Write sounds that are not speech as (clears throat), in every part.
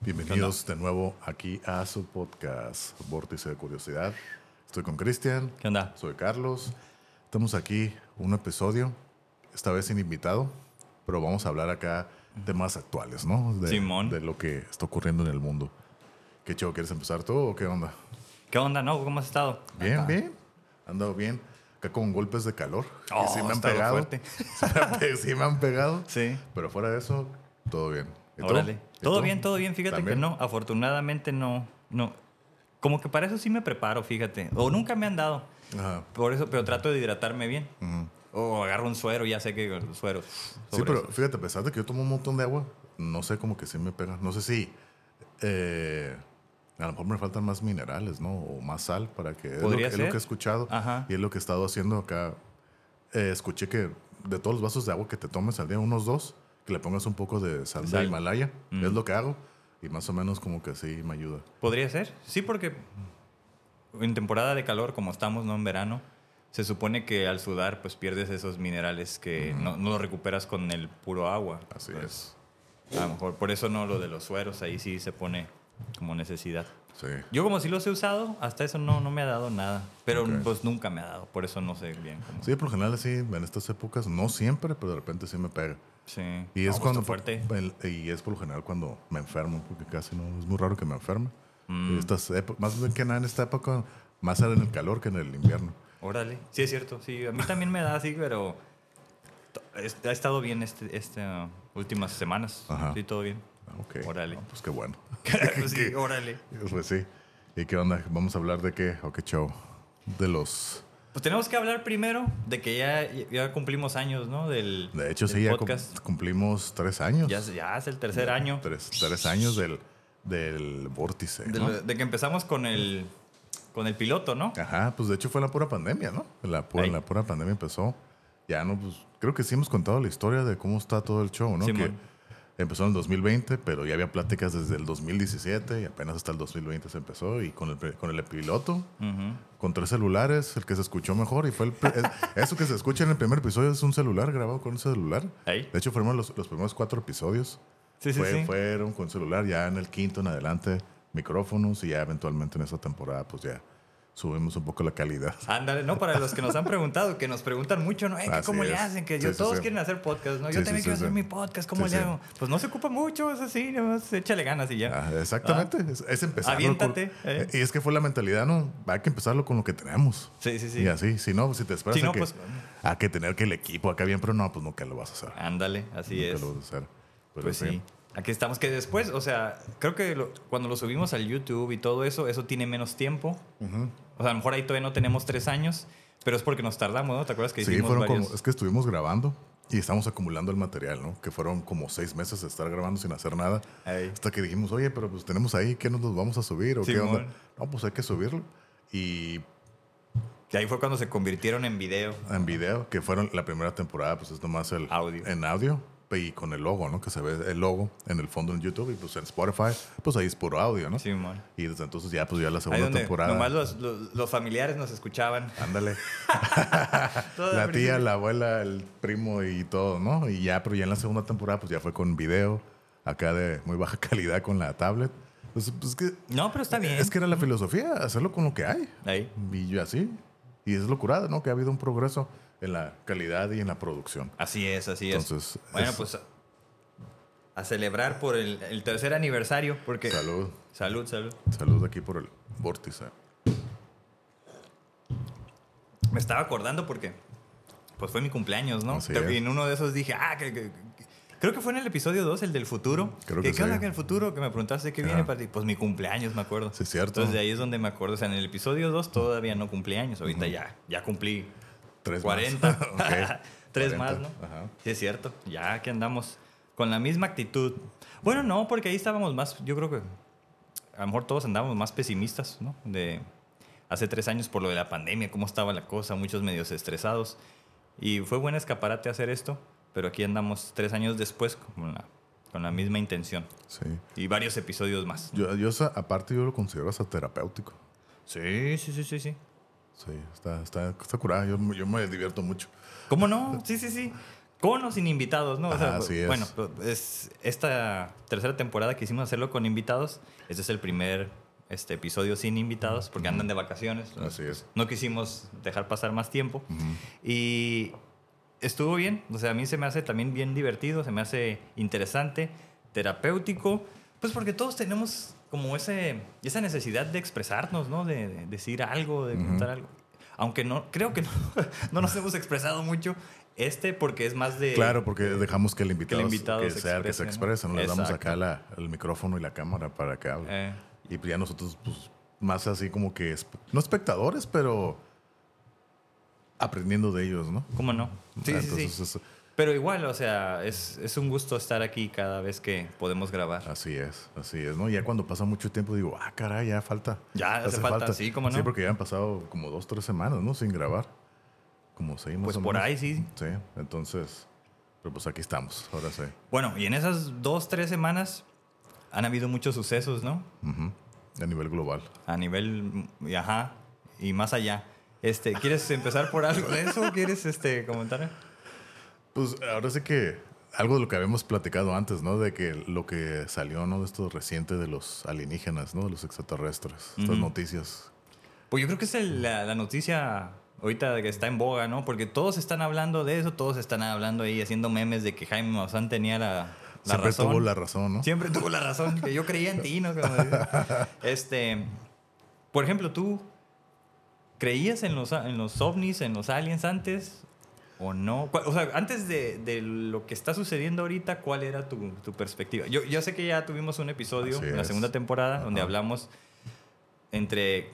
Bienvenidos de nuevo aquí a su podcast Vórtice de Curiosidad. Estoy con Cristian. ¿Qué onda? Soy Carlos. Estamos aquí, un episodio, esta vez sin invitado, pero vamos a hablar acá temas actuales, ¿no? De, Simón. De lo que está ocurriendo en el mundo. ¿Qué chavo, quieres empezar tú o qué onda? ¿Qué onda, no? ¿Cómo has estado? Bien, bien. Andado bien. Acá con golpes de calor. Oh, (laughs) sí me ha han pegado. fuerte. Sí me han pegado. Sí. Pero fuera de eso, todo bien. Órale. ¿Y Todo bien, todo bien. Fíjate ¿También? que no. Afortunadamente no. No. Como que para eso sí me preparo, fíjate. O nunca me han dado. Ajá. Por eso, pero trato de hidratarme bien. O agarro un suero, ya sé que los sueros. Sí, pero eso. fíjate, a pesar de que yo tomo un montón de agua, no sé como que sí me pega. No sé si eh, a lo mejor me faltan más minerales, ¿no? O más sal para que... Es lo, Podría que- es lo ser. que he escuchado Ajá. y es lo que he estado haciendo acá. Eh, escuché que de todos los vasos de agua que te tomes al día, unos dos, que le pongas un poco de sal, Sal. de Himalaya. Mm. Es lo que hago y más o menos como que sí me ayuda. Podría ser. Sí, porque en temporada de calor, como estamos, no en verano, se supone que al sudar pues pierdes esos minerales que no, no los recuperas con el puro agua. Así Pues, A lo mejor por eso no lo de los sueros, ahí sí se pone como necesidad. Sí. Yo como si los he usado, hasta eso no, no me ha dado nada. Pero Ok. pues nunca me ha dado, por eso no sé bien cómo. Sí, por lo general sí, en estas épocas, no siempre, pero de repente sí me pega. Sí. Y es pues, cuando está fuerte. y es por lo general cuando me enfermo, porque casi no es muy raro que me enferme. Mm. Estas más que nada en esta época, más en el calor que en el invierno. Órale. Sí, es cierto. Sí, a mí (laughs) también me da así, pero ha estado bien este, estas últimas semanas. Ajá. Sí, todo bien. Ah, Ok. Órale. Pues qué bueno. (laughs) Pues sí, (laughs) órale. Pues sí. ¿Y qué onda? Vamos a hablar de qué o qué show. De los. Pues tenemos que hablar primero de que ya, ya cumplimos años, ¿no? Del, De hecho, del sí, ya cumplimos tres años. Ya, ya es el tercer año. Tres, tres años del, del vórtice. De, ¿no? lo- de que empezamos con el, con el piloto, ¿no? Ajá, pues de hecho fue la pura pandemia, ¿no? La pura, Ahí. la pura pandemia empezó. Ya no, pues creo que sí hemos contado la historia de cómo está todo el show, ¿no? Simón. que empezó en el 2020, pero ya había pláticas desde el 2017 y apenas hasta el 2020 se empezó. Y con el, con el piloto, con tres celulares, el que se escuchó mejor. Y fue el, es- (laughs) eso que se escucha en el primer episodio es un celular grabado con un celular. De hecho, fueron los, los primeros cuatro episodios. Sí, sí, Fue- sí. Fueron con celular, ya en el quinto en adelante, micrófonos y ya eventualmente en esa temporada, pues ya subimos un poco la calidad. (laughs) Ándale, no, para los que nos han preguntado, que nos preguntan mucho, ¿no? Eh, ¿Cómo le hacen? Que yo, sí, todos sí. quieren hacer podcast, ¿no? Yo también quiero hacer mi podcast, ¿cómo le hago? Pues no se ocupa mucho, es así, nomás échale ganas y ya. Ah, exactamente, es, es empezar. Aviéntate, eh. Y es que fue la mentalidad, ¿no? Hay que empezarlo con lo que tenemos. Sí, sí, sí. Y así, si no, si te esperas Si a, no, que, pues- a que tener que el equipo acá bien, pero no, pues nunca lo vas a hacer. Ándale, así nunca es. lo vas a hacer. Pero Pues sí. Aquí estamos, que después, o sea, creo que lo- cuando lo subimos al YouTube y todo eso, eso tiene menos tiempo. O sea, a lo mejor ahí todavía no tenemos tres años, pero es porque nos tardamos, ¿no? ¿Te acuerdas que Sí, fueron varios? como, es que estuvimos grabando y estamos acumulando el material, ¿no? Que fueron como seis meses de estar grabando sin hacer nada. Ahí. Hasta que dijimos, oye, pero pues tenemos ahí, ¿qué nos los vamos a subir? ¿O qué? No, pues hay que subirlo. Y Que ahí fue cuando se convirtieron en video. en video, que fueron la primera temporada, pues es nomás el Audio. en audio y con el logo, ¿no? Que se ve el logo en el fondo en YouTube y pues en Spotify, pues ahí es puro audio, ¿no? Simón. Y desde entonces ya, pues ya la segunda temporada. nomás los, los, los familiares nos escuchaban. Ándale. (laughs) La tía, la abuela, el primo y todo, ¿no? Y ya, pero ya en la segunda temporada, pues ya fue con video, acá de muy baja (laughs) calidad con la tablet. Pues, pues que, No, pero está bien. es que era la filosofía, hacerlo con lo que hay. Ahí. Y yo así. Y es locurada, ¿no? Que ha habido un progreso en la calidad y en la producción. Así es, así es. Entonces, bueno, es- pues a, a celebrar por el, el tercer aniversario, porque... Salud. Salud, salud. Salud aquí por el vórtice. Me estaba acordando porque pues fue mi cumpleaños, ¿no? Así es. en uno de esos dije, ah, que, que- que- creo que fue en el episodio 2, el del futuro. Creo que ¿Qué onda sí. que el futuro? Que me preguntaste qué Ajá. viene para ti. Pues mi cumpleaños, me acuerdo. Sí, es cierto. Entonces de ahí es donde me acuerdo. O sea, en el episodio 2 todavía no cumplí años. Ahorita ya, ya cumplí Tres 40. más. (laughs) (laughs) Tres 40, más, ¿no? ajá. Sí, es cierto. Ya que andamos. con la misma actitud. Bueno, no, porque ahí estábamos más, yo creo que a lo mejor todos andábamos más pesimistas, ¿no? De hace tres años por lo de la pandemia, cómo estaba la cosa, muchos medios estresados. Y fue buen escaparate hacer esto, pero aquí andamos tres años después con la, con la misma intención. Sí. Y varios episodios más. Yo, yo aparte yo lo considero hasta terapéutico. Sí, sí, sí, sí, sí. Sí, está, está, está curada. Yo, yo me divierto mucho. ¿Cómo no? Sí, sí, sí. Con o sin invitados, ¿no? O sea, Ajá, así es. Bueno, pues, es esta tercera temporada que hicimos hacerlo con invitados. Este es el primer este, episodio sin invitados porque andan de vacaciones. Así es. No quisimos dejar pasar más tiempo. Y estuvo bien. O sea, a mí se me hace también bien divertido, se me hace interesante, terapéutico. Pues porque todos tenemos como ese, esa necesidad de expresarnos, ¿no? De, de decir algo, de contar algo. Aunque no, creo que no, (laughs) no nos hemos expresado mucho. Este porque es más de... Claro, porque dejamos que el invitado, el invitado que se sea el que se exprese, ¿no? exprese. ¿no? Le damos acá la- el micrófono y la cámara para que hable. Eh, Y pues ya nosotros, pues, más así como que, no espectadores, pero aprendiendo de ellos, ¿no? ¿Cómo no? Sí, sí, Entonces, sí. es- Pero igual, o sea, es, es un gusto estar aquí cada vez que podemos grabar. así es, así es, ¿no? Ya cuando pasa mucho tiempo digo, ah, caray, ya falta. Ya hace falta, sí, ¿cómo no? Sí, porque ya han pasado como dos, tres semanas, ¿no? Sin grabar. Como seis más Pues o por menos. ahí sí. Sí, entonces, pero pues aquí estamos, ahora sí. Bueno, y en esas dos, tres semanas han habido muchos sucesos, ¿no? Ujú. A nivel global. A nivel, y ajá, y más allá. Este, ¿Quieres empezar por algo de eso? ¿Quieres este, comentar? Pues ahora sí que algo de lo que habíamos platicado antes, ¿no? De que lo que salió, ¿no? De esto reciente de los alienígenas, ¿no? De los extraterrestres. Estas noticias. Pues yo creo que es el- la, la noticia ahorita que está en boga, ¿no? Porque todos están hablando de eso, todos están hablando ahí haciendo memes de que Jaime Maussan tenía la, la Siempre razón. tuvo la razón, ¿no? Siempre tuvo la razón, que yo creía en ti, ¿no? Como (laughs) este, por ejemplo, ¿tú creías en los, en los ovnis, en los aliens antes o no? O sea, antes de, de lo que está sucediendo ahorita, ¿cuál era tu, tu perspectiva? Yo, yo sé que ya tuvimos un episodio Así en la es. segunda temporada donde hablamos entre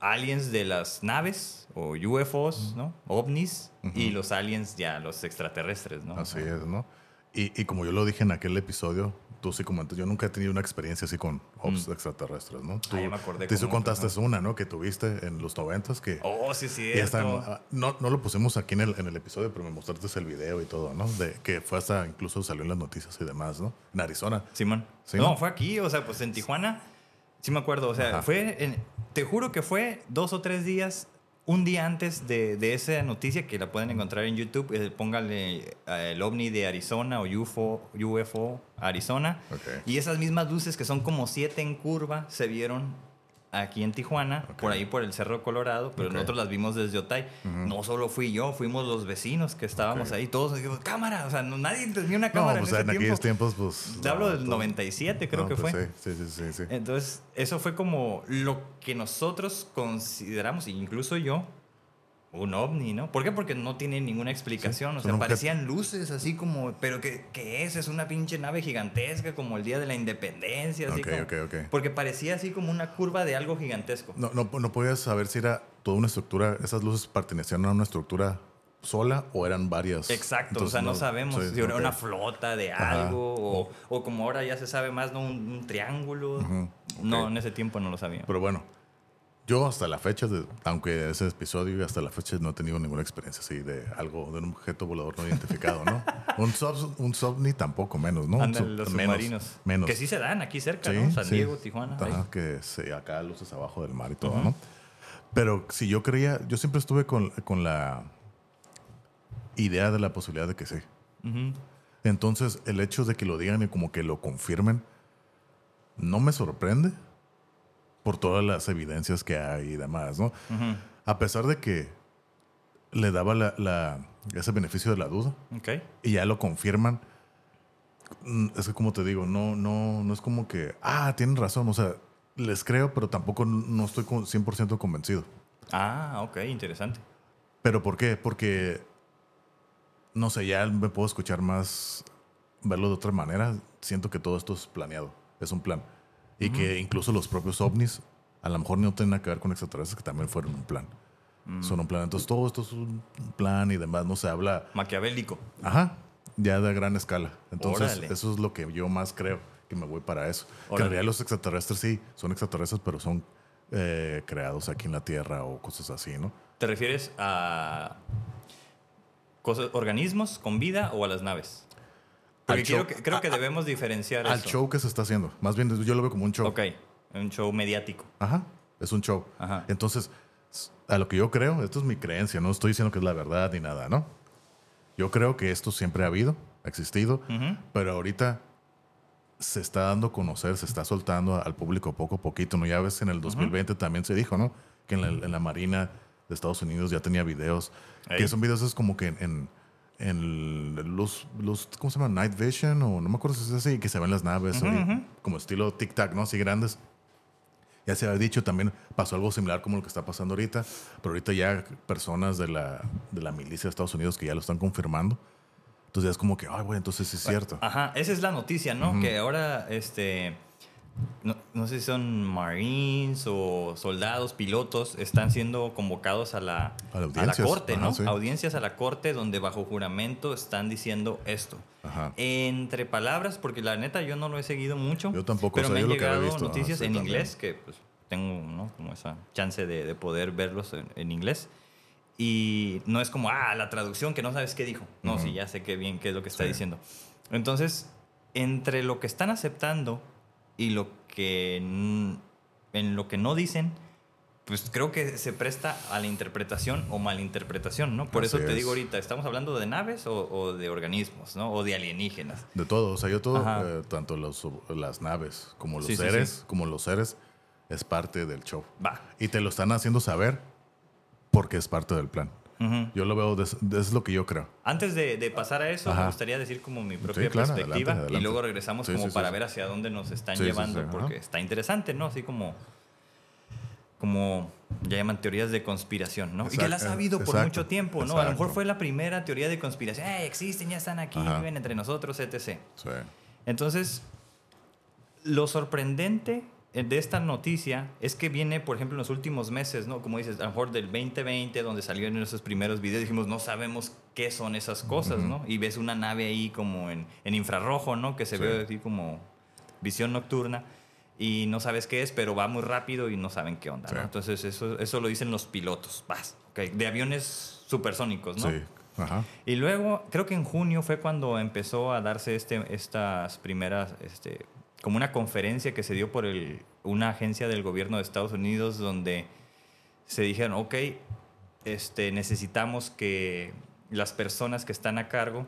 aliens de las naves o UFOs, ¿no? OVNIs y los aliens ya, los extraterrestres, ¿no? Así es, ¿no? Y, y como yo lo dije en aquel episodio, tú sí comentas, yo nunca he tenido una experiencia así con ops extraterrestres, ¿no? Tú, Mm. Ah, ya me acordé tú contaste ajá. una, ¿no? Que tuviste en los noventas que... Oh, sí, sí. ah, no, no lo pusimos aquí en el, en el episodio, pero me mostraste el video y todo, ¿no? De que fue hasta, incluso salió en las noticias y demás, ¿no? En Arizona. Simón. Sí, no, ¿no? fue aquí, o sea, pues en Tijuana. Sí me acuerdo, o sea, Ajá. fue, en- te juro que fue dos o tres días, un día antes de, de esa noticia que la pueden encontrar en YouTube. eh, póngale eh, el ovni de Arizona o UFO, UFO Arizona. Ok. Y esas mismas luces que son como siete en curva se vieron aquí en Tijuana, por ahí por el Cerro Colorado, pero nosotros las vimos desde Otay. No solo fui yo, fuimos los vecinos que estábamos ahí, todos dijimos, cámara, o sea, no- nadie tenía una No, cámara pues en ese en aquellos tiempo. tiempos, pues... Te hablo no, del todo- 97, creo no, que pues fue. Sí, sí, sí. sí. Entonces, eso fue como lo que nosotros consideramos, incluso yo, un ovni, ¿no? ¿Por qué? Porque no tiene ninguna explicación. Sí, o sea, parecían luces así como, pero ¿qué, qué es? Es una pinche nave gigantesca como el día de la independencia. Así Ok, como- ok, ok. Porque parecía así como una curva de algo gigantesco. No, no, no podías saber si era toda una estructura, esas luces pertenecían a una estructura sola o eran varias. Exacto, Entonces, o sea, no, sabemos sí, si era una flota de algo o, o como ahora ya se sabe más, ¿no? Un, un triángulo. No, en ese tiempo no lo sabía. Pero bueno, yo hasta la fecha, de- aunque ese episodio, hasta la fecha no he tenido ninguna experiencia así de algo, de un objeto volador no identificado, ¿no? (laughs) un, sub, un subni tampoco menos, ¿no? Un Andan sub- los submarinos. Menos. Que sí se dan aquí cerca, Sí, ¿no? San sí. Diego, Tijuana. ahí. Ajá, que sí, acá luces abajo del mar y todo, ¿no? Pero si yo creía, yo siempre estuve con, con la idea de la posibilidad de que sí. Entonces, el hecho de que lo digan y como que lo confirmen, no me sorprende por todas las evidencias que hay y demás, ¿no? A pesar de que le daba la, la- ese beneficio de la duda Ok. y ya lo confirman, mm, es que como te digo, no, no, no es como que, ah, tienen razón, o sea, les creo, pero tampoco no estoy con 100% convencido. Ah, ok, interesante. ¿Pero por qué? Porque, no sé, ya me puedo escuchar más, verlo de otra manera. Siento que todo esto es planeado, es un plan. Y que incluso los propios ovnis, a lo mejor no tienen nada que ver con extraterrestres, que también fueron un plan. Son un plan. Entonces todo esto es un plan y demás, no se habla. Maquiavélico. Ajá. ya de gran escala. Entonces, Órale. eso es lo que yo más creo que me voy para eso. Que en realidad los extraterrestres sí, son extraterrestres, pero son eh, creados aquí en la Tierra o cosas así, ¿no? ¿Te refieres a cosas, organismos con vida o a las naves? Porque show- que- creo que a- debemos diferenciar Al eso. show que se está haciendo. Más bien, yo lo veo como un show. Ok, un show mediático. Ajá, es un show. Ajá. Entonces, a lo que yo creo, esto es mi creencia, no estoy diciendo que es la verdad ni nada, ¿no? Yo creo que esto siempre ha habido, ha existido, Ujú. pero ahorita se está dando a conocer, se está soltando al público poco a poquito, ¿no? Ya ves, en el 2020 también se dijo, ¿no? Que en la, en la Marina de Estados Unidos ya tenía videos, Ey. que son videos es como que en, en, en los, los, ¿cómo se llama? Night Vision, o no me acuerdo si es así, que se ven las naves, o- como estilo tic-tac, ¿no? Así grandes. Ya se había dicho, también pasó algo similar como lo que está pasando ahorita, pero ahorita ya personas de la, de la milicia de Estados Unidos que ya lo están confirmando. Entonces ya es como que, ay, güey, entonces sí es cierto. Ajá, esa es la noticia, ¿no? Que ahora, este, no, no sé si son marines o soldados, pilotos, están siendo convocados a la, A la a la audiencias, corte, ¿no? ajá, sí. Audiencias a la corte donde bajo juramento están diciendo esto. Ajá. Entre palabras, porque la neta yo no lo he seguido mucho. Yo tampoco, Pero o sea, me han lo que llegado visto, noticias sí, en también. inglés que pues, tengo, ¿no? Como esa chance de, de poder verlos en, en inglés. Y no es como, ah, la traducción que no sabes qué dijo. No, sí, ya sé qué bien qué es lo que está Sí. diciendo. Entonces, entre lo que están aceptando y lo que en lo que no dicen, pues creo que se presta a la interpretación o malinterpretación, ¿no? Por Así eso te es. digo ahorita, ¿estamos hablando de naves o, o de organismos, ¿no? O de alienígenas. De todo, o sea, yo todo, eh, tanto los, las naves como los Sí, sí, seres, sí. como los seres, es parte del show. Va. Y te lo están haciendo saber porque es parte del plan. Yo lo veo, es lo que yo creo. Antes de, de pasar a eso, Ajá. me gustaría decir como mi propia claro, perspectiva adelante, adelante. y luego regresamos Sí, como sí, para ver hacia dónde nos están llevando, porque está interesante, ¿no? Así como, como ya llaman teorías de conspiración, ¿no? y que las ha habido por exacto, mucho tiempo, ¿no? A lo mejor fue la primera teoría de conspiración, "Eh, existen, ya están aquí, Ajá. viven entre nosotros, etc. Entonces, lo sorprendente de esta noticia es que viene, por ejemplo, en los últimos meses, ¿no? Como dices, a lo mejor del 2020, donde salieron esos primeros videos, dijimos, no sabemos qué son esas cosas, ¿no? Y ves una nave ahí como en, en infrarrojo, ¿no? Que se Sí. ve así como visión nocturna y no sabes qué es, pero va muy rápido y no saben qué onda, ¿no? Entonces, eso, eso lo dicen los pilotos, vas, ok, de aviones supersónicos, ¿no? Sí. Ajá. Y luego, creo que en junio fue cuando empezó a darse este, estas primeras, este, como una conferencia que se dio por el, una agencia del gobierno de Estados Unidos donde se dijeron, ok, este, necesitamos que las personas que están a cargo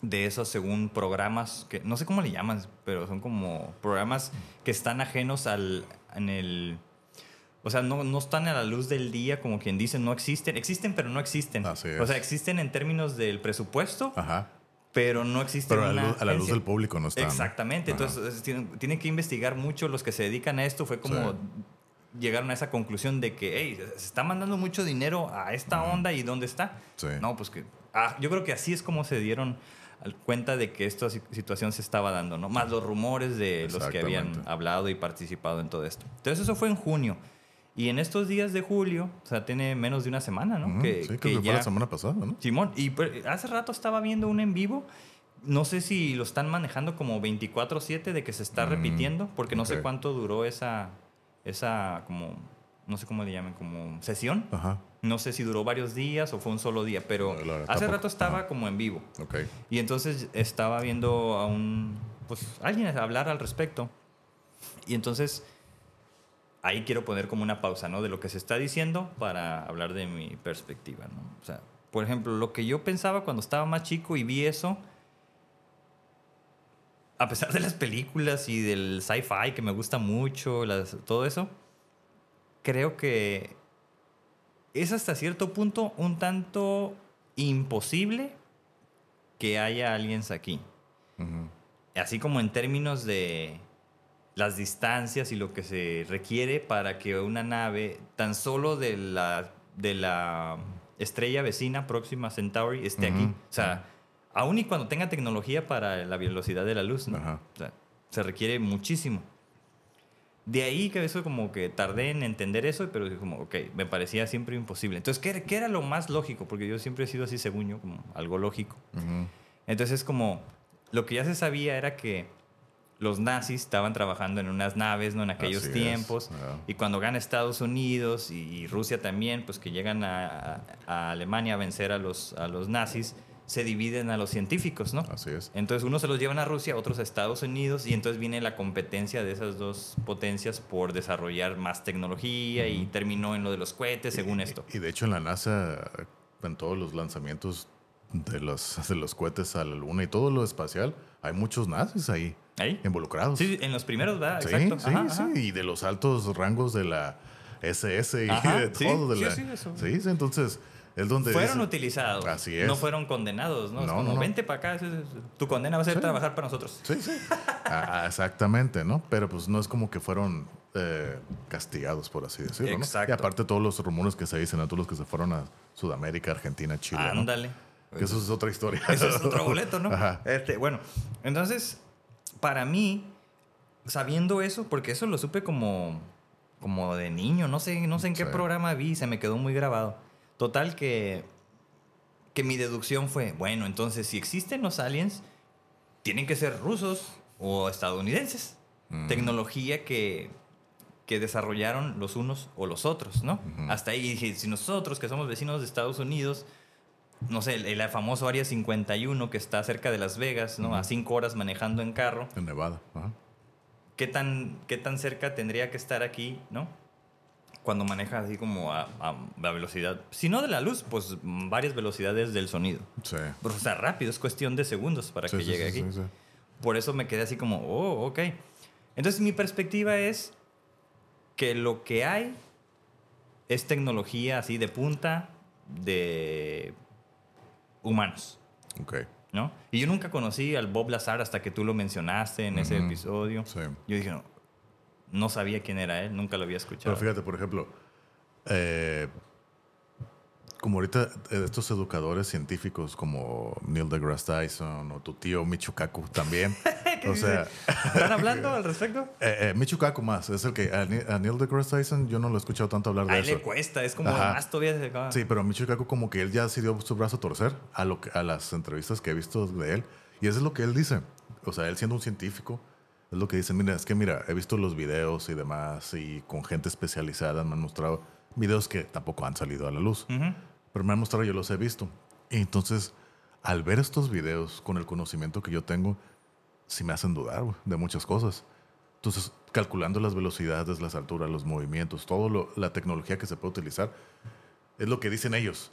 de esos según programas que no sé cómo le llaman, pero son como programas que están ajenos al en el o sea, no, no están a la luz del día, como quien dice, no existen. Existen, pero no existen. Así O sea, existen en términos del presupuesto, Ajá. Pero no existen Pero a la, luz, a la luz agencia. del público no está. Exactamente. Entonces, es- tienen, tienen que investigar mucho los que se dedican a esto. Fue como Sí. llegaron a esa conclusión de que, hey, se está mandando mucho dinero a esta onda y ¿dónde está? Sí. No, pues que... Ah, yo creo que así es como se dieron cuenta de que esta si- situación se estaba dando, ¿no? Más los rumores de los que habían hablado y participado en todo esto. Entonces eso fue en junio. Y en estos días de julio, o sea, tiene menos de una semana, ¿no? Ujú, que, sí, creo que que fue ya- la semana pasada, ¿no? Simón, y pues, hace rato estaba viendo un en vivo. No sé si lo están manejando como 24-7 de que se está Mm, repitiendo, porque no sé cuánto duró esa, esa como, no sé cómo le llaman, como sesión. Ajá. No sé si duró varios días o fue un solo día, pero la verdad, hace tampoco. rato estaba Ajá. como en vivo. Ok. Y entonces estaba viendo a un, pues, alguien hablar al respecto. Y entonces ahí quiero poner como una pausa, ¿no? De lo que se está diciendo para hablar de mi perspectiva, ¿no? O sea, por ejemplo, lo que yo pensaba cuando estaba más chico y vi eso, a pesar de las películas y del sci-fi que me gusta mucho, las- todo eso, creo que es hasta cierto punto un tanto imposible que haya aliens aquí. Así como en términos de las distancias y lo que se requiere para que una nave tan solo de la, de la estrella vecina próxima Centauri esté aquí. O sea, aún y cuando tenga tecnología para la velocidad de la luz, ¿no? Ajá. O sea, se requiere muchísimo. De ahí que eso como que tardé en entender eso, pero como, ok, me parecía siempre imposible. Entonces, ¿qué, qué era lo más lógico? Porque yo siempre he sido así, según yo, como algo lógico. Entonces es como, lo que ya se sabía era que los nazis estaban trabajando en unas naves, ¿no? En aquellos Así tiempos. Y cuando gana Estados Unidos y, Rusia también, pues que llegan a, a- a Alemania a vencer a los, a los nazis, se dividen a los científicos, ¿no? Así es. Entonces unos se los llevan a Rusia, otros a Estados Unidos y entonces viene la competencia de esas dos potencias por desarrollar más tecnología y terminó en lo de los cohetes, según esto. Y de hecho en la NASA, en todos los lanzamientos de los, de los cohetes a la Luna y todo lo espacial, hay muchos nazis ahí ¿Ahí? involucrados. Sí, en los primeros, ¿verdad? Sí, Exacto. sí, Ajá, sí. ajá. Y de los altos rangos de la SS y Ajá, de sí, todo. de sí, la- sí, eso. sí, entonces es donde... Fueron utilizados. Así es. No fueron condenados, ¿no? Es No, como, no, no. vente para acá, tu condena va a ser Sí. trabajar para nosotros. Sí, sí. Ah, ah, exactamente, ¿no? Pero pues no es como que fueron eh, castigados, por así decirlo, ¿no? Exacto. Y aparte todos los rumores que se dicen, a todos los que se fueron a Sudamérica, Argentina, Chile, ¿no? Ándale. Que eso es otra historia. Eso es otro (laughs) boleto, ¿no? Ajá. Este, bueno, entonces, para mí, sabiendo eso, porque eso lo supe como, como de niño, no sé, no sé en qué Sí. programa vi, se me quedó muy grabado. Total que, que mi deducción fue, bueno, entonces si existen los aliens, tienen que ser rusos o estadounidenses. Mm. Tecnología que, que desarrollaron los unos o los otros, ¿no? Hasta ahí dije, si nosotros que somos vecinos de Estados Unidos, no sé, el, el famoso Área 51 que está cerca de Las Vegas, ¿no? A cinco horas manejando en carro, En Nevada. Ajá. ¿qué tan, qué tan cerca tendría que estar aquí, ¿no? Cuando maneja así como a, a la velocidad, si no de la luz, pues varias velocidades del sonido. Sí. Pero, o sea, rápido, es cuestión de segundos para Sí, que sí, llegue sí, aquí. sí, sí. Por eso me quedé así como, oh, ok. Entonces mi perspectiva es que lo que hay es tecnología así de punta de humanos, Ok. ¿no? Y yo nunca conocí al Bob Lazar hasta que tú lo mencionaste en ese episodio. Sí. Yo dije, no, no sabía quién era él, nunca lo había escuchado. Pero fíjate, por ejemplo, eh, como ahorita eh, estos educadores científicos como Neil deGrasse Tyson o tu tío Michio Kaku también. (laughs) o sea, ¿Están hablando (laughs) al respecto? eh, eh, Michio Kaku más, es el que a, a Neil deGrasse Tyson yo no lo he escuchado tanto hablar A de él eso. le cuesta, es como Ajá. más todavía se acaba. Sí, pero a Michio Kaku como que él ya se dio su brazo a torcer a, lo que, a las entrevistas que he visto de él. Y eso es lo que él dice. O sea, él siendo un científico, es lo que dice, mira, es que mira, he visto los videos y demás y con gente especializada me han mostrado videos que tampoco han salido a la luz. Ujú. Pero me han mostrado, yo los he visto. Y entonces, al ver estos videos con el conocimiento que yo tengo, sí me hacen dudar de muchas cosas. Entonces, calculando las velocidades, las alturas, los movimientos, toda la tecnología que se puede utilizar, es lo que dicen ellos.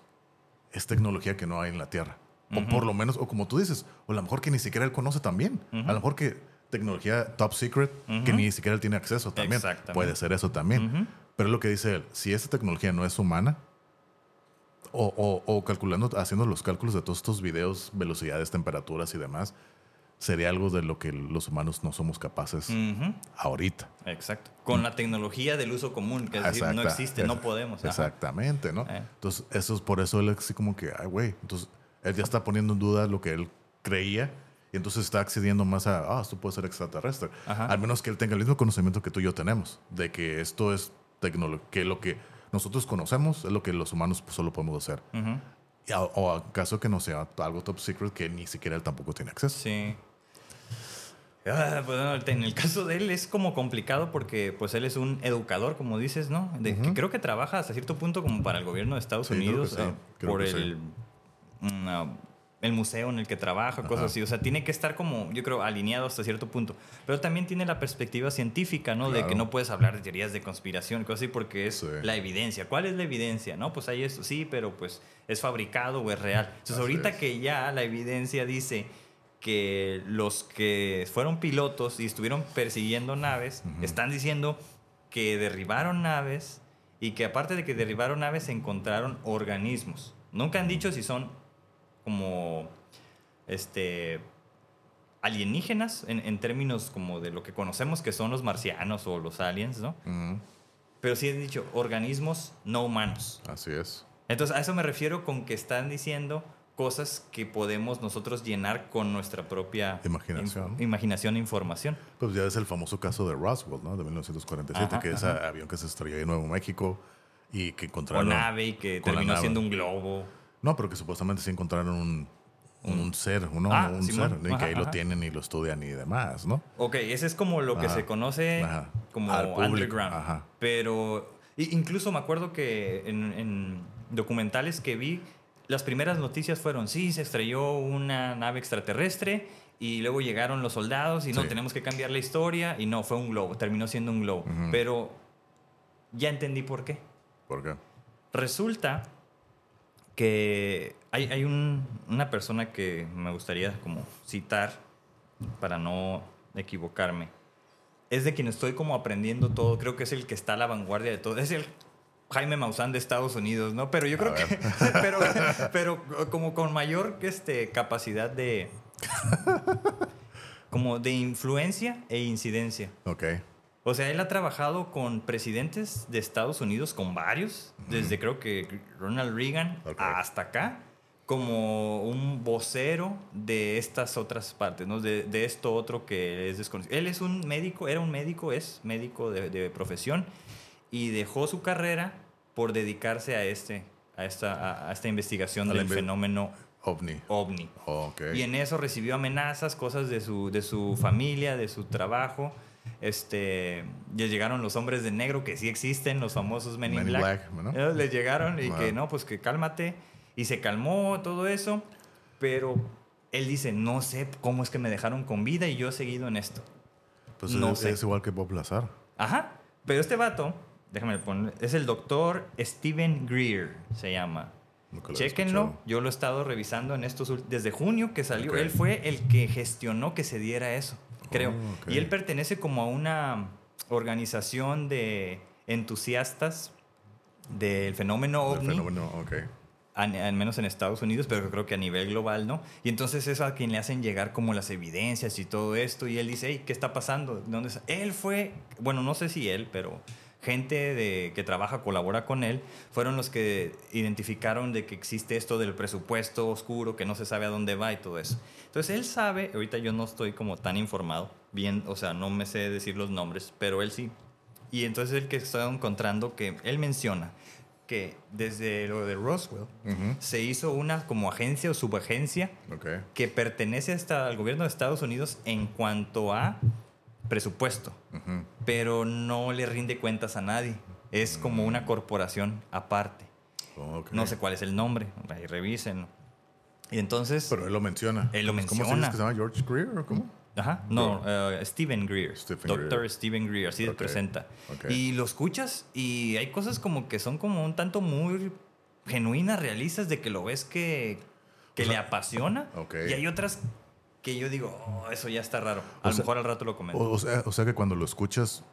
Es tecnología que no hay en la Tierra. O por lo menos, o como tú dices, o a lo mejor que ni siquiera él conoce también. A lo mejor que tecnología top secret que ni siquiera él tiene acceso también. Puede ser eso también. Pero es lo que dice él, si esa tecnología no es humana, o, o- o calculando, haciendo los cálculos de todos estos videos, velocidades, temperaturas y demás, sería algo de lo que los humanos no somos capaces Ujú. ahorita. Exacto. Con la tecnología del uso común, que es decir, no existe, no es- podemos. Ajá. Exactamente, ¿no? Eh. Entonces, eso es por eso él así como que, ay, güey, entonces él ya está poniendo en duda lo que él creía y entonces está accediendo más a, ah, esto puede ser extraterrestre. Ajá. Al menos que él tenga el mismo conocimiento que tú y yo tenemos, de que esto es tecnología, que lo que nosotros conocemos es lo que los humanos pues, solo podemos hacer. Ujú. Y a- o acaso que no sea algo top secret que ni siquiera él tampoco tiene acceso. Sí. Ah, pues, bueno, en el caso de él es como complicado porque pues él es un educador, como dices, ¿no? De, que creo que trabaja hasta cierto punto como para el gobierno de Estados Sí, creo Unidos que sí, ah, creo por que el, mm, ah, el museo en el que trabaja, cosas Ajá. así. O sea, tiene que estar como, yo creo, alineado hasta cierto punto. Pero también tiene la perspectiva científica, ¿no? De que Claro. no puedes hablar de teorías de conspiración, cosas así, porque es Sí. la evidencia. ¿Cuál es la evidencia? No, pues hay esto, sí, pero pues es fabricado o es real. Entonces, Así ahorita es. que ya la evidencia dice que los que fueron pilotos y estuvieron persiguiendo naves están diciendo que derribaron naves y que aparte de que derribaron naves encontraron organismos. Nunca han dicho si son como este alienígenas en, en términos como de lo que conocemos que son los marcianos o los aliens, ¿no? Ujú. Pero sí han dicho organismos no humanos. Así es. Entonces, a eso me refiero con que están diciendo cosas que podemos nosotros llenar con nuestra propia Imaginación. inf- imaginación e información. Pues ya es el famoso caso de Roswell, ¿no? De 1947, Ajá, que es ajá. avión que se estrelló en Nuevo México y que encontraron... nave y que con terminó siendo un globo. No, pero que supuestamente sí encontraron un, un ser, uno, Ah, un ser, y que Ajá, ahí lo tienen y lo estudian y demás, ¿no? Ok, ese es como lo que Ajá. se conoce Ajá. como Al underground. ajá. Pero incluso me acuerdo que en, en documentales que vi, las primeras noticias fueron, sí, se estrelló una nave extraterrestre y luego llegaron los soldados y no, Sí. tenemos que cambiar la historia y no, fue un globo, terminó siendo un globo. Pero ya entendí por qué. ¿Por qué? Resulta que hay, hay un- una persona que me gustaría como citar para no equivocarme. Es de quien estoy como aprendiendo todo. Creo que es el que está a la vanguardia de todo. Es el Jaime Maussan de Estados Unidos, ¿no? Pero yo creo que... (laughs) pero, pero como con mayor este, capacidad de... como de influencia e incidencia. Ok. O sea, él ha trabajado con presidentes de Estados Unidos, con varios, desde creo que Ronald Reagan Ok. hasta acá, como un vocero de estas otras partes, ¿no? De, de esto otro que es desconocido. Él es un médico, era un médico, es médico de, de profesión y dejó su carrera por dedicarse a, este, a, esta, a, a esta investigación del inve- fenómeno OVNI. ovni. Ok. Y en eso recibió amenazas, cosas de su, de su familia, de su trabajo. Este, ya llegaron los hombres de negro que sí existen, los famosos Men in Men in Black. Black, ¿no? Les llegaron y Wow. que no, pues que cálmate. Y se calmó todo eso. Pero él dice, no sé cómo es que me dejaron con vida y yo he seguido en esto. Pues no es, sé. es igual que Bob Lazar. Ajá. Pero este vato, déjame poner, es el doctor Steven Greer, se llama. Nunca lo he Chéquenlo, escuchado. yo lo he estado revisando en estos desde junio que salió. Él fue el que gestionó que se diera eso, creo. Oh, ok. Y él pertenece como a una organización de entusiastas del fenómeno El ovni, fenómeno, ok. an- al menos en Estados Unidos, pero creo que a nivel global, ¿no? Y entonces es a quien le hacen llegar como las evidencias y todo esto, y él dice, hey, ¿qué está pasando? ¿Dónde está?". Él fue, bueno, no sé si él, pero gente de, que trabaja, colabora con él, fueron los que identificaron de que existe esto del presupuesto oscuro, que no se sabe a dónde va y todo eso. Entonces él sabe, ahorita yo no estoy como tan informado, bien, o sea, no me sé decir los nombres, pero él sí. Y entonces el que está encontrando que él menciona que desde lo de Roswell se hizo una como agencia o subagencia que pertenece hasta al gobierno de Estados Unidos en cuanto a presupuesto, Ujú. pero no le rinde cuentas a nadie. Es como una corporación aparte. Ok. No sé cuál es el nombre, ahí revisen. Y entonces, Pero él lo menciona. Él lo ¿Cómo se dice menciona. que se llama? ¿George Greer o cómo? Ajá, no, eh, Steven Greer. Stephen Doctor Greer. Steven Greer, así se Ok, presenta. ok. Y lo escuchas y hay cosas como que son como un tanto muy genuinas, realistas, de que lo ves que, que le apasiona. ok. Y hay otras que yo digo, "Oh, eso ya está raro. A O lo sea- mejor al rato lo comento. O, o sea, o sea que cuando lo escuchas,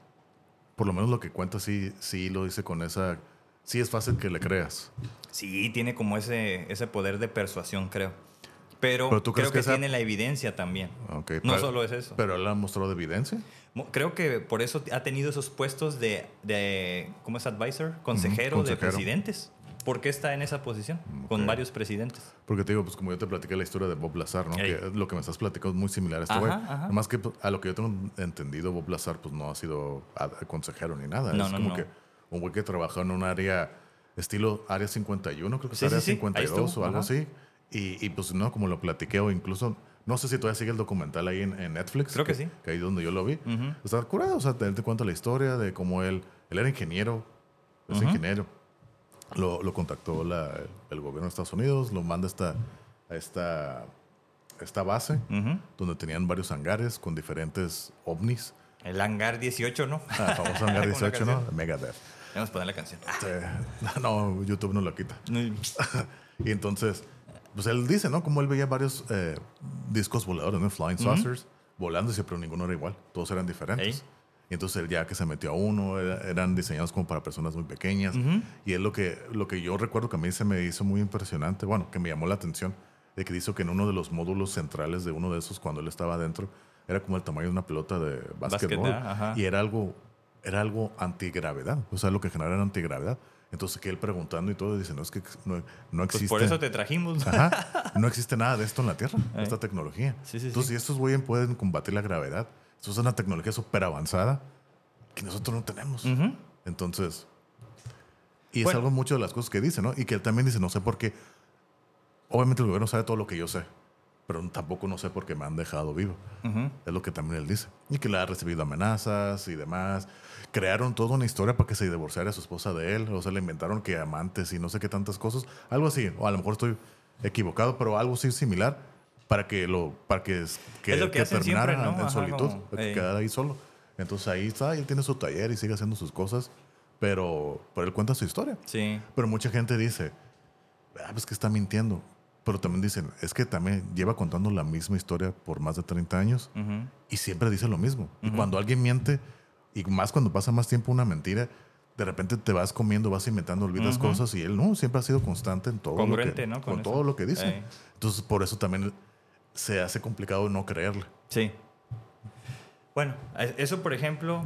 por lo menos lo que cuenta sí, sí lo dice con esa... Sí es fácil que le creas. Sí, tiene como ese, ese poder de persuasión, creo. Pero, Pero tú crees creo que, que esa- tiene la evidencia también. No pero- solo es eso. Pero él ha mostrado evidencia. Creo que por eso ha tenido esos puestos de, de ¿cómo es advisor? Consejero, de consejero. presidentes. ¿Por qué está en esa posición? Con varios presidentes. Porque te digo, pues como yo te platiqué la historia de Bob Lazar, ¿no? Ey. Que lo que me estás platicando es muy similar a este güey. Más que pues, a lo que yo tengo entendido, Bob Lazar pues no ha sido consejero ni nada. No, es no, como no. que un güey que trabajó en un área estilo Área 51, creo que es Sí, Área sí, sí, ahí 52 estuvo, o algo ajá. así. Y, y, pues no, como lo platiqué o incluso... No sé si todavía sigue el documental ahí en, en Netflix. Creo que sí. Que ahí es donde yo lo vi. Ujú. Está curado, o sea, te, te cuento la historia de cómo él... Él era ingeniero, es Ujú. ingeniero. Lo, lo contactó la- el gobierno de Estados Unidos, lo manda a esta, a esta, a esta base donde tenían varios hangares con diferentes ovnis. El hangar 18, ¿no? Ah, famoso hangar (laughs) Como la 18, ¿no? Megadeth. Vamos a poner la canción. (laughs) No, YouTube no lo quita. (laughs) Y entonces, pues él dice, ¿no? Como él veía varios eh, discos voladores, ¿no? Flying saucers, volando, dice, pero ninguno era igual. Todos eran diferentes. Y entonces él ya que se metió a uno, era- eran diseñados como para personas muy pequeñas. Y es lo que, lo que yo recuerdo que a mí se me hizo muy impresionante, bueno, que me llamó la atención, de que dice que en uno de los módulos centrales de uno de esos, cuando él estaba adentro, era como el tamaño de una pelota de básquetbol. Y era algo, era algo antigravedad. O sea, lo que generaba era antigravedad. Entonces que él preguntando y todo, dice, no, es que no, no Pues existe. por eso te trajimos. (laughs) Ajá. No existe nada de esto en la Tierra, esta tecnología. Sí, sí, Entonces, sí. estos güeyes pueden combatir la gravedad, esto es una tecnología súper avanzada que nosotros no tenemos. Ujú. Entonces, y es Bueno. algo mucho de las cosas que dice, ¿no? Y que él también dice, no sé por qué. Obviamente el gobierno sabe todo lo que yo sé, pero tampoco no sé por qué me han dejado vivo. Es lo que también él dice. Y que le ha recibido amenazas y demás. Crearon toda una historia para que se divorciara su esposa de él. O sea, le inventaron que amantes y no sé qué tantas cosas. Algo así. O a lo mejor estoy equivocado, pero algo así similar para que lo para que, que, Es lo que hacen terminara siempre, ¿no? en Ajá, solitud, como, para que quedara ahí solo. Entonces ahí está, él tiene su taller y sigue haciendo sus cosas, pero, pero él cuenta su historia. Sí. Pero mucha gente dice, ah, pues que está mintiendo. Pero también dicen, es que también lleva contando la misma historia por más de 30 años Ujú. y siempre dice lo mismo. Y cuando alguien miente, y más cuando pasa más tiempo una mentira, de repente te vas comiendo, vas inventando, olvidas cosas y él no, siempre ha sido constante en todo lo Congruente, que, ¿no? con, Con todo lo que dice. Entonces por eso también se hace complicado no creerle. Sí. Bueno, eso por ejemplo,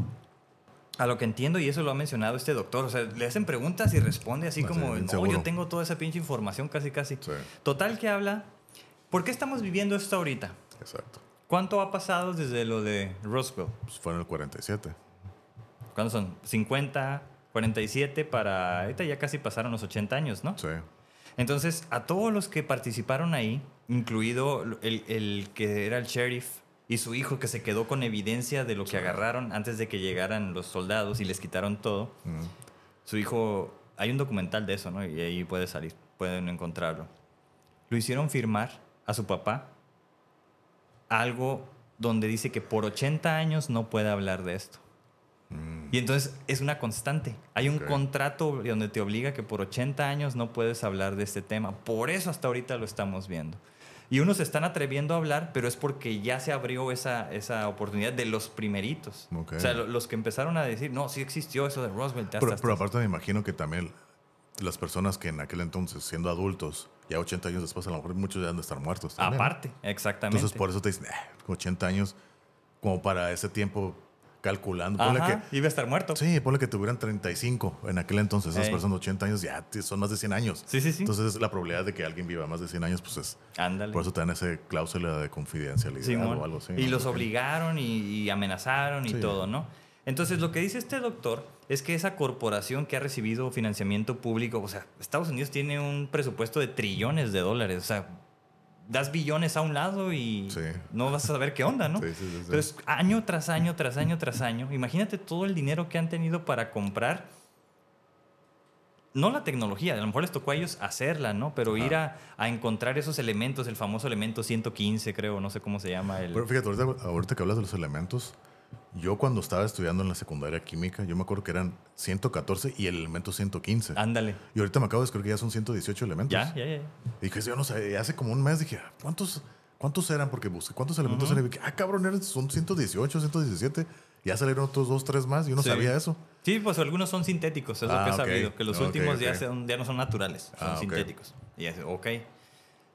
a lo que entiendo, y eso lo ha mencionado este doctor, o sea, le hacen preguntas y responde así Así, como, no, seguro. yo tengo toda esa pinche información casi casi. Sí. Total que habla, ¿por qué estamos viviendo esto ahorita? Exacto. ¿Cuánto ha pasado desde lo de Roswell? Pues fue en el 47. ¿Cuántos son? 50, 47 para... Ahorita ya casi pasaron los 80 años, ¿no? Sí. Entonces, a todos los que participaron ahí, incluido el, el que era el sheriff y su hijo que se quedó con evidencia de lo que agarraron antes de que llegaran los soldados y les quitaron todo, Mm. su hijo, hay un documental de eso, ¿no? Y ahí puede salir, pueden encontrarlo. Lo hicieron firmar a su papá algo donde dice que por 80 años no puede hablar de esto. Y entonces es una constante. Hay un Ok. contrato donde te obliga que por 80 años no puedes hablar de este tema. Por eso hasta ahorita lo estamos viendo. Y unos se están atreviendo a hablar, pero es porque ya se abrió esa, esa oportunidad de los primeritos. O sea, lo- los que empezaron a decir, no, sí existió eso de Roswell. te Pero, pero aparte me imagino que también las personas que en aquel entonces, siendo adultos, ya 80 años después, a lo mejor muchos ya han de estar muertos. también, ¿no? Aparte, exactamente. Entonces por eso te dicen, "Ah, 80 años, como para ese tiempo calculando. Ajá, que, iba a estar muerto. sí, ponle que tuvieran 35 en aquel entonces. Esas Ey. personas de 80 años ya son más de 100 años. Sí, sí, sí. Entonces la probabilidad de que alguien viva más de 100 años, pues es... Ándale. Por eso te dan esa cláusula de confidencialidad o algo así. Y ¿no? los obligaron y, y amenazaron y Sí. todo, ¿no? Entonces, lo que dice este doctor es que esa corporación que ha recibido financiamiento público, o sea, Estados Unidos tiene un presupuesto de trillones de dólares, o sea, das billones a un lado y Sí. no vas a saber qué onda, ¿no? (laughs) Sí, sí. Entonces, año tras año, tras año, tras año, imagínate todo el dinero que han tenido para comprar no la tecnología, a lo mejor les tocó a ellos hacerla, ¿no? Pero ir a, a encontrar esos elementos, el famoso elemento 115, creo, no sé cómo se llama. El, Pero fíjate, ahorita, ahorita que hablas de los elementos, yo cuando estaba estudiando en la secundaria química, yo me acuerdo que eran 114 y el elemento 115. Ándale. Y ahorita me acabo de descubrir que ya son 118 elementos. Ya, ya, ya. Y dije, yo no sé, hace como un mes dije, "Ah, ¿cuántos, cuántos eran? Porque busqué cuántos elementos eran. Y dije, ah, cabrón, eran- son 118, 117. Ya salieron otros dos, tres más. Yo no Sí. sabía eso. Sí, pues algunos son sintéticos, es lo Ah, que he ok. sabido. Que los últimos Ya, son- ya no son naturales, son Ah, sintéticos. Y es, ok.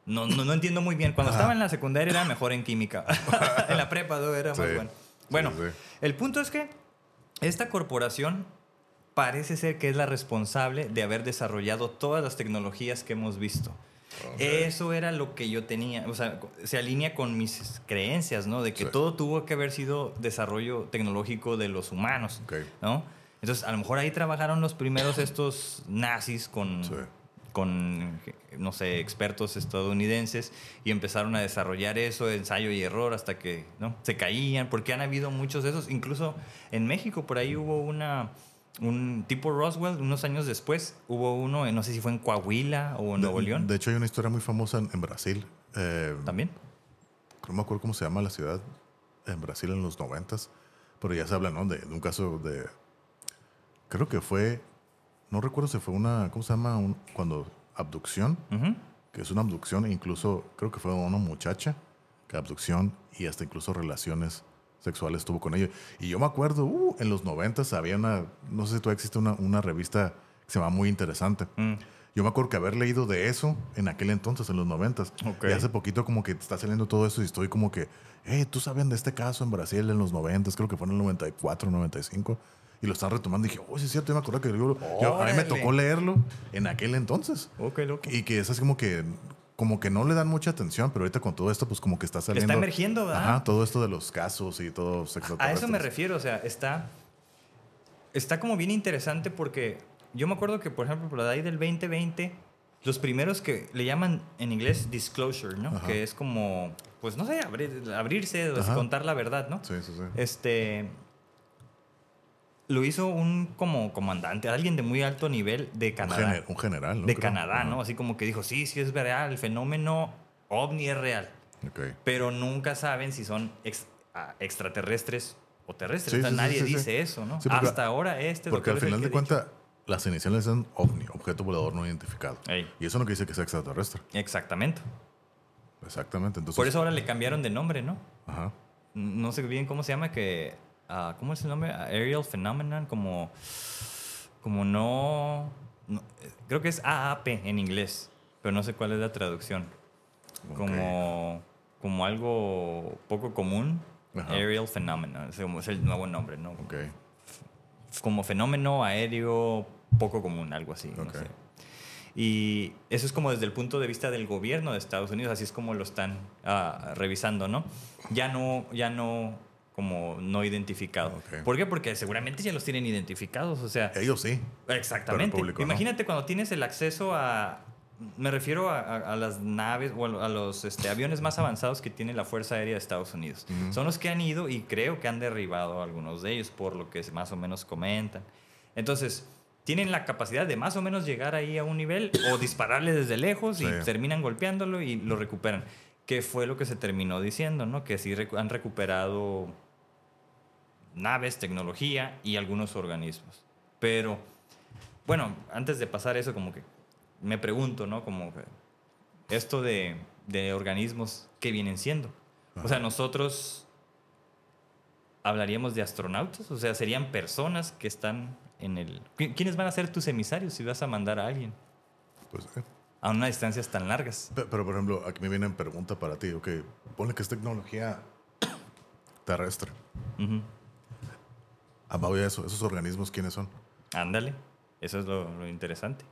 No, no, no entiendo muy bien. Cuando Ajá. estaba en la secundaria era mejor en química. (laughs) en la prepa ¿no? era más Sí, bueno. Bueno, sí. el punto es que esta corporación parece ser que es la responsable de haber desarrollado todas las tecnologías que hemos visto. Eso era lo que yo tenía, o sea, se alinea con mis creencias, ¿no? De que Sí. todo tuvo que haber sido desarrollo tecnológico de los humanos. ¿no? Entonces, a lo mejor ahí trabajaron los primeros estos nazis con, Sí. Con, no sé, expertos estadounidenses y empezaron a desarrollar eso, ensayo y error, hasta que ¿no? se caían, porque han habido muchos de esos. Incluso en México, por ahí hubo una, un tipo Roswell, unos años después, hubo uno, no sé si fue en Coahuila o en Nuevo De, León. de hecho, hay una historia muy famosa en, en Brasil. Eh, También. no me acuerdo cómo se llama la ciudad en Brasil en los noventas, pero ya se habla, ¿no? De, de un caso de, creo que fue, no recuerdo si fue una, ¿cómo se llama? Un- cuando abducción, Ujú. que es una abducción, incluso creo que fue una muchacha, que abducción y hasta incluso relaciones sexuales tuvo con ella. Y yo me acuerdo, uh, en los noventas había una, no sé si todavía existe una, una revista que se llama Muy Interesante. Mm. Yo me acuerdo que haber leído de eso en aquel entonces, en los noventas. Ok. Y hace poquito como que está saliendo todo eso y estoy como que, hey, ¿tú sabían de este caso en Brasil en los noventas? Creo que fue en el 94, 95. Y lo están retomando y dije, oh, sí es cierto, yo me acuerdo que yo- a mí me tocó leerlo en aquel entonces. Ok, loco. Y que es así como que, como que no le dan mucha atención, pero ahorita con todo esto, pues como que está saliendo. emergiendo, ¿verdad? Ajá, todo esto de los casos y todo A eso me refiero, o sea, está, está como bien interesante porque yo me acuerdo que, por ejemplo, por ahí del 2020 los primeros que le llaman en inglés disclosure, ¿no? Que es como, pues no sé, abrir- abrirse, Ajá. contar la verdad, ¿no? Sí, sí, sí. Este. Lo hizo un como comandante, alguien de muy alto nivel de Un, Canadá. gener- un general, ¿no? de Creo. Canadá. ¿no? Así como que dijo, sí, sí es real, el fenómeno ovni es real. Ok. Pero nunca saben si son ex- extraterrestres o terrestres. Sí, O sea, sí, sí, nadie sí, dice eso, ¿no? Hasta ahora este Porque al final de cuentas, las iniciales son OVNI, objeto volador no identificado. Ey. Y eso no quiere decir que sea extraterrestre. Exactamente. Exactamente. Entonces, Por eso ahora le cambiaron de nombre, ¿no? Ajá. No sé bien cómo se llama, que... ah, ¿Cómo es el nombre? Aerial Phenomenon, como... Como no... no- creo que es AAP en inglés, pero no sé cuál es la traducción. Como, como algo poco común. Ajá. Aerial Phenomenon, es como- es el nuevo nombre, ¿no? Ok. como fenómeno aéreo poco común, algo así. no Ok. sé. Y eso es como desde el punto de vista del gobierno de Estados Unidos, así es como lo están ah, revisando, ¿no? Ya no, ya no como no identificado. Ok. ¿Por qué? Porque seguramente ya los tienen identificados, o sea, Ellos sí. exactamente. no. Imagínate cuando tienes el acceso a, me refiero a, a- a las naves o a los este, aviones más avanzados que tiene la Fuerza Aérea de Estados Unidos. Son los que han ido y creo que han derribado algunos de ellos por lo que más o menos comentan. Entonces, tienen la capacidad de más o menos llegar ahí a un nivel o dispararle desde lejos y Sí. terminan golpeándolo y lo recuperan. Que fue lo que se terminó diciendo, ¿no? Que sí han recuperado naves, tecnología y algunos organismos. Pero, bueno, antes de pasar eso, como que me pregunto, ¿no? Como esto de, de organismos, ¿qué vienen siendo? O sea, nosotros hablaríamos de astronautas, o sea, serían personas que están en el... ¿Qui- ¿Quiénes van a ser tus emisarios si vas a mandar a alguien Pues, eh. a unas distancias tan largas? Pe- Pero, por ejemplo, aquí me viene en pregunta para ti. Ok, ponle que es tecnología terrestre. Ujú. De eso, ¿esos organismos quiénes son? Ándale, eso es lo, lo interesante.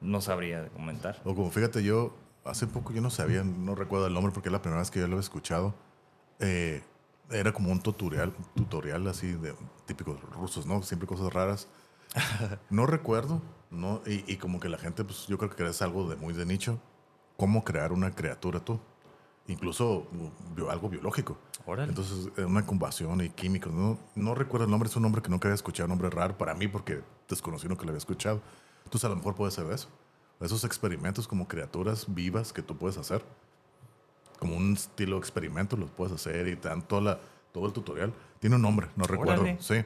No sabría comentar. O como fíjate, yo hace poco yo no sabía, no recuerdo el nombre porque es la primera vez que yo lo he escuchado. Eh, era como un tutorial, tutorial así de típicos rusos, ¿no? Siempre cosas raras. (laughs) No recuerdo, ¿no? Y, y como que la gente, pues yo creo que es algo de muy de nicho. ¿Cómo crear una criatura tú? Incluso uh, bio- algo biológico. Órale. Entonces, eh, una combustión y químicos. No, no recuerdo el nombre, es un nombre que nunca había escuchado, un nombre raro para mí porque desconocí uno que lo había escuchado. Entonces, a lo mejor puede ser eso. Esos experimentos como criaturas vivas que tú puedes hacer. Como un estilo de experimento los puedes hacer y te dan toda la- todo el tutorial. Tiene un nombre, no recuerdo. Órale. Sí.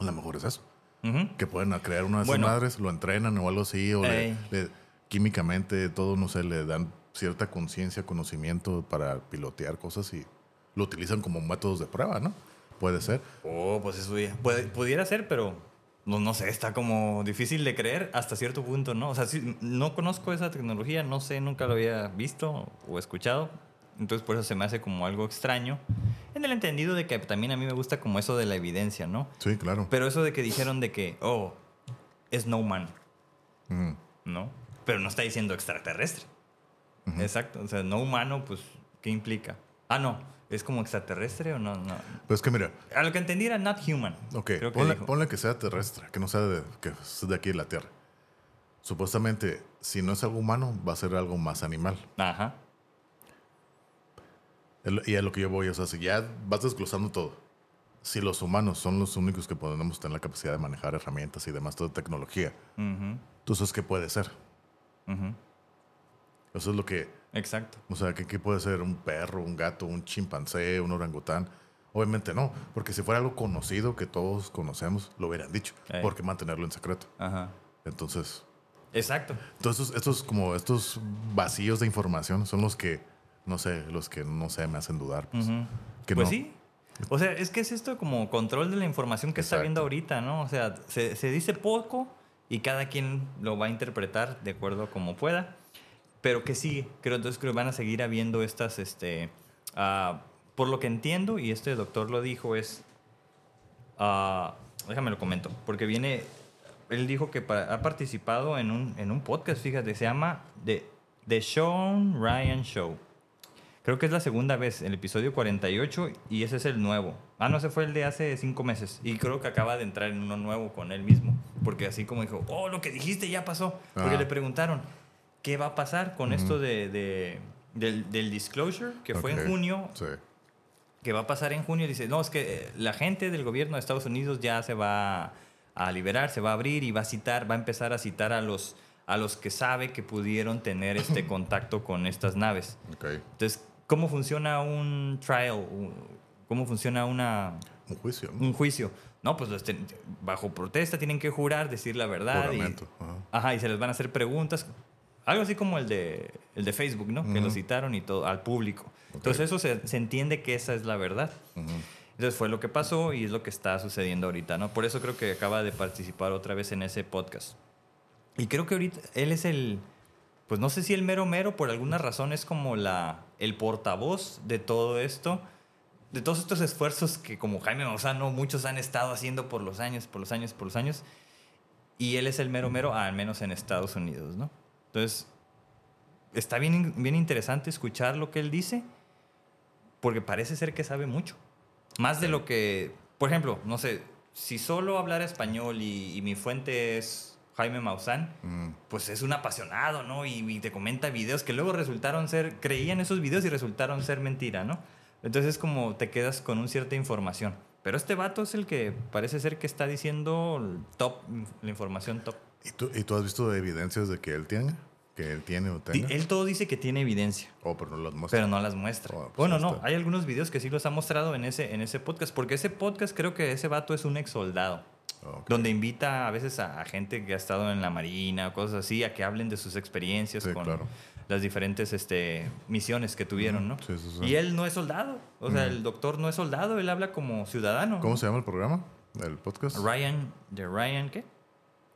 A lo mejor es eso. Ujú. Que pueden crear una de esas Bueno. madres, lo entrenan o algo así, o le- le- químicamente todo, no sé, le dan cierta conciencia, conocimiento para pilotear cosas y lo utilizan como métodos de prueba, ¿no? Puede ser. Oh, pues eso ya- puede- pudiera ser, pero no, no sé, está como difícil de creer hasta cierto punto, ¿no? O sea, sí, no conozco esa tecnología, no sé, nunca lo había visto o escuchado, entonces por eso se me hace como algo extraño, en el entendido de que también a mí me gusta como eso de la evidencia, ¿no? Sí, claro. Pero eso de que dijeron de que, oh, es no man, Mm. ¿no? Pero no está diciendo extraterrestre. Exacto, o sea, no humano, pues, ¿qué implica? Ah, no, ¿es como extraterrestre o no? no. Pues que mira, A lo que entendí era not human. ok, Creo que ponle, ponle que sea terrestre, que no sea de, que es de aquí de la Tierra. Supuestamente, si no es algo humano, va a ser algo más animal. Ajá. El- Y a lo que yo voy, o sea, si ya vas desglosando todo, si los humanos son los únicos que podemos tener la capacidad de manejar herramientas y demás, toda tecnología, Ujú, entonces, ¿qué puede ser? ujú. Eso es lo que, Exacto. o sea, ¿qué, qué puede ser? ¿Un perro, un gato, un chimpancé, un orangután? Obviamente no, porque si fuera algo conocido que todos conocemos, lo hubieran dicho. Ey. ¿Por qué mantenerlo en secreto? Ajá. Entonces, Exacto. entonces estos, como estos vacíos de información son los que, no sé, los que no sé, me hacen dudar. Pues, Ujú. que pues no. sí. O sea, es que es esto como control de la información que está Exacto. viendo ahorita, ¿no? O sea, se, se dice poco y cada quien lo va a interpretar de acuerdo a como pueda. Pero que sí, creo entonces que van a seguir habiendo estas, este, ah, por lo que entiendo, y este doctor lo dijo, es, ah, déjame lo comento, porque viene, él dijo que pa- ha participado en un, en un podcast, fíjate, se llama The, The Sean Ryan Show. Creo que es la segunda vez, el episodio 48, y ese es el nuevo. Ah, no, ese fue el de hace cinco meses. Y creo que acaba de entrar en uno nuevo con él mismo. Porque así como dijo, oh, lo que dijiste ya pasó. Porque Ah. le preguntaron, ¿qué va a pasar con esto de, de- del, del disclosure, que fue en junio? Sí. que va a pasar en junio. Dice, no, es que eh, la gente del gobierno de Estados Unidos ya se va a liberar, se va a abrir y va a citar, va a empezar a citar a los, a los que sabe que pudieron tener este (clears throat) contacto con estas naves. Ok. Entonces, ¿cómo funciona un trial? ¿Cómo funciona una, Un juicio. ¿no? un juicio? No, pues los ten- bajo protesta tienen que jurar, decir la verdad. Y, ajá, y se les van a hacer preguntas. Algo así como el de, el de Facebook, ¿no? Que lo citaron y todo al público. Entonces eso se, se entiende que esa es la verdad. Entonces fue lo que pasó y es lo que está sucediendo ahorita, ¿no? Por eso creo que acaba de participar otra vez en ese podcast. Y creo que ahorita él es el, pues no sé si el mero mero, por alguna razón es como la, el portavoz de todo esto, de todos estos esfuerzos que como Jaime Mausano muchos han estado haciendo por los años, por los años, por los años. Y él es el mero mero, al menos en Estados Unidos, ¿no? Entonces, está bien, bien interesante escuchar lo que él dice, porque parece ser que sabe mucho. Más de lo que, por ejemplo, no sé, si solo hablara español y, y mi fuente es Jaime Maussan, pues es un apasionado, ¿no? Y, y te comenta videos que luego resultaron ser, creían esos videos y resultaron ser mentira, ¿no? Entonces es como te quedas con una cierta información. Pero este vato es el que parece ser que está diciendo top, la información top. ¿Y tú, ¿Y tú has visto evidencias de que él tiene? Que él tiene o tenga. Él todo dice que tiene evidencia. Oh, pero no las muestra. Pero no las muestra. Oh, pues bueno, no, hay algunos videos que sí los ha mostrado en ese, en ese podcast, porque ese podcast creo que ese vato es un ex soldado, donde invita a veces a, a gente que ha estado en la marina, cosas así, a que hablen de sus experiencias Sí, con claro. las diferentes este, misiones que tuvieron, ¿no? Sí, sí, sí. Y él no es soldado, o sea, el doctor no es soldado, él habla como ciudadano. ¿Cómo se llama el programa? ¿El podcast? Ryan, de Ryan, ¿qué?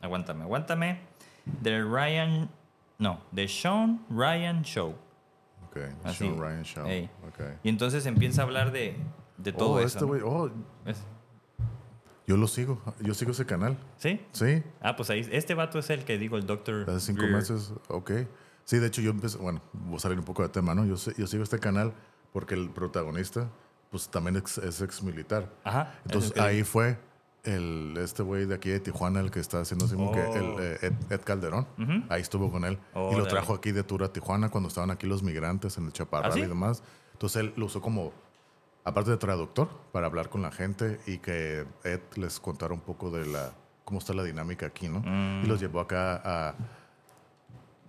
Aguántame, aguántame. De Ryan, no, de Sean Ryan Show. Ok. Así. Sean Ryan Show. Ey. Ok. Y entonces empieza a hablar de, de todo oh, eso. este ¿no? güey. Oh, ¿Ves? yo lo sigo. Yo sigo ese canal. ¿Sí? Sí. Ah, pues ahí, este vato es el que digo, el doctor. Hace cinco Greer. meses. Ok. Sí, de hecho yo empecé. Bueno, voy a salir un poco de tema, ¿no? Yo, yo sigo este canal porque el protagonista, pues también es ex militar. Ajá. Entonces es ahí fue el, este güey de aquí de Tijuana, el que está haciendo así como que Oh. el, eh, Ed, Ed Calderón. Ahí estuvo con él. y lo trajo aquí de tour a Tijuana cuando estaban aquí los migrantes en el Chaparral ¿Ah, sí? y demás. Entonces él lo usó como, aparte de traductor, para hablar con la gente y que Ed les contara un poco de la cómo está la dinámica aquí, ¿no? Mm. Y los llevó acá a,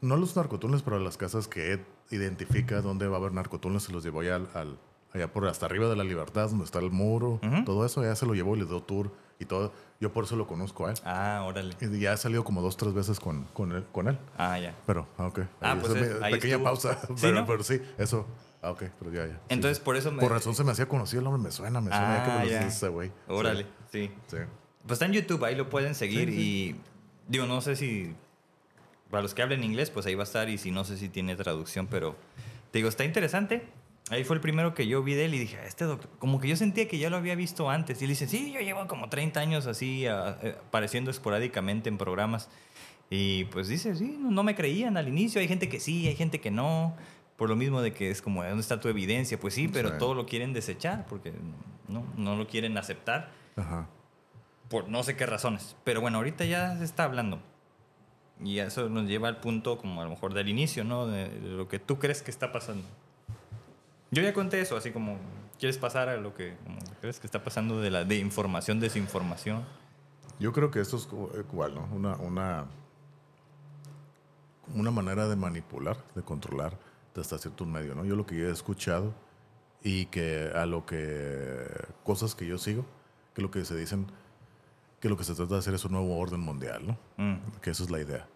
no a los narcotúneles, pero a las casas que Ed identifica dónde va a haber narcotúneles, se los llevó allá al, al- allá por hasta arriba de la libertad, donde está el muro, todo eso, ya se lo llevó y le dio tour y todo. Yo por eso lo conozco a él. Ah, órale. Y ya he salido como dos, tres veces con, con, él, con él. Ah, ya. Pero, ah, ok. Ah, Ahí, pues es- ahí pequeña estuvo. pausa. ¿Sí, pero, no? pero sí, eso. Ah, ok, pero ya, ya. Entonces, sí. por eso me. Por razón se me hacía conocido el nombre, me suena, me suena. ya que Ah, me lo ya. ese güey. Órale, sí. Sí. sí. Pues está en YouTube, ahí lo pueden seguir y digo, no sé si para los que hablen inglés, pues ahí va a estar y si no sé si tiene traducción, pero te digo, está interesante. Ahí fue el primero que yo vi de él y dije, "Ah, este doctor, como que yo sentía que ya lo había visto antes. Y le dicen, sí, yo llevo como 30 años así, apareciendo esporádicamente en programas. Y pues dice, sí, no, no me creían al inicio. Hay gente que sí, hay gente que no. Por lo mismo de que es como, ¿dónde está tu evidencia? Pues sí, pero Sí. todo lo quieren desechar porque no, no lo quieren aceptar Ajá. por no sé qué razones. Pero bueno, ahorita ya se está hablando. Y eso nos lleva al punto como a lo mejor del inicio, ¿no? De lo que tú crees que está pasando. Yo ya conté eso, así como quieres pasar a lo que como crees que está pasando de la de información, desinformación. Yo creo que esto es igual, ¿no? Una, una, una manera de manipular, de controlar de hasta cierto medio, ¿no? Yo lo que yo he escuchado y que a lo que cosas que yo sigo, que lo que se dicen, que lo que se trata de hacer es un nuevo orden mundial, ¿no? Mm, Que esa es la idea.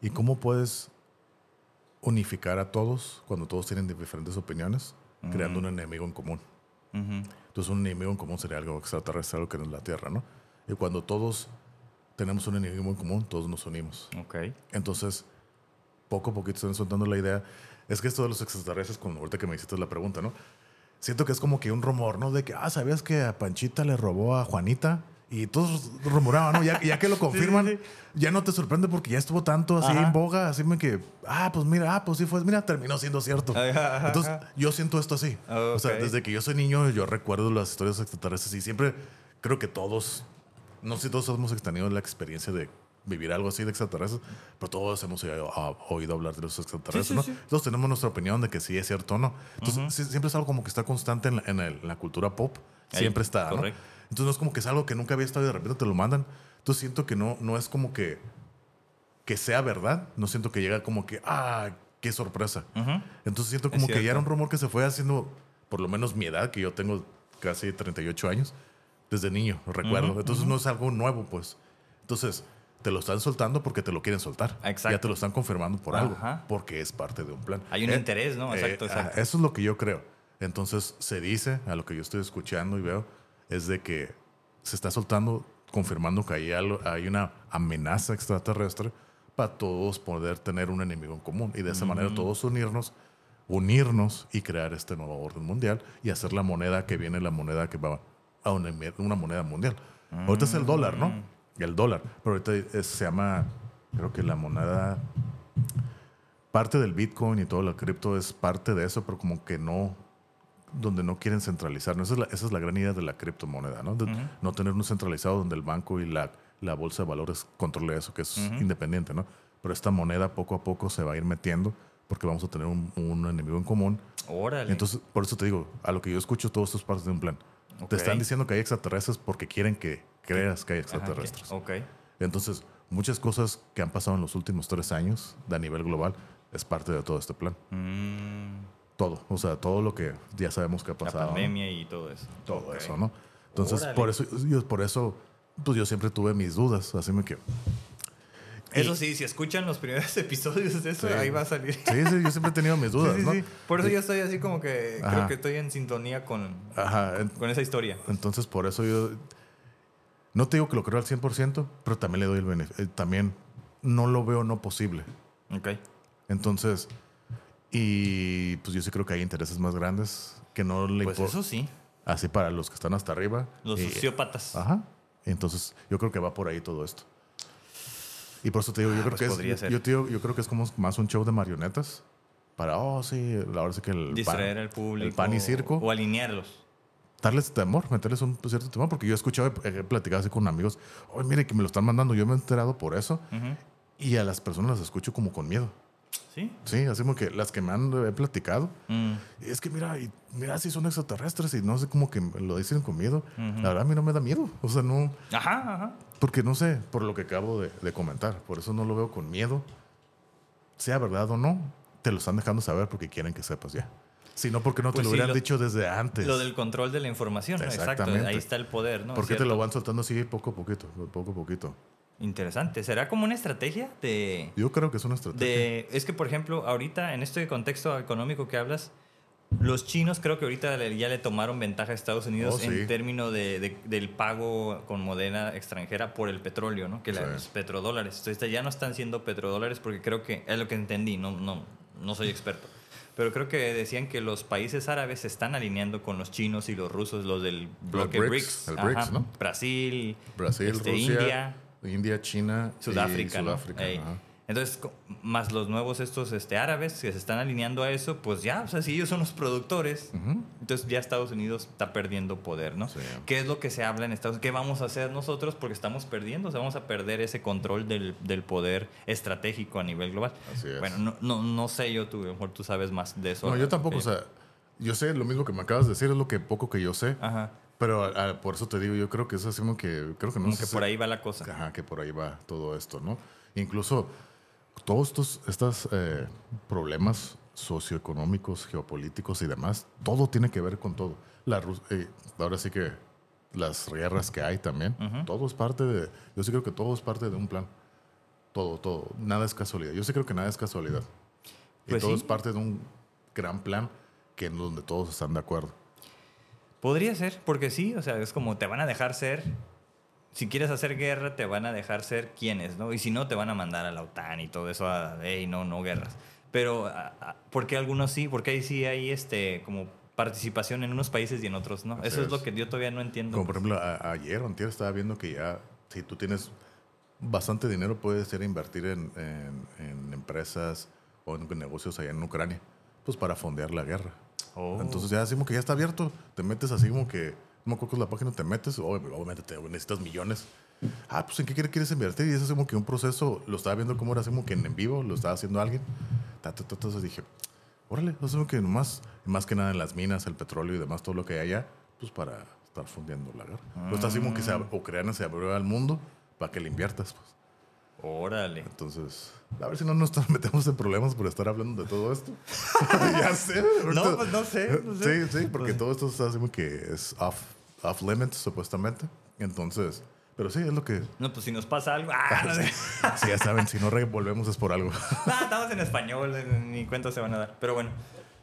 ¿Y cómo puedes unificar a todos cuando todos tienen diferentes opiniones, creando un enemigo en común? ujú. Entonces un enemigo en común sería algo extraterrestre, algo que no es la Tierra, ¿no? Y cuando todos tenemos un enemigo en común, todos nos unimos. Ok. Entonces, poco a poquito están soltando la idea. Es que esto de los extraterrestres, con ahorita que me hiciste la pregunta, ¿no? Siento que es como que un rumor, ¿no? De que, ah, ¿sabías que a Panchita le robó a Juanita? Y todos rumoraban, ¿no? Ya, ya que lo (laughs) confirman, sí. ya no te sorprende porque ya estuvo tanto así Ajá. en boga, así me que, ah, pues mira, ah, pues sí fue, mira, terminó siendo cierto. Ajá, ajá, Entonces, yo siento esto así. O sea, desde que yo soy niño, yo recuerdo las historias extraterrestres y siempre creo que todos, no sé si todos hemos tenido la experiencia de vivir algo así de extraterrestres, pero todos hemos oído, ah, oído hablar de los extraterrestres, Sí, sí, ¿no? sí. Todos tenemos nuestra opinión de que sí es cierto o no. Entonces, sí, siempre es algo como que está constante en la, en el- en la cultura pop. Ahí, Siempre está, ¿no? Entonces no es como que es algo que nunca había estado y de repente te lo mandan. Entonces siento que no, no es como que, que sea verdad. No siento que llega como que, ah, qué sorpresa. Ujú. Entonces siento como que ya era un rumor que se fue haciendo, por lo menos mi edad, que yo tengo casi 38 años, desde niño, recuerdo. Entonces no es algo nuevo, pues. Entonces te lo están soltando porque te lo quieren soltar. Exacto. Ya te lo están confirmando por algo, porque es parte de un plan. Hay un Eh, interés, ¿no? Exacto, eh, exacto. Eso es lo que yo creo. Entonces se dice, a lo que yo estoy escuchando y veo, es de que se está soltando, confirmando que hay, algo, hay una amenaza extraterrestre para todos poder tener un enemigo en común y de esa manera todos unirnos, unirnos y crear este nuevo orden mundial y hacer la moneda que viene, la moneda que va a una, una moneda mundial. Ahorita es el dólar, ¿no? El dólar, pero ahorita es- se llama, creo que la moneda parte del Bitcoin y todo lo cripto es parte de eso, pero como que no, donde no quieren centralizar. ¿no? Esa, es la, esa es la gran idea de la criptomoneda, ¿no? De No tener un centralizado donde el banco y la, la bolsa de valores controle eso, que es independiente, ¿no? Pero esta moneda poco a poco se va a ir metiendo porque vamos a tener un, un enemigo en común. Órale. Entonces, por eso te digo, a lo que yo escucho, todo esto es parte de un plan. Ok. Te están diciendo que hay extraterrestres porque quieren que creas que hay Ajá, extraterrestres. ok. Entonces, muchas cosas que han pasado en los últimos tres años de a nivel global es parte de todo este plan. Mm, Todo, o sea, todo lo que ya sabemos que ha la pasado. ¿no? pandemia y todo eso. Todo eso, ¿no? Entonces, Órale. por eso, yo, por eso, pues yo siempre tuve mis dudas, así me que... Eso sí, si escuchan los primeros (laughs) episodios de eso, Sí. ahí va a salir. Sí, sí, yo siempre he tenido mis dudas, Sí, sí, ¿no? sí. Por eso yo estoy así como que creo que estoy en sintonía con, Ajá, con esa historia. entonces por eso yo... No te digo que lo creo al 100%, pero también le doy el beneficio. También no lo veo no posible. Ok. Entonces, y pues yo sí creo que hay intereses más grandes que no le Pues importa. eso sí. Así para los que están hasta arriba. Los Y- sociópatas. Ajá. Entonces, yo creo que va por ahí todo esto. Y por eso te digo, yo creo pues que es, yo, yo te digo, yo creo que es como más un show de marionetas para, oh, sí, la verdad es que el Distraer pan, al público. el pan y circo, O alinearlos. darles temor, meterles un cierto temor, porque yo he escuchado, he platicado así con amigos, oye, mire que me lo están mandando, yo me he enterado por eso, y a las personas las escucho como con miedo. Sí. Sí, así como que las que me han he platicado, Mm. es que mira, y mira si son extraterrestres y no sé cómo que lo dicen con miedo. La verdad a mí no me da miedo. O sea, no, Ajá, ajá. porque no sé, por lo que acabo de, de comentar. Por eso no lo veo con miedo. Sea verdad o no, te lo están dejando saber porque quieren que sepas ya. Si no, porque no te Pues lo sí, hubieran lo- dicho desde antes. Lo del control de la información, ¿no? Exacto. Exactamente. Ahí está el poder, ¿no? ¿Por qué te lo van soltando así poco a poquito? Poco a poquito. Interesante. ¿Será como una estrategia de, Yo creo que es una estrategia. de... Es que, por ejemplo, ahorita, en este contexto económico que hablas, los chinos creo que ahorita ya le tomaron ventaja a Estados Unidos Oh, sí. en términos de, de- del pago con moneda extranjera por el petróleo, ¿no? Que Sí. los petrodólares. Entonces ya no están siendo petrodólares porque creo que es lo que entendí, no, no, no soy experto. Pero creo que decían que los países árabes se están alineando con los chinos y los rusos, los del bloque BRICS, BRICS. el BRICS, ¿no? Brasil, Brasil, este, Rusia, India, India, China, y Sudáfrica. Entonces, más los nuevos estos este, árabes que se están alineando a eso, pues ya, o sea, si ellos son los productores, entonces ya Estados Unidos está perdiendo poder, ¿no? Sí. ¿Qué es lo que se habla en Estados Unidos? ¿Qué vamos a hacer nosotros? Porque estamos perdiendo, o sea, vamos a perder ese control del, del poder estratégico a nivel global. Así es. Bueno, no, no, no sé yo, tú, a lo mejor tú sabes más de eso. No, yo tampoco, Eh, o sea, yo sé lo mismo que me acabas de decir, es lo que poco que yo sé. Ajá, Pero a- a- por eso te digo, yo creo que es así como que, creo que no como que por ahí va la cosa. Ajá, que por ahí va todo esto, ¿no? Incluso todos estos, estos eh, problemas socioeconómicos, geopolíticos y demás, todo tiene que ver con todo. La, Rus- eh, ahora sí que las guerras que hay también, todo es parte de, yo sí creo que todo es parte de un plan. Todo, todo, nada es casualidad. Yo sí creo que nada es casualidad. Y Pues todo sí. es parte de un gran plan que en donde todos están de acuerdo. Podría ser, porque sí, o sea, es como te van a dejar ser. Si quieres hacer guerra, te van a dejar ser quienes, ¿no? Y si no, te van a mandar a la OTAN y todo eso, a, hey, no, no guerras. Pero, a- a- ¿por qué algunos sí? Porque ahí sí hay este, como participación en unos países y en otros no. Así Eso es. es. lo que yo todavía no entiendo. Como por ejemplo, a- ayer o antier estaba viendo que ya, si tú tienes bastante dinero, puedes ir a invertir en, en- en empresas o en negocios allá en Ucrania, pues para fondear la guerra. Oh. Entonces ya como que ya está abierto, te metes así como que, no me acuerdo cuál es la página, te metes, ob- obviamente te necesitas millones. Ah, pues ¿en qué quiere- quieres invertir? Y eso es como que un proceso, lo estaba viendo como era así como que en, vivo, lo estaba haciendo alguien. Entonces dije, órale, eso es como que nomás, más que nada en las minas, el petróleo y demás, todo lo que hay allá, pues para estar fundiendo la guerra. Pues está así como que se, ab- Ucrania se abrió al mundo para que le inviertas, pues. Órale. Entonces, a ver si no nos (laughs) metemos en problemas por estar hablando de todo esto. (laughs) ya sé. No, pues no sé, no sé. Sí, sí, porque todo esto está así como que es off, off limits, supuestamente. Entonces, pero sí, es lo que. No, pues si nos pasa algo. (laughs) Ah, no sé. Si ya saben, si no revolvemos es por algo. Ah, estamos en español, ni cuenta se van a dar. Pero bueno.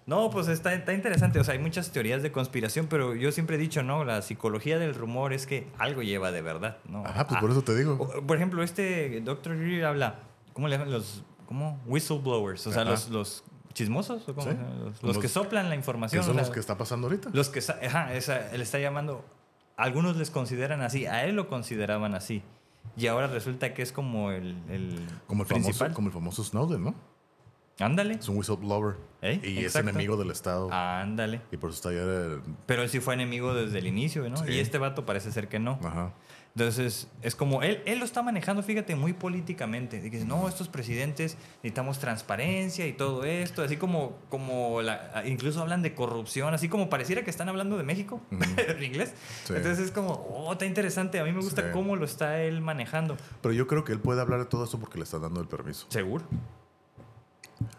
No, pues está, está interesante. O sea, hay muchas teorías de conspiración, pero yo siempre he dicho, ¿no? La psicología del rumor es que algo lleva de verdad, ¿no? Ajá, pues Ah, por eso te digo. Por ejemplo, este Dr. Greer habla, ¿cómo le llaman? Los, ¿cómo? Whistleblowers, o sea, Ajá. los, los chismosos, ¿o cómo? Sí. Los, que soplan la ¿Qué información. son o sea, los que está pasando ahorita? los que, ajá, esa, él está llamando, algunos les consideran así, a él lo consideraban así. Y ahora resulta que es como el, el Como el, principal. famoso, como el famoso Snowden, ¿no? Ándale. Es un whistleblower. ¿Eh? Y es enemigo del Estado. Ándale. Y por eso está el- Pero él sí fue enemigo desde el inicio, ¿no? Sí. Y este vato parece ser que no. Ajá. Entonces, es como él, él lo está manejando, fíjate, muy políticamente. Dice, no, estos presidentes necesitamos transparencia y todo esto. Así como, como la- incluso hablan de corrupción, así como pareciera que están hablando de México (laughs) en inglés. Sí. Entonces es como, oh, está interesante. A mí me gusta Sí. cómo lo está él manejando. Pero yo creo que él puede hablar de todo esto porque le están dando el permiso. Seguro.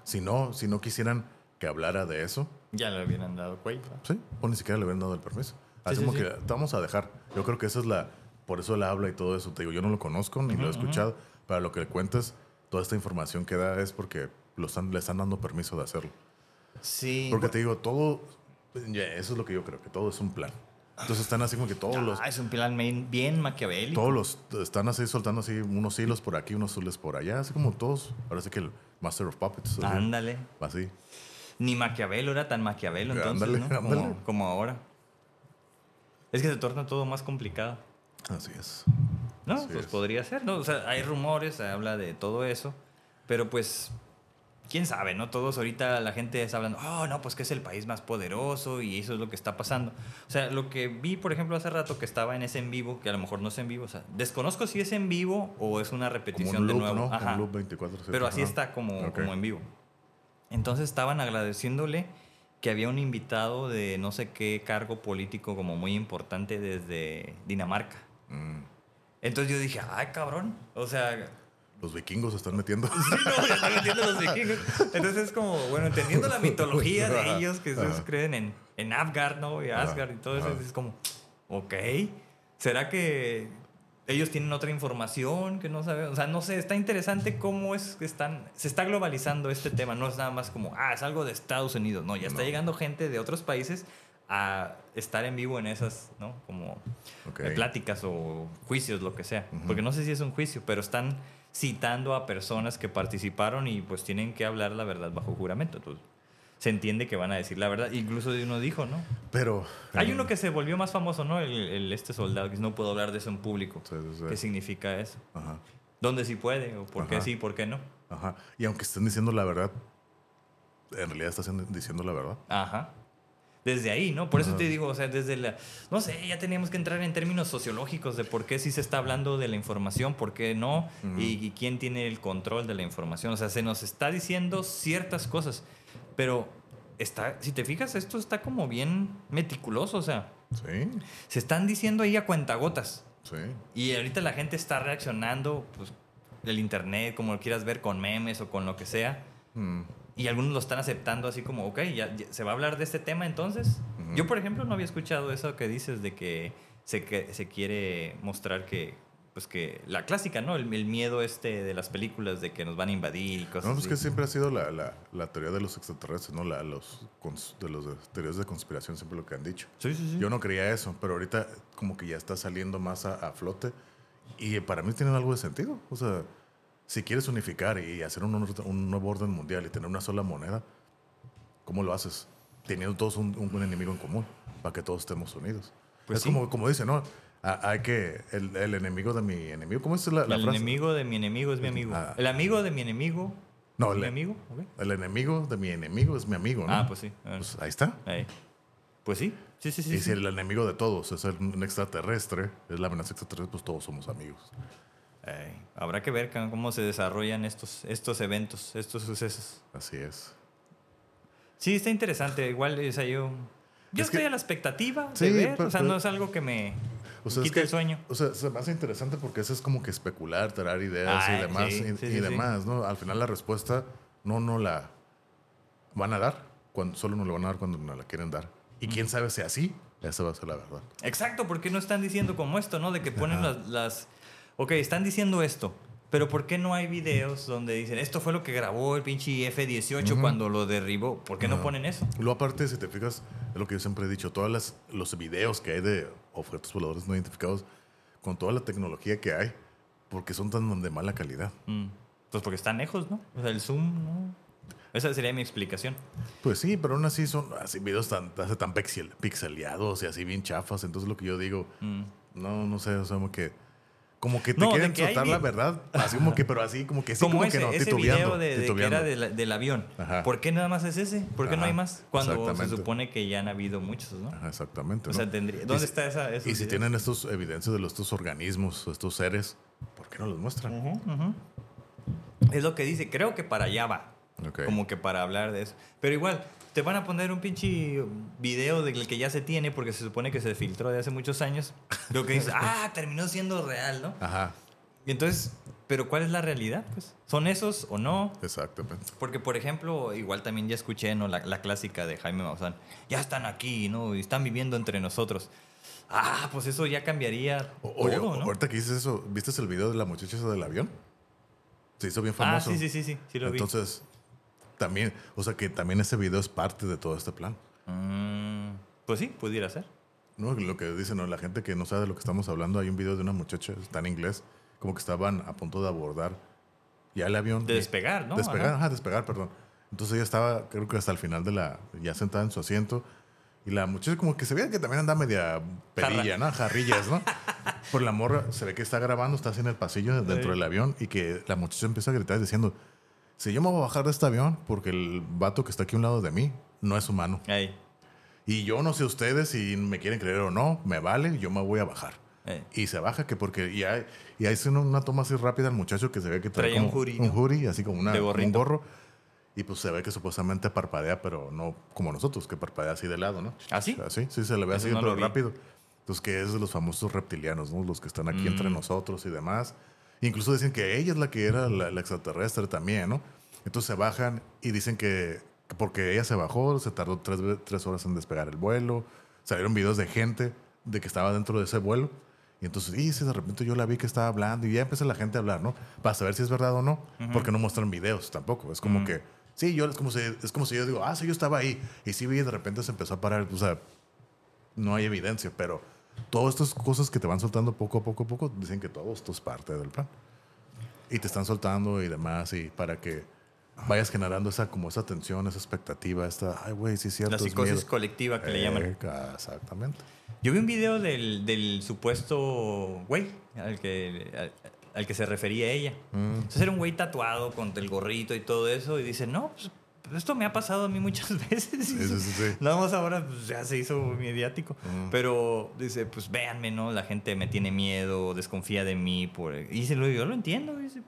Si no, si no quisieran que hablara de eso, Ya le hubieran dado cuello. sí, o ni siquiera le hubieran dado el permiso. Así sí, como sí. que vamos a dejar. Yo creo que esa es la. Por eso él habla y todo eso. Te digo, yo no lo conozco ni lo he escuchado. Para lo que le cuentas, toda esta información que da es porque lo están, le están dando permiso de hacerlo. Sí. Porque te digo, todo. eso es lo que yo creo, que todo es un plan. Entonces están así como que todos los. Ah, es un plan bien bien maquiavélico. Todos los están así soltando así unos hilos por aquí, unos hilos por allá, así como todos. Ahora sí que el Master of Puppets. Ándale. Así. Ni Maquiavelo era tan Maquiavelo entonces, Ándale, ¿no? Como, ándale. como ahora. Es que se torna todo más complicado. Así es. No, Así pues es. podría ser, ¿no? O sea, hay rumores, se habla de todo eso, pero pues, quién sabe, ¿no? Todos ahorita la gente está hablando, oh, no, pues que es el país más poderoso y eso es lo que está pasando. O sea, lo que vi, por ejemplo, hace rato que estaba en ese en vivo, que a lo mejor no es en vivo, o sea, desconozco si es en vivo o es una Como repetición un loop, de nuevo. ¿no? Ajá. Un loop 24 Pero así está como en vivo. Entonces estaban agradeciéndole que había un invitado de no sé qué cargo político como muy importante desde Dinamarca. Mm. Entonces yo dije, ay, cabrón. O sea, Los vikingos se están metiendo. (laughs) sí, no, ya están metiendo los vikingos. Entonces es como, bueno, entendiendo la mitología de ellos, que ellos creen en, en Asgard, ¿no? Y Asgard y todo eso, es como, ok. ¿Será que ellos tienen otra información que no sabemos? O sea, no sé, está interesante cómo es que están, se está globalizando este tema. No es nada más como, ah, es algo de Estados Unidos. No, ya está No. llegando gente de otros países a estar en vivo en esas, ¿no? Como Ok. eh, pláticas o juicios, lo que sea. Ujú. Porque no sé si es un juicio, pero están citando a personas que participaron y pues tienen que hablar la verdad bajo juramento. Entonces, se entiende que van a decir la verdad. Incluso uno dijo, ¿no? Pero. Hay eh, uno que se volvió más famoso, ¿no? El, el- este soldado que no puedo hablar de eso en público. Sí, sí, sí. ¿Qué significa eso? Ajá. ¿Dónde sí puede? ¿O por qué sí, por qué no? Ajá. Y aunque estén diciendo la verdad, en realidad están diciendo la verdad. Ajá. Desde ahí, ¿no? Por eso te digo, o sea, desde la... No sé, ya teníamos que entrar en términos sociológicos de por qué sí se está hablando de la información, por qué no, y, y quién tiene el control de la información. O sea, se nos está diciendo ciertas cosas, pero está, si te fijas, esto está como bien meticuloso, o sea, Sí. se están diciendo ahí a cuentagotas. Sí. Y ahorita la gente está reaccionando, pues, el internet, como lo quieras ver, con memes o con lo que sea. Mm. Y algunos lo están aceptando así como, ok, ya, ya- ¿se va a hablar de este tema entonces? Yo, por ejemplo, no había escuchado eso que dices de que se, que se quiere mostrar que, pues que la clásica, ¿no? El, el miedo este de las películas de que nos van a invadir y cosas No, pues así. que siempre ha sido la, la, la teoría de los extraterrestres, ¿no? La, los, cons- de los teorías de conspiración, siempre lo que han dicho. Sí, sí, sí. Yo no creía eso, pero ahorita como que ya está saliendo más a, a flote y para mí tienen algo de sentido. O sea, si quieres unificar y hacer un, nuevo orden mundial y tener una sola moneda, ¿cómo lo haces? teniendo todos un, un enemigo en común, para que todos estemos unidos. Pues es sí. como, como dice, ¿no? A- Hay que, el, el enemigo de mi enemigo, ¿cómo es la, la el frase? enemigo de mi enemigo es mi amigo. Ah. El amigo de mi enemigo No, es mi el- amigo. El enemigo de mi enemigo es mi amigo, ¿no? Ah, pues sí. Ah. Pues ahí está. Ahí. Pues sí. Sí, sí, sí. y sí. si el enemigo de todos es el- un extraterrestre, es la amenaza extraterrestre, pues todos somos amigos. Habrá que ver cómo se desarrollan estos, estos eventos, estos sucesos. Así es. Sí, está interesante. Igual, o sea, yo. Yo Es que- estoy a la expectativa Sí, de ver. pero- o sea, pero- no es algo que me O sea, es quite que- el sueño. O sea, se me hace interesante porque eso es como que especular, traer ideas Ay, y demás, sí, y, sí, y demás, ¿no? Al final la respuesta no no la van a dar, cuando, solo nos la van a dar cuando nos la quieren dar. Y quién sabe si así, esa va a ser la verdad. Exacto, porque no están diciendo como esto, ¿no? De que ponen las, las. Ok, están diciendo esto. Pero ¿por qué no hay videos donde dicen esto fue lo que grabó el pinche F-18 cuando lo derribó? ¿Por qué no ponen eso? Luego aparte, si te fijas, es lo que yo siempre he dicho, todos las, los videos que hay de objetos voladores no identificados, con toda la tecnología que hay, porque son tan de mala calidad. Mm, Pues porque están lejos, ¿no? O sea, el zoom, ¿no? Esa sería mi explicación. Pues sí, pero aún así son así videos tan, tan, pixel- pixeleados y así bien chafas. Entonces lo que yo digo, no, no sé, o sea, como que, como que te. No, quieren hay soltar la verdad, así como que, pero así como que sí, como, como, ese, que no, ese titubeando, video de, de que era de la- del avión. Ajá. ¿Por qué nada más es ese? ¿Por qué no hay más? Cuando se supone que ya han habido muchos, ¿no? Ajá, exactamente. O ¿no? sea, tendría- Y ¿dónde si- está esa- Y si tienen estos evidencias de los, estos organismos, estos seres, ¿por qué no los muestran? Es lo que dice. Creo que para allá va. Como que para hablar de eso. Pero igual, te van a poner un pinche video del que ya se tiene porque se supone que se filtró de hace muchos años. (laughs) Lo que dice, (laughs) ah, terminó siendo real, ¿no? Ajá, Y entonces, ¿pero cuál es la realidad? Pues, ¿son esos o no? exactamente. Porque, por ejemplo, igual también ya escuché ¿no? la, la clásica de Jaime Maussan. Ya están aquí, ¿no? Y están viviendo entre nosotros. Ah, pues eso ya cambiaría O- Oye, todo, ¿no? ahorita que dices eso, ¿viste el video de la muchacha del avión? Se hizo bien Ah, famoso. sí, sí, sí, sí, sí lo vi. También, o sea que también ese video es parte de todo este plan. Mm, pues sí, pudiera ser. ¿no? Lo que dicen, ¿no? la gente que no sabe de lo que estamos hablando, hay un video de una muchacha, está en inglés, como que estaban a punto de abordar ya el avión. De despegar, ¿no? Despegar, Ajá. ajá. despegar, perdón. Entonces ella estaba, creo que hasta el final de la, ya sentada en su asiento, y la muchacha como que se veía que también anda media perilla, ¿no? Jarrillas, ¿no? (laughs) Por la morra, se ve que está grabando, está así en el pasillo dentro Sí. del avión, y que la muchacha empieza a gritar diciendo, si yo me voy a bajar de este avión, porque el vato que está aquí a un lado de mí no es humano. Ahí. Y yo no sé ustedes si me quieren creer o no, me vale, yo me voy a bajar. Y se baja que porque y hay, y hay una, toma así rápida al muchacho que se ve que trae Traía un hoodie, un hoodie, así como una, un gorro. Y pues se ve que supuestamente parpadea, pero no como nosotros, que parpadea así de lado, ¿no? ¿Ah, sí? Así, sí, se le ve Eso así, no pero rápido. Entonces, que es de los famosos reptilianos, ¿no? Los que están aquí entre Mm. nosotros y demás. Incluso dicen que ella es la que era la, la extraterrestre también, ¿no? Entonces se bajan y dicen que que porque ella se bajó, se tardó tres, tres horas en despegar el vuelo. Salieron videos de gente de que estaba dentro de ese vuelo. Y entonces, y si de repente yo la vi que estaba hablando y ya empieza la gente a hablar, ¿no? Para saber si es verdad o no, porque no muestran videos tampoco. Es como que, sí, yo es como, si, es como si yo digo, ah, sí, yo estaba ahí. Y sí vi y de repente se empezó a parar. O sea, no hay evidencia, pero todas estas cosas que te van soltando poco a poco a poco, dicen que todo esto es parte del plan. Y te están soltando y demás, y para que vayas generando esa como esa tensión, esa expectativa, esta, ay, güey, sí es cierto. La psicosis miedo". colectiva que le llaman. Exactamente. Yo vi un video del, del supuesto güey al que, al, al que se refería ella. Mm. Entonces era un güey tatuado con el gorrito y todo eso. Y dice, no, pues, esto me ha pasado a mí muchas (laughs) veces. Sí, sí, sí. Nada más ahora pues, ya se hizo mediático. Pero dice, pues véanme, ¿no? La gente me tiene miedo, desconfía de mí. Por... Y dice, "Lo- yo lo entiendo. dice,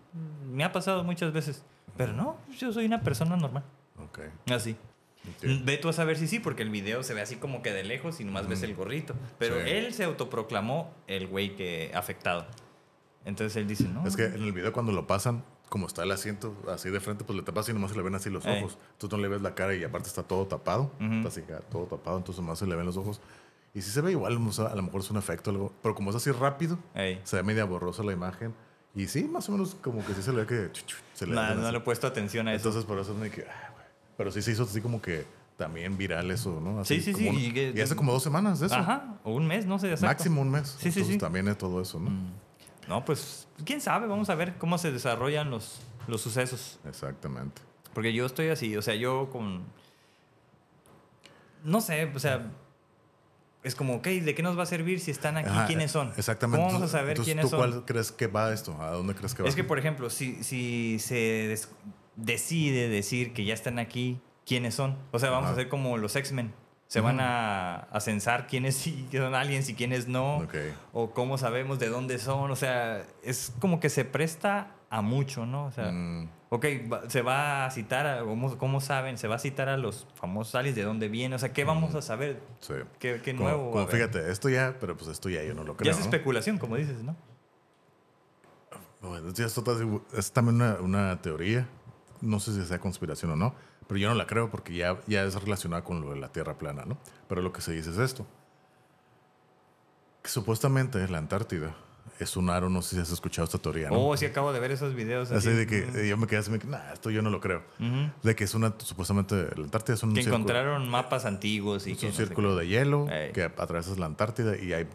me ha pasado muchas veces. Pero no, yo soy una persona normal. Ok. Así. Ok. Ve tú a saber si sí, porque el video se ve así como que de lejos y nomás ves el gorrito. Pero él se autoproclamó el güey que afectado. Entonces él dice, no. Es que en el video cuando lo pasan, como está el asiento así de frente, pues le tapas y nomás se le ven así los Ey. ojos. Tú no le ves la cara y aparte está todo tapado. Ujú. Está así, todo tapado, entonces nomás se le ven los ojos. Y sí se ve igual, o sea, a lo mejor es un efecto, algo, pero como es así rápido, Ey. se ve media borrosa la imagen. Y sí, más o menos como que sí se le ve que se le No, hacen no así. le he puesto atención a eso. Entonces por eso es de que, ah. Pero sí se hizo así como que también viral eso, ¿no? Así Sí, sí, sí, un- y y hace como dos semanas de eso. Ajá, o un mes, no sé. exacto. Máximo un mes. Sí, sí, Entonces sí. también es todo eso, ¿no? No, pues, quién sabe, vamos a ver cómo se desarrollan los, los sucesos. Exactamente. Porque yo estoy así, o sea, yo con... no sé, o sea, es como, ok, ¿de qué nos va a servir si están aquí? Ajá, ¿Quiénes son? Exactamente. ¿Cómo vamos a saber quiénes ¿tú son? cuál crees que va esto? ¿A dónde crees que va? Es que, por ejemplo, si, si se decide decir que ya están aquí, ¿quiénes son? O sea, vamos Ajá. a hacer como los X-Men. Se van a, a censar quiénes sí son aliens y quiénes no. Ok. O cómo sabemos de dónde son. O sea, es como que se presta a mucho, ¿no? O sea, Mm, ok, se va a citar, a, ¿cómo, cómo saben? Se va a citar a los famosos aliens, de dónde vienen. O sea, ¿qué vamos a saber? sí. ¿Qué, qué Como- nuevo? como fíjate, esto ya, pero pues esto ya yo no lo creo. ya es ¿no? especulación, como dices, ¿no? Bueno, esto, esto es también una, una teoría. No sé si sea conspiración o no, pero yo no la creo porque ya, ya es relacionada con lo de la Tierra plana, ¿no? Pero lo que se dice es esto. Que supuestamente la Antártida es un aro, no sé si has escuchado esta teoría, ¿no? Oh, sí, acabo de ver esos videos. Así así. de que eh, yo me quedé así, me nah, esto yo no lo creo. De que es una, supuestamente, la Antártida es un Que círculo- encontraron mapas antiguos y es que un no círculo de hielo Ey. que atravesas la Antártida y hay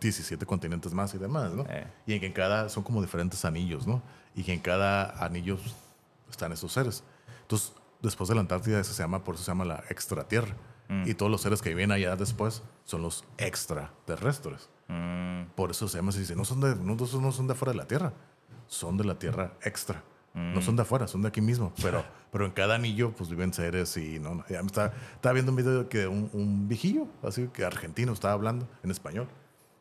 17 continentes más y demás, ¿no? Eh. Y en que en cada son como diferentes anillos, ¿no? Y que en cada anillo están esos seres. Entonces, después de la Antártida, eso se llama, por eso se llama la extratierra. Mm. Y todos los seres que vienen allá después son los extraterrestres. Mm, Por eso se llama así, dice, no son de, no, no son de afuera de la Tierra, son de la Tierra extra. Mm. No son de afuera, son de aquí mismo. Pero, (laughs) pero en cada anillo, pues viven seres y no, ya me estaba, estaba viendo un video que un, un viejillo, así que argentino, estaba hablando en español.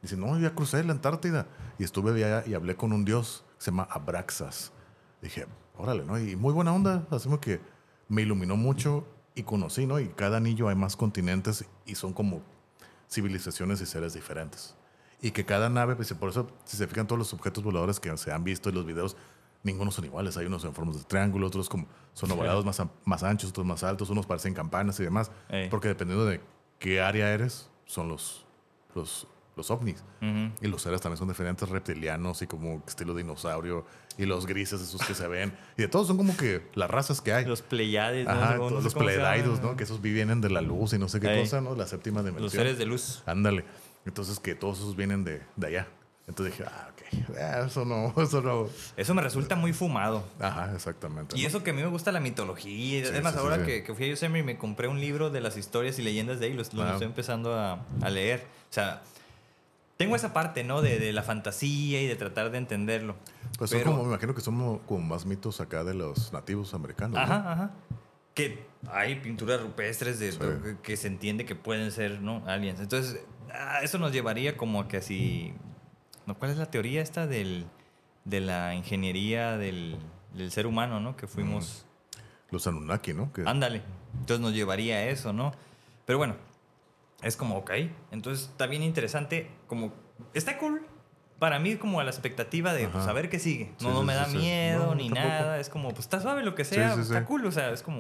Dice, no, yo ya crucé la Antártida y estuve allá y hablé con un dios que se llama Abraxas. Dije, órale, ¿no? Y muy buena onda, así que me iluminó mucho y conocí, ¿no? Y cada anillo hay más continentes y son como civilizaciones y seres diferentes. Y que cada nave, pues, por eso, si se fijan todos los objetos voladores que se han visto en los videos, ninguno son iguales. Hay unos en formas de triángulo, otros como son ovalados más, más anchos, otros más altos, unos parecen campanas y demás. Ey. Porque dependiendo de qué área eres, son los, los, los ovnis. Y los seres también son diferentes, reptilianos y como estilo dinosaurio. Y los grises, esos que se ven. Y de todos son como que las razas que hay. Los Pleiades, ¿no? Ajá, No todos sé los llaman. ¿no? Que esos vienen de la luz y no sé qué cosa, ¿no? La séptima dimensión. Los seres de luz. Ándale. Entonces que todos esos vienen de, de allá. Entonces dije, ah, ok. Ah, eso no, (laughs) eso no. Eso me resulta muy fumado. Ajá, exactamente. Y ¿no? eso que a mí me gusta la mitología. Sí, es más, sí, sí, ahora sí. Que, que fui a Yosemite me compré un libro de las historias y leyendas de ahí. Ah. estoy empezando a, a leer. O sea, tengo esa parte, ¿no? De, de la fantasía y de tratar de entenderlo. Pues son Pero- como, me imagino que son como, más mitos acá de los nativos americanos. ¿no? Ajá, ajá. Que hay pinturas rupestres de, Sí. que, que se entiende que pueden ser, ¿no? Aliens. Entonces, ah, eso nos llevaría como a que así... ¿no? ¿Cuál es la teoría esta del, de la ingeniería del, del ser humano, ¿no? Que fuimos... Los Anunnaki, ¿no? Que, Ándale. Entonces nos llevaría a eso, ¿no? Pero bueno, es como, ok. Entonces está bien interesante. Como, está cool. Para mí, como a la expectativa de Ajá. pues, a ver qué sigue. Sí, No, no sí, me da sí. miedo No, ni tampoco. nada. Es como, pues está suave lo que sea. está cool. O sea, es como.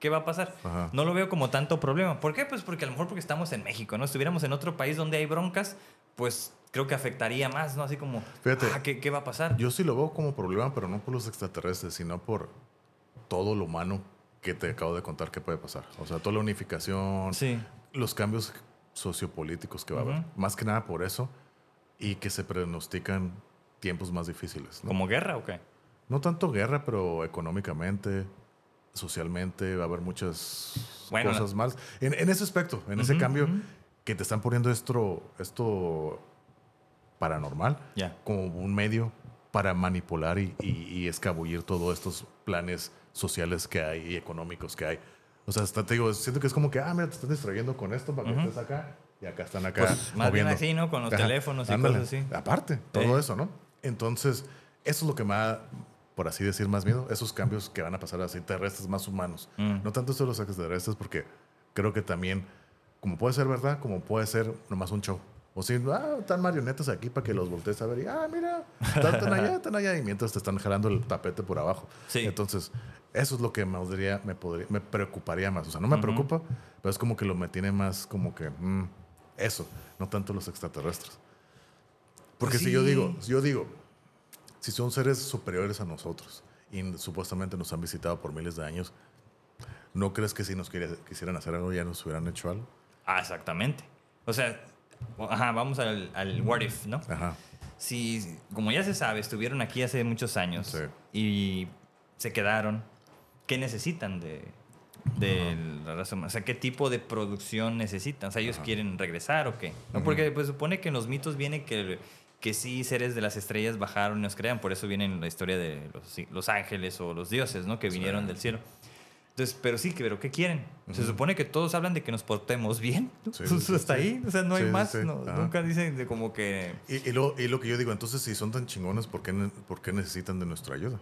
¿qué va a pasar? Ajá. No lo veo como tanto problema. ¿Por qué? Pues porque a lo mejor porque estamos en México, ¿no? Estuviéramos en otro país donde hay broncas, pues creo que afectaría más, ¿no? Así como, Fíjate, ah, ¿qué, qué va a pasar? Yo sí lo veo como problema, pero no por los extraterrestres, sino por todo lo humano que te acabo de contar que puede pasar. O sea, toda la unificación, Sí. Los cambios sociopolíticos que va a haber. Más que nada por eso. Y que se pronostican tiempos más difíciles. ¿no? ¿Como guerra o qué? No tanto guerra, pero económicamente, socialmente, va a haber muchas Bueno, cosas más. En, en ese aspecto, en ese cambio, que te están poniendo esto, esto paranormal Ya. como un medio para manipular y, y- y escabullir todos estos planes sociales que hay y económicos que hay. O sea, hasta te digo, siento que es como que, ah, mira, te están distrayendo con esto para que estés acá y acá están acá. Pues, más bien así, ¿no? Con los teléfonos y ándale. cosas así. Aparte, todo eso, ¿no? Entonces, eso es lo que me da, por así decir, más miedo. Esos cambios que van a pasar así, terrestres más humanos. Mm. No tanto esto de los extraterrestres, porque creo que también, como puede ser verdad, como puede ser nomás un show. O si, ah, están marionetas aquí para que los voltees a ver y, ah, mira, están allá, están allá, y mientras te están jalando el tapete por abajo. Sí. Entonces, eso es lo que me, podría, me, podría, me preocuparía más. O sea, no me preocupa, pero es como que lo me tiene más como que, mm, eso, no tanto los extraterrestres. Porque si yo digo, si yo digo, si son seres superiores a nosotros y supuestamente nos han visitado por miles de años, ¿no crees que si nos quisieran hacer algo ya nos hubieran hecho algo? Ah, exactamente. O sea, ajá, vamos al, al what if, ¿no? Ajá. Si, como ya se sabe, estuvieron aquí hace muchos años Sí. y se quedaron, ¿qué necesitan de, de la raza humana. O sea, ¿qué tipo de producción necesitan? O sea, ¿ellos quieren regresar o qué? ¿No? Porque pues supone que en los mitos viene que, que sí seres de las estrellas bajaron y nos crean. Por eso viene en la historia de los, los ángeles o los dioses, ¿no? Que vinieron del cielo. Entonces, pero sí, pero ¿qué quieren? Se supone que todos hablan de que nos portemos bien. Sí, (laughs) sí, hasta sí. ahí. O sea, no hay Sí, sí, más. sí. no, nunca dicen de como que... Y, y lo, y lo que yo digo, entonces, si son tan chingones, ¿por qué, por qué necesitan de nuestra ayuda?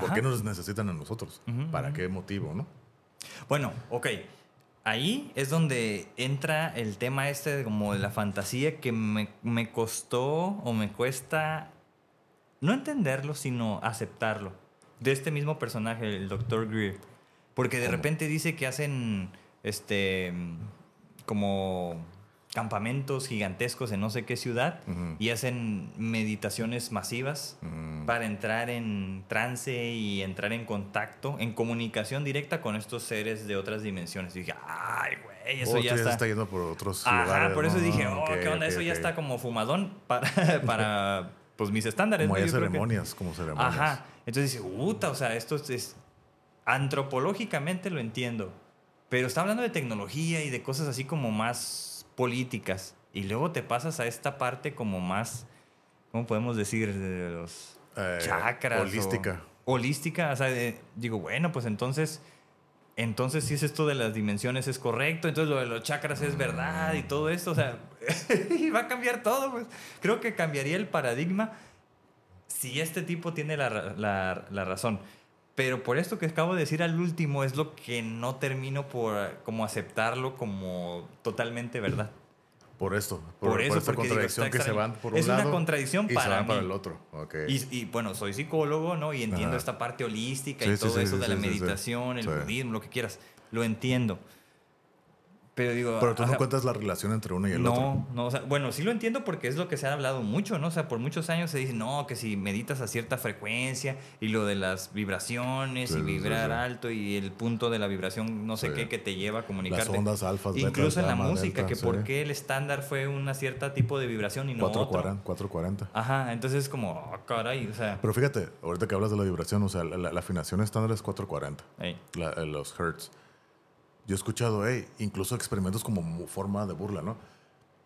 ¿Por qué nos necesitan a nosotros? ¿Para qué motivo, no? Bueno, ok. Ahí es donde entra el tema este de como de la fantasía que me, me costó o me cuesta no entenderlo, sino aceptarlo. De este mismo personaje, el Dr. Greer. Porque de repente dice que hacen este como campamentos gigantescos en no sé qué ciudad y hacen meditaciones masivas para entrar en trance y entrar en contacto, en comunicación directa con estos seres de otras dimensiones. Y dije, ay, güey, eso Oh, ya tú está. yendo por otros Ajá, lugares, por eso ¿no? dije, oh, qué onda, eso ya está como fumadón para, (laughs) para pues mis estándares. Como ¿no? hay que- ceremonias, como ceremonias. Ajá. Entonces dice, puta, o sea, esto es, es- antropológicamente lo entiendo, pero está hablando de tecnología y de cosas así como más políticas. Y luego te pasas a esta parte como más, ¿cómo podemos decir? De los Eh, chakras. o- holística. holística. O sea, de- digo, bueno, pues entonces, entonces si es esto de las dimensiones es correcto, entonces lo de los chakras es verdad y todo esto, o sea, (laughs) y va a cambiar todo, pues. Creo que cambiaría el paradigma si este tipo tiene la- la razón. Pero por esto que acabo de decir al último es lo que no termino por como aceptarlo como totalmente verdad. Por esto. Por Por, eso, por esta porque digo, contradicción está que se van por un Es una lado contradicción y se para van para mí. el otro. Ok. Y, y, bueno, soy psicólogo, ¿no? Y entiendo Ajá. esta parte holística Sí, y todo sí, eso sí, de la meditación, el budismo, lo que quieras. Lo entiendo. Pero digo. Pero tú no cuentas la relación entre uno y el otro. no, no, o sea, bueno, sí lo entiendo porque es lo que se ha hablado mucho, ¿no? O sea, por muchos años se dice, no, que si meditas a cierta frecuencia y lo de las vibraciones Sí, y sí, vibrar sí. alto y el punto de la vibración, no sé qué, que te lleva a comunicarte. Las ondas alfas, betas, Incluso en la música, delta, que por qué el estándar fue una cierta tipo de vibración y no otro. 440. 440. Ajá, entonces es como, oh, caray, o sea. Pero fíjate, ahorita que hablas de la vibración, o sea, la, la- la afinación estándar es 440. ey. la- eh, los hertz. Yo he escuchado, hey, incluso experimentos como forma de burla, ¿no?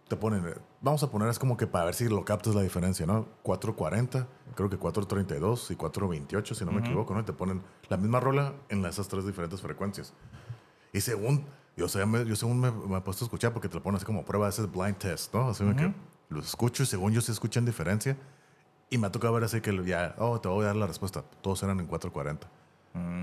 Te ponen, vamos a poner es como que para ver si lo captas la diferencia, ¿no? 440, creo que 432 y 428, si no me equivoco, ¿no? Y te ponen la misma rola en esas tres diferentes frecuencias. Y según, yo, me- yo según me, me he puesto a escuchar porque te lo ponen así como prueba, ese es blind test, ¿no? Así que los escucho y según yo se escuchan diferencia. Y me ha tocado ver así que ya, oh, te voy a dar la respuesta. Todos eran en 440.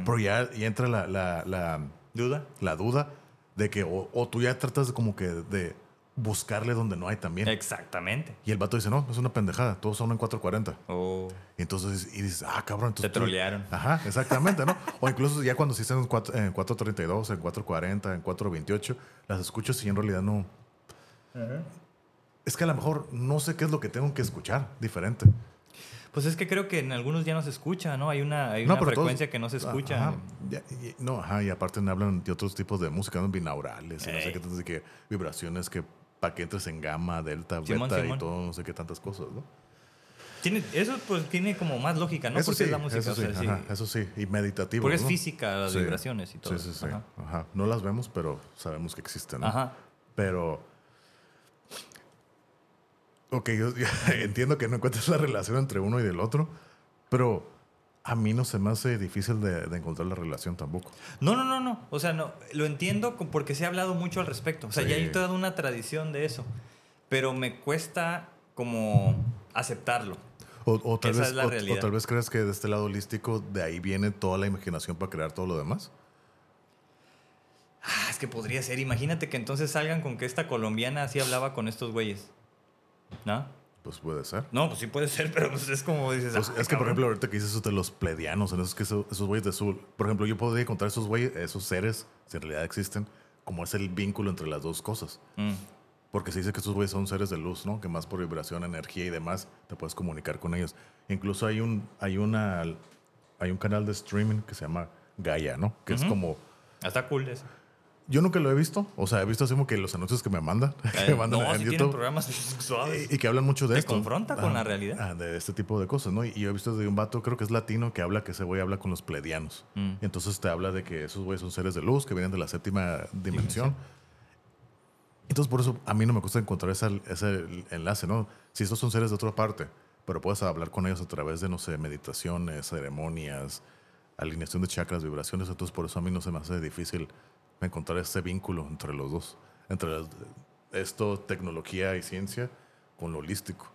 Pero ya, ya entra la, la, la, ¿Duda? la duda de que o, o tú ya tratas de como que de buscarle donde no hay también. Exactamente. Y el vato dice, no, es una pendejada, todos son en 440. Oh. Y entonces, y dices, ah, cabrón. Entonces Te tú- trolearon. Ajá, (laughs) exactamente, ¿no? o incluso ya cuando sí están en, cuatro- en 432, en 440, en 428, las escucho y en realidad no. Es que a lo mejor no sé qué es lo que tengo que escuchar diferente. Pues es que creo que en algunos ya no se escucha, ¿no? Hay una, hay No, una todos- frecuencia que no se escucha. Ajá. Ya- y- no, ajá, y aparte hablan de otros tipos de música, ¿no? binaurales, y no sé qué que vibraciones que para que entres en gamma, delta, Simón, beta Simón. y todo, no sé qué tantas cosas, ¿no? Tiene, eso pues tiene como más lógica, ¿no? eso Porque sí, es la música. eso o sí, eso sí, y meditativo. Porque es física las vibraciones y todo. Sí, sí, sí. Ajá. Ajá. No las vemos, pero sabemos que existen, ¿no? Ajá. Pero. Ok, yo, yo (laughs) entiendo que no encuentras la relación entre uno y del otro, pero a mí no se me hace difícil de, de encontrar la relación tampoco. No, no, no, no. O sea, no, lo entiendo porque se ha hablado mucho al respecto. O sea, ya Sí. hay toda una tradición de eso. Pero me cuesta como aceptarlo. O, o tal Esa vez, es la o- tal vez crees que de este lado holístico de ahí viene toda la imaginación para crear todo lo demás. Ah, es que podría ser. Imagínate que entonces salgan con que esta colombiana así hablaba con estos güeyes. ¿No? Pues puede ser. No, pues sí puede ser, pero pues es como dices. Pues, "Ah, es que, por cabrón". ejemplo, ahorita que dices eso de los pledianos, en esos, que esos güeyes de azul, por ejemplo, yo podría encontrar esos güeyes, esos seres, si en realidad existen, como es el vínculo entre las dos cosas. Mm. Porque se dice que esos güeyes son seres de luz, ¿no? Que más por vibración, energía y demás, te puedes comunicar con ellos. Incluso hay un, hay una, hay un canal de streaming que se llama Gaia, ¿no? Que es Ujú. como, Está cool eso. Yo nunca lo he visto. O sea, he visto así como que los anuncios que me mandan. (laughs) que me Eh, mandan no, en tienen YouTube. programas suaves. Y, y que hablan mucho de Te esto. confronta con la realidad. ah, de este tipo de cosas, ¿no? Y, y yo he visto de un vato, creo que es latino, que habla que ese güey habla con los pledianos. Mm. Entonces te habla de que esos güeyes son seres de luz que vienen de la séptima dimensión. Entonces, por eso a mí no me cuesta encontrar ese, ese enlace, ¿no? Si estos son seres de otra parte, pero puedes hablar con ellos a través de, no sé, meditaciones, ceremonias, alineación de chakras, vibraciones. Entonces, por eso a mí no se me hace difícil encontrar ese vínculo entre los dos. Entre las- esto, tecnología y ciencia, con lo holístico.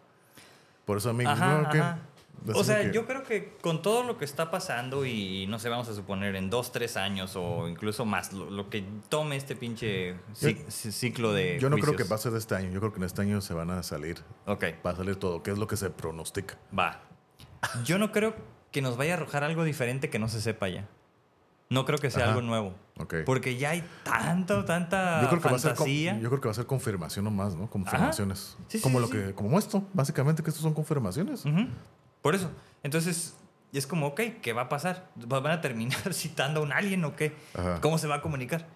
Por eso a mí... Ajá, no, que- O sea, que- yo creo que con todo lo que está pasando y no sé, vamos a suponer en dos, tres años o incluso más, lo, lo que tome este pinche ci- ciclo de Yo no creo que juicios. pase de este año. Yo creo que en este año se van a salir. Ok, Va a salir todo. ¿Qué es lo que se pronostica? va. Yo no creo que nos vaya a arrojar algo diferente que no se sepa ya. No creo que sea Ajá. algo nuevo. Porque ya hay tanto, tanta yo creo que va a ser fantasía. yo creo que va a ser confirmación nomás, ¿no? Confirmaciones. Sí, como sí, lo sí. que como esto, básicamente que estos son confirmaciones. Por eso. Entonces, es como, ok, ¿qué va a pasar? ¿Van a terminar (laughs) citando a un alien o qué? Ajá. ¿Cómo se va a comunicar?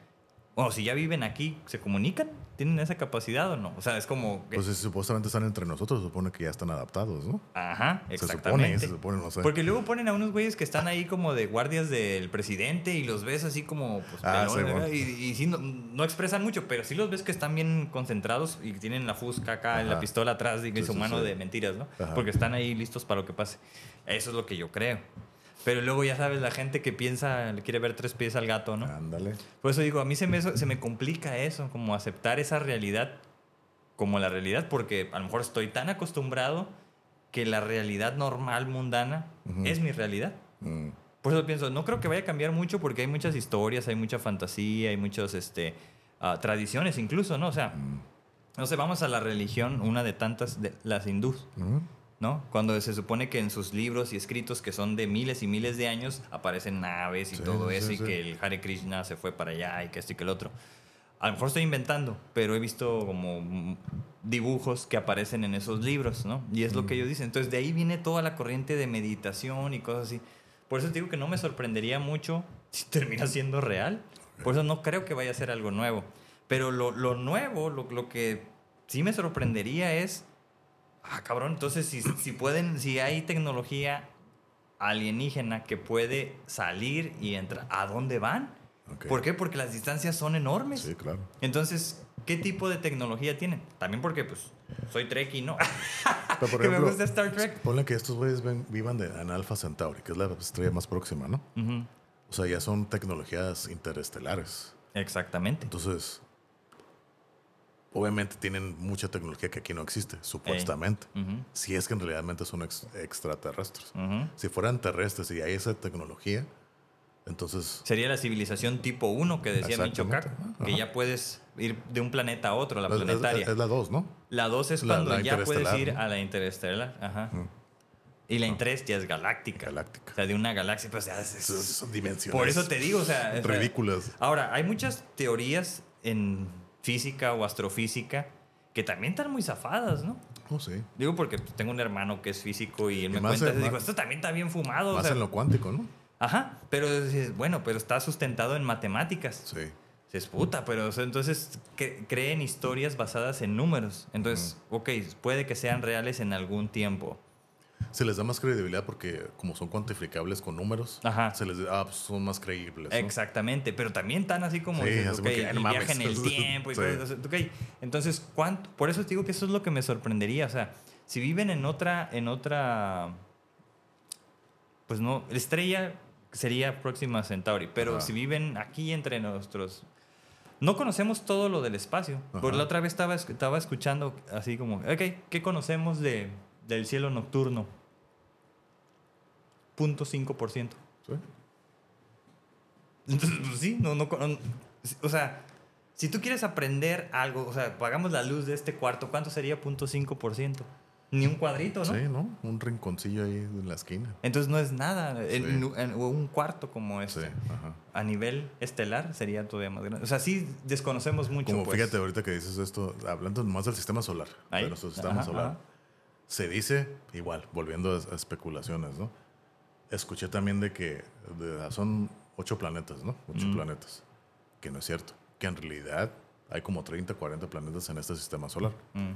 O si ya viven aquí, ¿se comunican? ¿Tienen esa capacidad o no? O sea, es como... que- Pues si supuestamente están entre nosotros, se supone que ya están adaptados, ¿no? Ajá, Se supone, exactamente. se supone, no sé. Porque luego ponen a unos güeyes que están ahí como de guardias del presidente y los ves así como pues, Ah, pelones, sí, y, y sí, no, no expresan mucho, pero sí los ves que están bien concentrados y tienen la fusca acá, en la pistola atrás y Sí, su mano de mentiras, ¿no? Ajá. Porque están ahí listos para lo que pase. Eso es lo que yo creo. Pero luego ya sabes, la gente que piensa, le quiere ver tres pies al gato, ¿no? Ándale. Por eso digo, a mí se me, se me complica eso, como aceptar esa realidad como la realidad, porque a lo mejor estoy tan acostumbrado que la realidad normal, mundana, es mi realidad. Mm. Por eso pienso, no creo que vaya a cambiar mucho porque hay muchas historias, hay mucha fantasía, hay muchas este, ah, tradiciones incluso, ¿no? O sea, no sé, vamos a la religión, una de tantas, de las hindús. Mm. ¿no? Cuando se supone que en sus libros y escritos que son de miles y miles de años aparecen naves y Sí, todo sí, eso y sí. que el Hare Krishna se fue para allá y que esto y que el otro. A lo mejor estoy inventando, pero he visto como mm, dibujos que aparecen en esos libros, ¿no? Y es lo Mm. que ellos dicen. Entonces de ahí viene toda la corriente de meditación y cosas así. Por eso te digo que no me sorprendería mucho (laughs) si termina siendo real. Por eso no creo que vaya a ser algo nuevo. Pero lo, lo nuevo, lo, lo que sí me sorprendería es Ah, cabrón, entonces si, si pueden, si hay tecnología alienígena que puede salir y entrar, ¿a dónde van? ¿Por qué? Porque las distancias son enormes. Sí, claro. Entonces, ¿qué tipo de tecnología tienen? También porque, pues, soy Trekkie, ¿no? Pero, por (laughs) que me gusta Star Trek. Ponle que estos güeyes vivan de, en Alpha Centauri, que es la estrella más próxima, ¿no? O sea, ya son tecnologías interestelares. Exactamente. Entonces, obviamente tienen mucha tecnología que aquí no existe, supuestamente. Si es que en realidad son ex- extraterrestres. Si fueran terrestres y hay esa tecnología, entonces Sería la civilización tipo 1 que decía Micho. Kaku, que Ajá. ya puedes ir de un planeta a otro, la es, es- planetaria. es la 2, ¿no? La 2 es La- cuando la ya puedes ir ¿no? a la interestelar. Ajá. Y la 3 ya es galáctica. Galáctica. O sea, de una galaxia. Pues, o sea, es- es- Son, dimensiones. por eso te digo, o sea. sea, Ridículas. Ahora, hay muchas teorías en física o astrofísica que también están muy zafadas, ¿no? Oh, sí. Digo porque tengo un hermano que es físico y él Y me cuenta, digo, esto también está bien fumado. o Más sea, en lo cuántico, ¿no? Ajá, pero bueno, pero está sustentado en matemáticas. Sí. Se es puta, pero o sea, entonces cre- creen historias basadas en números. Entonces, ok, puede que sean reales en algún tiempo. Se les da más credibilidad porque como son cuantificables con números, Ajá. se les ah, pues son más creíbles. ¿no? Exactamente, pero también tan así como Sí, dices, así ok, como que, el mames. viaje en el (laughs) tiempo y Sí. cosas así, ok. Entonces, ¿cuánto? Por eso te digo que eso es lo que me sorprendería. O sea, si viven en otra, en otra, pues no, estrella sería Próxima Centauri, pero Ajá. si viven aquí entre nuestros, no conocemos todo lo del espacio. Por Ajá. la otra vez estaba, estaba escuchando así como, ok, ¿qué conocemos de, del cielo nocturno? Punto cinco por ciento. Sí. Entonces, pues sí, no, no, no- o sea, si tú quieres aprender algo, o sea, pagamos la luz de este cuarto, ¿cuánto sería 0.5%? Ni un cuadrito, ¿no? Sí, ¿no? Un rinconcillo ahí en la esquina. Entonces no es nada, en- Sí. en- un cuarto como Sí, este. ajá. A nivel estelar sería todavía más grande. O sea, sí desconocemos mucho. Como pues. fíjate ahorita que dices esto, hablando más del sistema solar, Ahí. de nuestro sistema Ajá, solar, ajá. se dice, igual, volviendo a, a especulaciones, ¿no? Escuché también de que de- son ocho planetas, ¿no? Ocho Mm. planetas, que no es cierto. que en realidad hay como 30, 40 planetas en este sistema solar. Mm.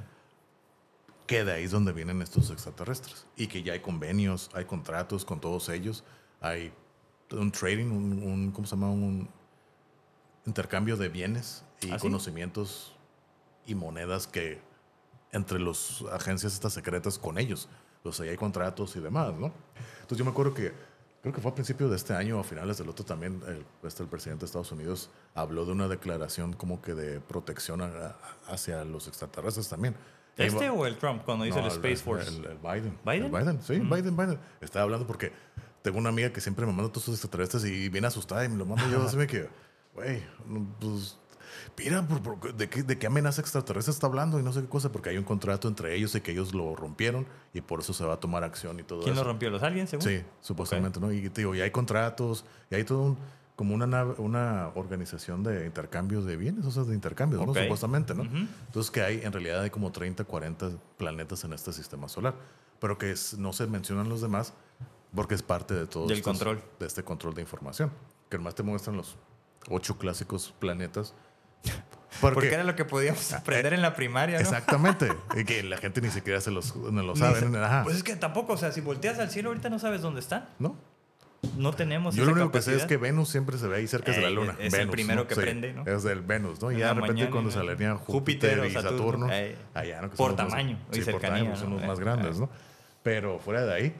Que de ahí es donde vienen estos extraterrestres. Y que ya hay convenios, hay contratos con todos ellos, hay un trading, un, un- ¿cómo se llama? Un intercambio de bienes y ¿Ah, sí? conocimientos y monedas que entre las agencias estas secretas con ellos. Sea, ya hay contratos y demás, ¿no? Entonces yo me acuerdo que, creo que fue a principios de este año o a finales del otro también, el, este, el presidente de Estados Unidos habló de una declaración como que de protección a- hacia los extraterrestres también. ¿Este Eh, o el Trump cuando hizo no, el Space Force? El, el Biden. ¿Biden? El Biden, sí, Biden, Biden. Estaba hablando porque tengo una amiga que siempre me manda todos sus extraterrestres y viene asustada y me lo manda yo. Así me que, güey, pues, mira, ¿de qué, ¿de qué amenaza extraterrestre está hablando? Y no sé qué cosa, porque hay un contrato entre ellos y que ellos lo rompieron y por eso se va a tomar acción y todo ¿Quién eso. lo rompió? ¿Los aliens, según? Sí, supuestamente, ¿no? Y te digo, y hay contratos, y hay todo un, como una, nave- una organización de intercambios de bienes, o sea, de intercambios. ¿no? Supuestamente, ¿no? Entonces que hay, en realidad hay como 30, 40 planetas en este sistema solar, pero que es- no se mencionan los demás porque es parte de todo Del estos- control. De este control de información, que además te muestran los ocho clásicos planetas. Porque era lo que podíamos (laughs) aprender en la primaria, ¿no? Exactamente, y que la gente ni siquiera se los, no lo sabe. se-. Pues es que tampoco, o sea, si volteas al cielo ahorita no sabes dónde están. ¿No? No tenemos Yo esa lo único que sé es capacidad. que Venus siempre se ve ahí cerca de la luna. es el Venus, primero ¿no? que Sí, prende, ¿no? Es del Venus, ¿no? Y ya de repente cuando ¿no? salían Júpiter Júpiter, y Saturno, Saturno, eh, allá, ¿no? Que por los más- tamaño y sí, por cercanía, tamaño, son los más Eh, grandes, eh. ¿no? Pero fuera de ahí,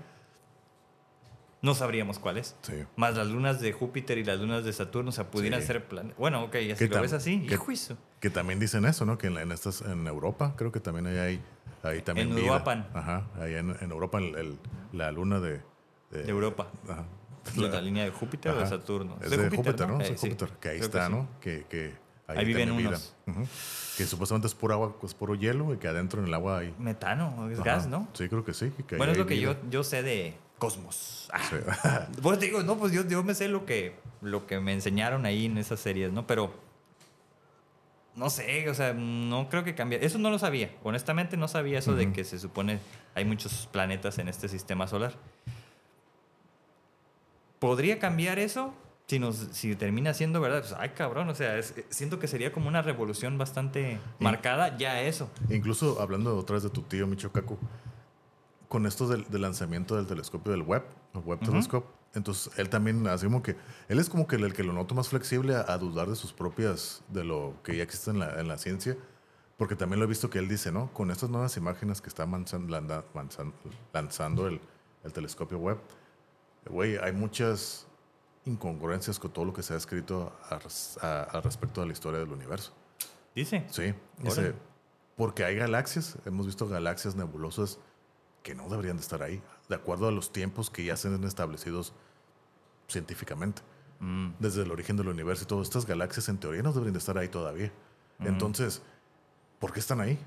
No sabríamos cuáles. Sí. Más las lunas de Júpiter y las lunas de Saturno, o sea, pudieran Sí. ser planetas. Bueno, ok, ya si ¿Qué lo ves así, qué- hijo eso. que también dicen eso, ¿no? Que en, en estas, en Europa, creo que también hay, hay ahí también En. Uruapan. Ajá, ahí en, en Europa el- el- la luna de... De Europa. Ajá. ¿De la línea de Júpiter o de Ajá. Saturno? Es de Júpiter, ¿no? Eh, Es de sí, Júpiter, que ahí creo está, sí. ¿no? Que, que Ahí viven también vida. unos. Que supuestamente es puro agua, es puro hielo y que adentro en el agua hay... Metano, es Ajá. gas, ¿no? Sí, creo que sí. que ahí Bueno, es lo que vida. yo, yo sé de Cosmos. Ah. Sí. (laughs) Pues digo, no, pues yo, yo me sé lo que, lo que me enseñaron ahí en esas series, ¿no? Pero no sé, o sea, no creo que cambie. Eso no lo sabía. Honestamente, no sabía eso de que se supone hay muchos planetas en este sistema solar. ¿Podría cambiar eso? Si, nos, si termina siendo verdad, pues, ay cabrón, o sea, es- siento que sería como una revolución bastante marcada ya eso. Incluso hablando otra vez de tu tío Micho Kaku, con esto del, del lanzamiento del telescopio del Webb, el Webb Telescope, entonces él también hace como que, él es como que el, el que lo noto más flexible a, a dudar de sus propias, de lo que ya existe en la, en la ciencia, porque también lo he visto que él dice, ¿no? Con estas nuevas imágenes que está manzan- lanzando el, el telescopio Webb, güey, hay muchas incongruencias con todo lo que se ha escrito al respecto de la historia del universo. Dice. Sí, dice, porque hay galaxias, hemos visto galaxias nebulosas que no deberían de estar ahí, de acuerdo a los tiempos que ya se han establecidos científicamente. Mm. Desde el origen del universo y todas estas galaxias en teoría no deberían de estar ahí todavía. Entonces, ¿por qué están ahí?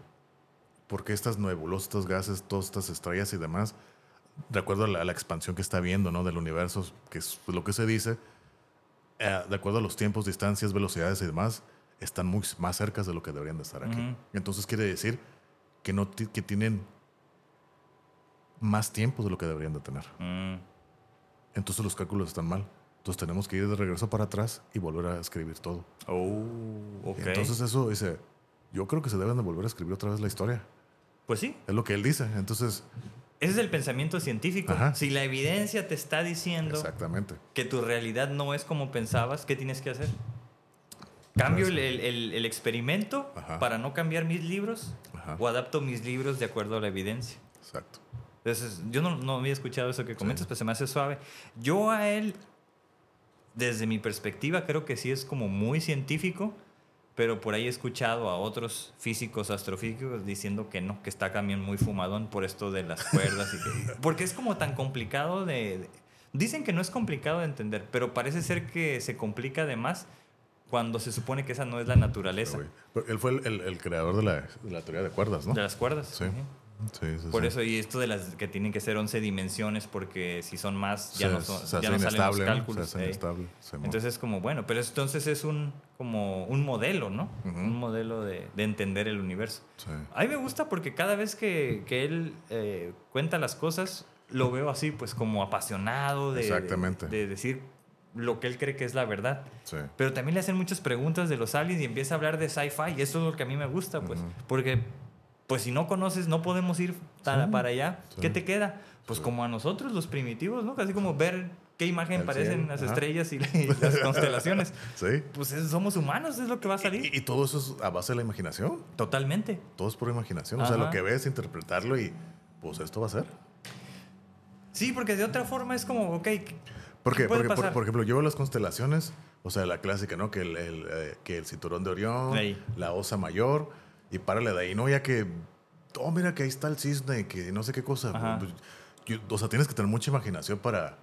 ¿Por qué estas nebulosas, estos gases, todas estas estrellas y demás, de acuerdo a la, a la expansión que está viendo ¿no? del universo, que es lo que se dice, eh, de acuerdo a los tiempos, distancias, velocidades y demás, están muy más cerca de lo que deberían de estar aquí. Ujú. Entonces quiere decir que, no que tienen más tiempo de lo que deberían de tener. Mm. Entonces los cálculos están mal. Entonces tenemos que ir de regreso para atrás y volver a escribir todo. Oh, ok. Entonces eso dice, yo creo que se deben de volver a escribir otra vez la historia. pues sí, Es lo que él dice. Entonces, ese es el pensamiento científico. Ajá. Si la evidencia te está diciendo exactamente. que tu realidad no es como pensabas, ¿qué tienes que hacer? ¿Cambio el, el- el- el experimento Ajá. para no cambiar mis libros? Ajá. ¿O adapto mis libros de acuerdo a la evidencia? Exacto. Entonces, yo no, no había escuchado eso que comentas, pero se me hace suave. Yo a él, desde mi perspectiva, creo que sí es como muy científico, pero por ahí he escuchado a otros físicos, astrofísicos, diciendo que no, que está también muy fumadón por esto de las cuerdas. y que- (laughs) porque es como tan complicado de, de- Dicen que no es complicado de entender, pero parece ser que se complica de más cuando se supone que esa no es la naturaleza Pero, pero él fue el, el- el creador de la, de la teoría de cuerdas, ¿no? de las cuerdas. Sí. Ujú. Sí, sí, Por sí. eso, y esto de las que tienen que ser 11 dimensiones, porque si son más, ya Se- no, son, se ya no salen los cálculos. Se hace inestable. se mo- Entonces es como, bueno, pero entonces es un, como un modelo, ¿no? Un modelo de, de entender el universo. A mí me gusta porque cada vez que, que él eh, cuenta las cosas, lo veo así, pues como apasionado de, Exactamente. de, de decir, lo que él cree que es la verdad. Sí. Pero también le hacen muchas preguntas de los aliens y empieza a hablar de sci-fi. Y eso es lo que a mí me gusta, pues. Porque, pues si no conoces, no podemos ir ta- para allá. ¿Qué te queda? Pues como a nosotros, los primitivos, ¿no? Casi como ver qué imagen El parecen cielo, las ajá. estrellas y, y las (laughs) constelaciones. Sí. Pues es- somos humanos, es lo que va a salir. Y, y todo eso es a base de la imaginación. Totalmente. Todo es por imaginación. O sea, Ajá. lo que ves, interpretarlo y pues esto va a ser. Sí, porque de otra forma es como, ok, ¿qué Porque, porque por, por ejemplo, yo veo las constelaciones, o sea, la clásica, ¿no? Que el, el, eh, que el cinturón de Orión, Ahí. la osa mayor, y párale de ahí, ¿no? Ya que, oh, mira que ahí está el cisne, que no sé qué cosa. Pues, yo- o sea, tienes que tener mucha imaginación para,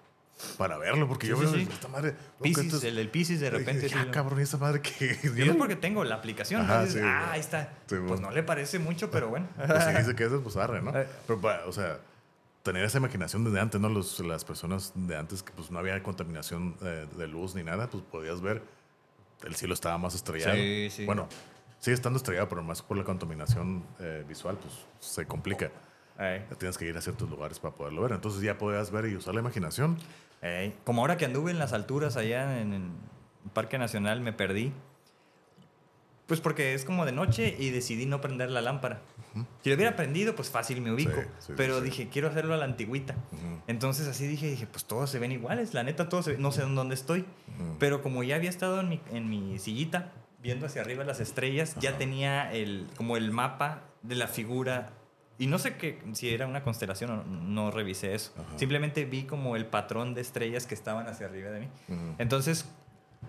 para verlo, porque Sí, yo sí, veo sí. esta madre. veo que Piscis, esto es- el del Piscis de repente. Ya, sí, cabrón, ¿y esta madre que Y es porque tengo la aplicación. Ajá, ¿no? Sí, ah, ahí está. Pues güey. no le parece mucho, pero bueno. Pues si dice que es, pues arre, ¿no? (laughs) Eh. Pero, o sea, tener esa imaginación desde antes, ¿no? Los, las personas de antes que pues no había contaminación eh, de luz ni nada, pues podías ver el cielo estaba más estrellado. Sí, sí. Bueno, sigue estando estrellado, pero más por la contaminación eh, visual, pues se complica. Ey, tienes que ir a ciertos lugares para poderlo ver. Entonces ya podías ver y usar la imaginación. ey. Como ahora que anduve en las alturas allá en el Parque Nacional, me perdí. Pues porque es como de noche y decidí no prender la lámpara. Si lo hubiera prendido, pues fácil me ubico. Sí, sí, pero sí. dije, quiero hacerlo a la antigüita. Entonces así dije, dije, pues todos se ven iguales. La neta, todos se ven- No sé en dónde estoy. Pero como ya había estado en mi, en mi sillita, viendo hacia arriba las estrellas, ya tenía el, como el mapa de la figura. Y no sé qué, si era una constelación o no, no revisé eso. Simplemente vi como el patrón de estrellas que estaban hacia arriba de mí. Entonces,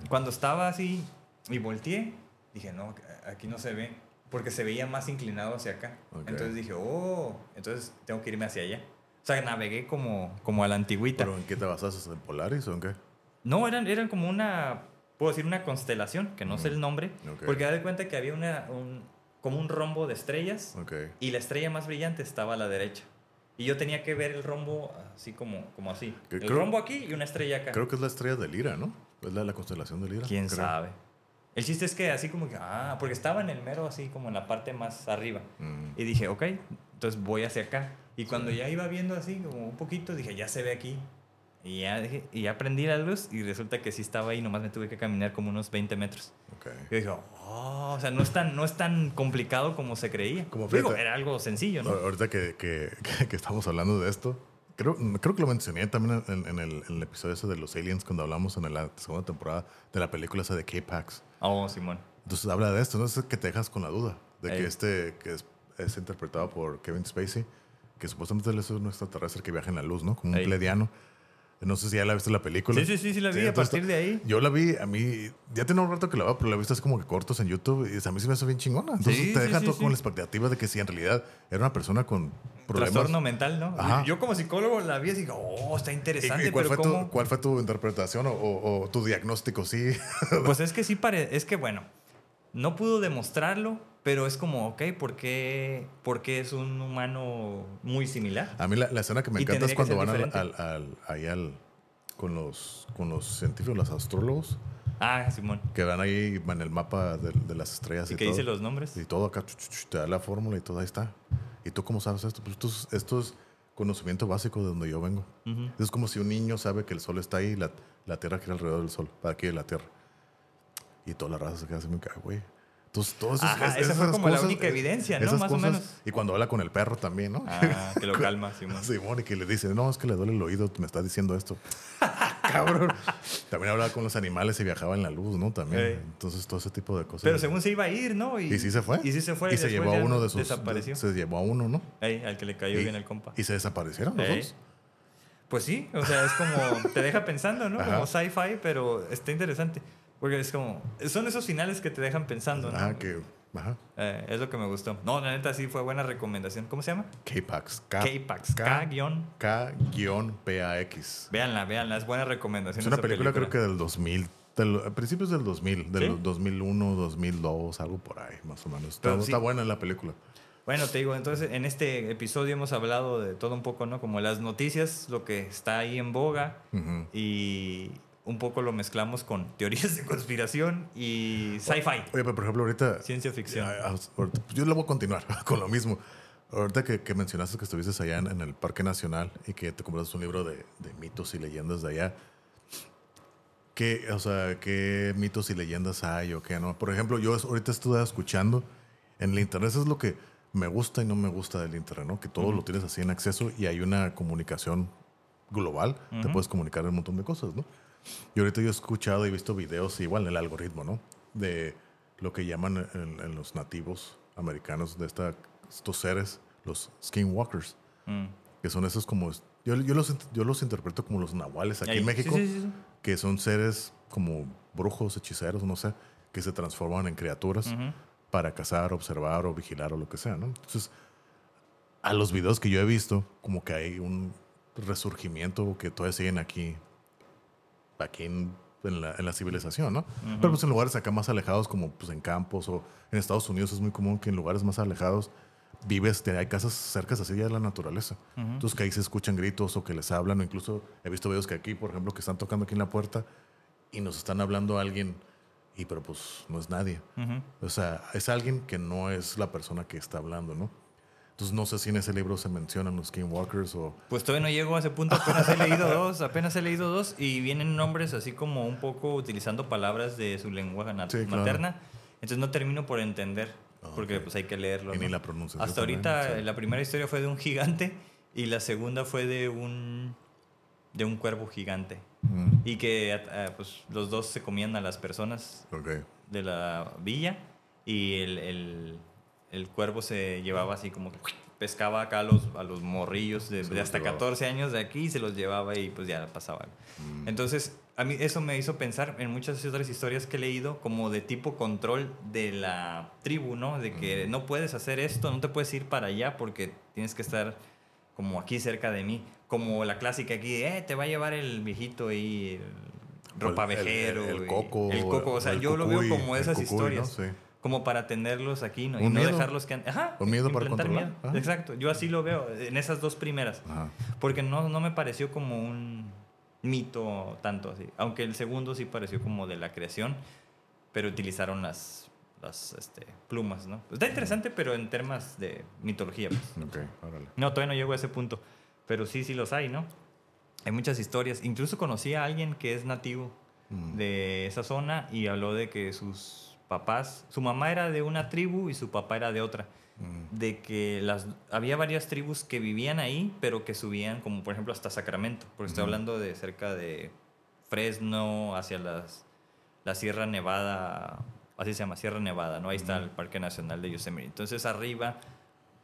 cuando estaba así y volteé, dije, no, aquí no se ve. Porque se veía más inclinado hacia acá. Entonces dije, oh, entonces tengo que irme hacia allá. O sea, navegué como, como a la antigüita. ¿Pero en qué te basas? ¿En Polaris o en qué? No, eran, eran como una, puedo decir, una constelación, que no sé el nombre. Ok. Porque da de cuenta que había una, un, como un rombo de estrellas Ok. y la estrella más brillante estaba a la derecha. Y yo tenía que ver el rombo así como, como así. Que El creo- rombo aquí y una estrella acá. Creo que es la estrella de Lira, ¿no? Es la, la constelación de Lira. ¿Quién creo. sabe? El chiste es que así como que, ah, porque estaba en el mero así como en la parte más arriba. Mm. Y dije, ok, entonces voy hacia acá. Y cuando ya iba viendo así como un poquito, dije, ya se ve aquí. Y ya, dije, y ya prendí la luz y resulta que sí estaba ahí, nomás me tuve que caminar como unos 20 metros. Ok. Y dije, oh, o sea, no es tan, no es tan complicado como se creía. Como Digo, fíjate. era algo sencillo, ¿no? Ahor- Ahorita que, que, que- (laughs) que estamos hablando de esto, creo, creo que lo mencioné también en, en el, en el episodio ese de los aliens cuando hablamos en la segunda temporada de la película esa de K-Pax. Oh, Simón. Entonces habla de esto, ¿no? Es que te dejas con la duda de que Ey. este, que es, es interpretado por Kevin Spacey, que supuestamente es un extraterrestre que viaja en la luz, ¿no? Como un Ey. plediano. No sé si ya la viste la película. Sí, sí, sí, sí la vi, a partir de ahí. Yo la vi, a mí, ya tiene un rato que la veo, pero la he visto así como que cortos en YouTube y a mí se me hace bien chingona. Entonces Sí, te deja sí, todo con la expectativa de que si en realidad era una persona con problemas. Trastorno mental, ¿no? Ajá. Yo como psicólogo la vi y digo, oh, está ¿Y- interesante, y cuál, pero fue ¿cómo? tu, cuál fue tu interpretación o, o- o tu diagnóstico? Sí. Pues es que sí pare... Es que bueno, no pudo demostrarlo, pero es como, ok, ¿por qué, por qué es un humano muy similar? A mí la, la escena que me encanta es cuando van al, al, al- ahí al- con, los, con los científicos, los astrólogos, Ah, Simón. que van ahí en el mapa de, de las estrellas y, ¿Y que todo. dice los nombres? Y todo acá, te da la fórmula y todo ahí está. ¿Y tú cómo sabes esto? Pues esto es, esto es conocimiento básico de donde yo vengo. Es como si un niño sabe que el sol está ahí y la, la Tierra gira alrededor del sol, para aquí de la Tierra. Y toda la raza se queda así, me cae, güey. Entonces, todo eso, Ajá, esa fue como la única evidencia, ¿no? esas Más o menos. Y cuando habla con el perro también, ¿no? Ah, que lo (laughs) calma, Simón. (laughs) Simón, y que le dice, no, es que le duele el oído, me está diciendo esto. (laughs) Cabrón. También hablaba con los animales y viajaba en la luz, ¿no? También. Entonces, todo ese tipo de cosas. Pero según se iba a ir, ¿no? Y sí se fue. Y sí se fue. Y se llevó a uno de sus. Desapareció. Se llevó a uno, ¿no? Ey, al que le cayó y, bien el compa. Y se desaparecieron los Ey. dos. Pues sí, o sea, es como. te deja pensando, ¿no? Ajá. Como sci-fi, pero está interesante. Porque es como. Son esos finales que te dejan pensando, ¿no? Ajá, que. Ajá. Eh, es lo que me gustó. No, la neta sí fue buena recomendación. ¿Cómo se llama? K-Pax. K- K-Pax. K-PAX. Véanla, véanla. Es buena recomendación. Es una película, creo que del 2000. del- a principios del 2000. Del ¿Sí? 2001, 2002, algo por ahí, más o menos. Está, Pero sí. está buena la película. Bueno, te digo, entonces en este episodio hemos hablado de todo un poco, ¿no? Como las noticias, lo que está ahí en boga Ujú. y un poco lo mezclamos con (laughs) teorías de conspiración y sci-fi. Oye, pero por ejemplo, ahorita. Ciencia ficción. Ya, ya, ahorita- Yo le voy a continuar (laughs) con lo mismo. Ahorita que, que mencionaste que estuviste allá en, en el Parque Nacional y que te compraste un libro de, de mitos y leyendas de allá. ¿Qué, o sea, qué mitos y leyendas hay o qué no? Por ejemplo, yo ahorita estuve escuchando en el internet, eso es lo que me gusta y no me gusta del internet, ¿no? Que todo lo tienes así en acceso y hay una comunicación global, te puedes comunicar un montón de cosas, ¿no? Y ahorita yo he escuchado y visto videos, igual en el algoritmo, ¿no? De lo que llaman en, en los nativos americanos de esta, estos seres, los skinwalkers, Mm. que son esos como... Yo, yo, los, yo los interpreto como los nahuales aquí Ahí. en México, Sí, sí, sí, sí. que son seres como brujos, hechiceros, no sé, que se transforman en criaturas para cazar, observar o vigilar o lo que sea, ¿no? Entonces, a los videos que yo he visto, como que hay un resurgimiento que todavía siguen aquí, aquí en, en la, en la civilización, ¿no? Pero pues en lugares acá más alejados, como pues en campos o en Estados Unidos es muy común que en lugares más alejados vives, te- hay casas cercas así ya de la naturaleza. Entonces que ahí se escuchan gritos o que les hablan, o incluso he visto videos que aquí, por ejemplo, que están tocando aquí en la puerta y nos están hablando a alguien y pero pues no es nadie. O sea, es alguien que no es la persona que está hablando, ¿no? Entonces no sé si en ese libro se mencionan los skinwalkers o... Pues todavía no llego a ese punto, apenas he leído dos, apenas he leído dos y vienen nombres así como un poco utilizando palabras de su lengua claro. materna. Entonces no termino por entender, porque ok. pues hay que leerlo. Y ni la pronunciación Hasta también, ahorita sí. la primera historia fue de un gigante y la segunda fue de un de un cuervo gigante Mm, y que ah, pues los dos se comían a las personas ok. de la villa y el, el, el cuervo se llevaba así como que pescaba acá a los, a los morrillos de, de hasta llevaba. 14 años de aquí y se los llevaba y pues ya pasaba. Entonces, a mí eso me hizo pensar en muchas otras historias que he leído como de tipo control de la tribu, ¿no? De que no puedes hacer esto, no te puedes ir para allá porque tienes que estar como aquí cerca de mí. Como la clásica aquí, eh, te va a llevar el viejito y el ropa O el- el- coco, El coco, o sea, yo lo veo como esas cucuy, ¿no? historias. Sí. Como para tenerlos aquí, ¿no? Y no miedo. dejarlos que... Ajá. Un miedo para controlar. miedo. Ajá. Exacto. Yo así lo veo en esas dos primeras. Ajá. Porque no, no me pareció como un mito tanto así. Aunque el segundo sí pareció como de la creación, pero utilizaron las, las este, plumas, ¿no? Está interesante, pero en temas de mitología. pues. Ok, órale. No, todavía no llego a ese punto. Pero sí, sí los hay, ¿no? Hay muchas historias. Incluso conocí a alguien que es nativo Mm. de esa zona y habló de que sus papás, su mamá era de una tribu y su papá era de otra. Mm. De que las, había varias tribus que vivían ahí, pero que subían, como por ejemplo hasta Sacramento. Porque estoy hablando de cerca de Fresno, hacia las, la Sierra Nevada, así se llama, Sierra Nevada, ¿no? Ahí está el Parque Nacional de Yosemite. Entonces arriba,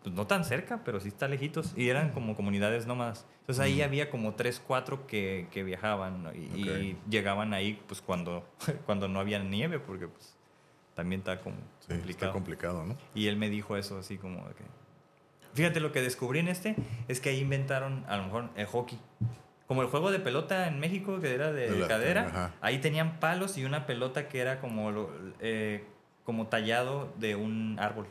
pues no tan cerca, pero sí está lejitos. Y eran como comunidades nómadas. Entonces ahí había como tres, cuatro que, que viajaban ¿no? y, y llegaban ahí pues cuando, (laughs) cuando no había nieve, porque pues también está como Sí, complicado. está complicado, ¿no? Y él me dijo eso así como de que... Fíjate, lo que descubrí en este es que ahí inventaron a lo mejor el hockey. Como el juego de pelota en México, que era de, De cadera, ajá. ahí tenían palos y una pelota que era como, lo- eh, como tallado de un árbol.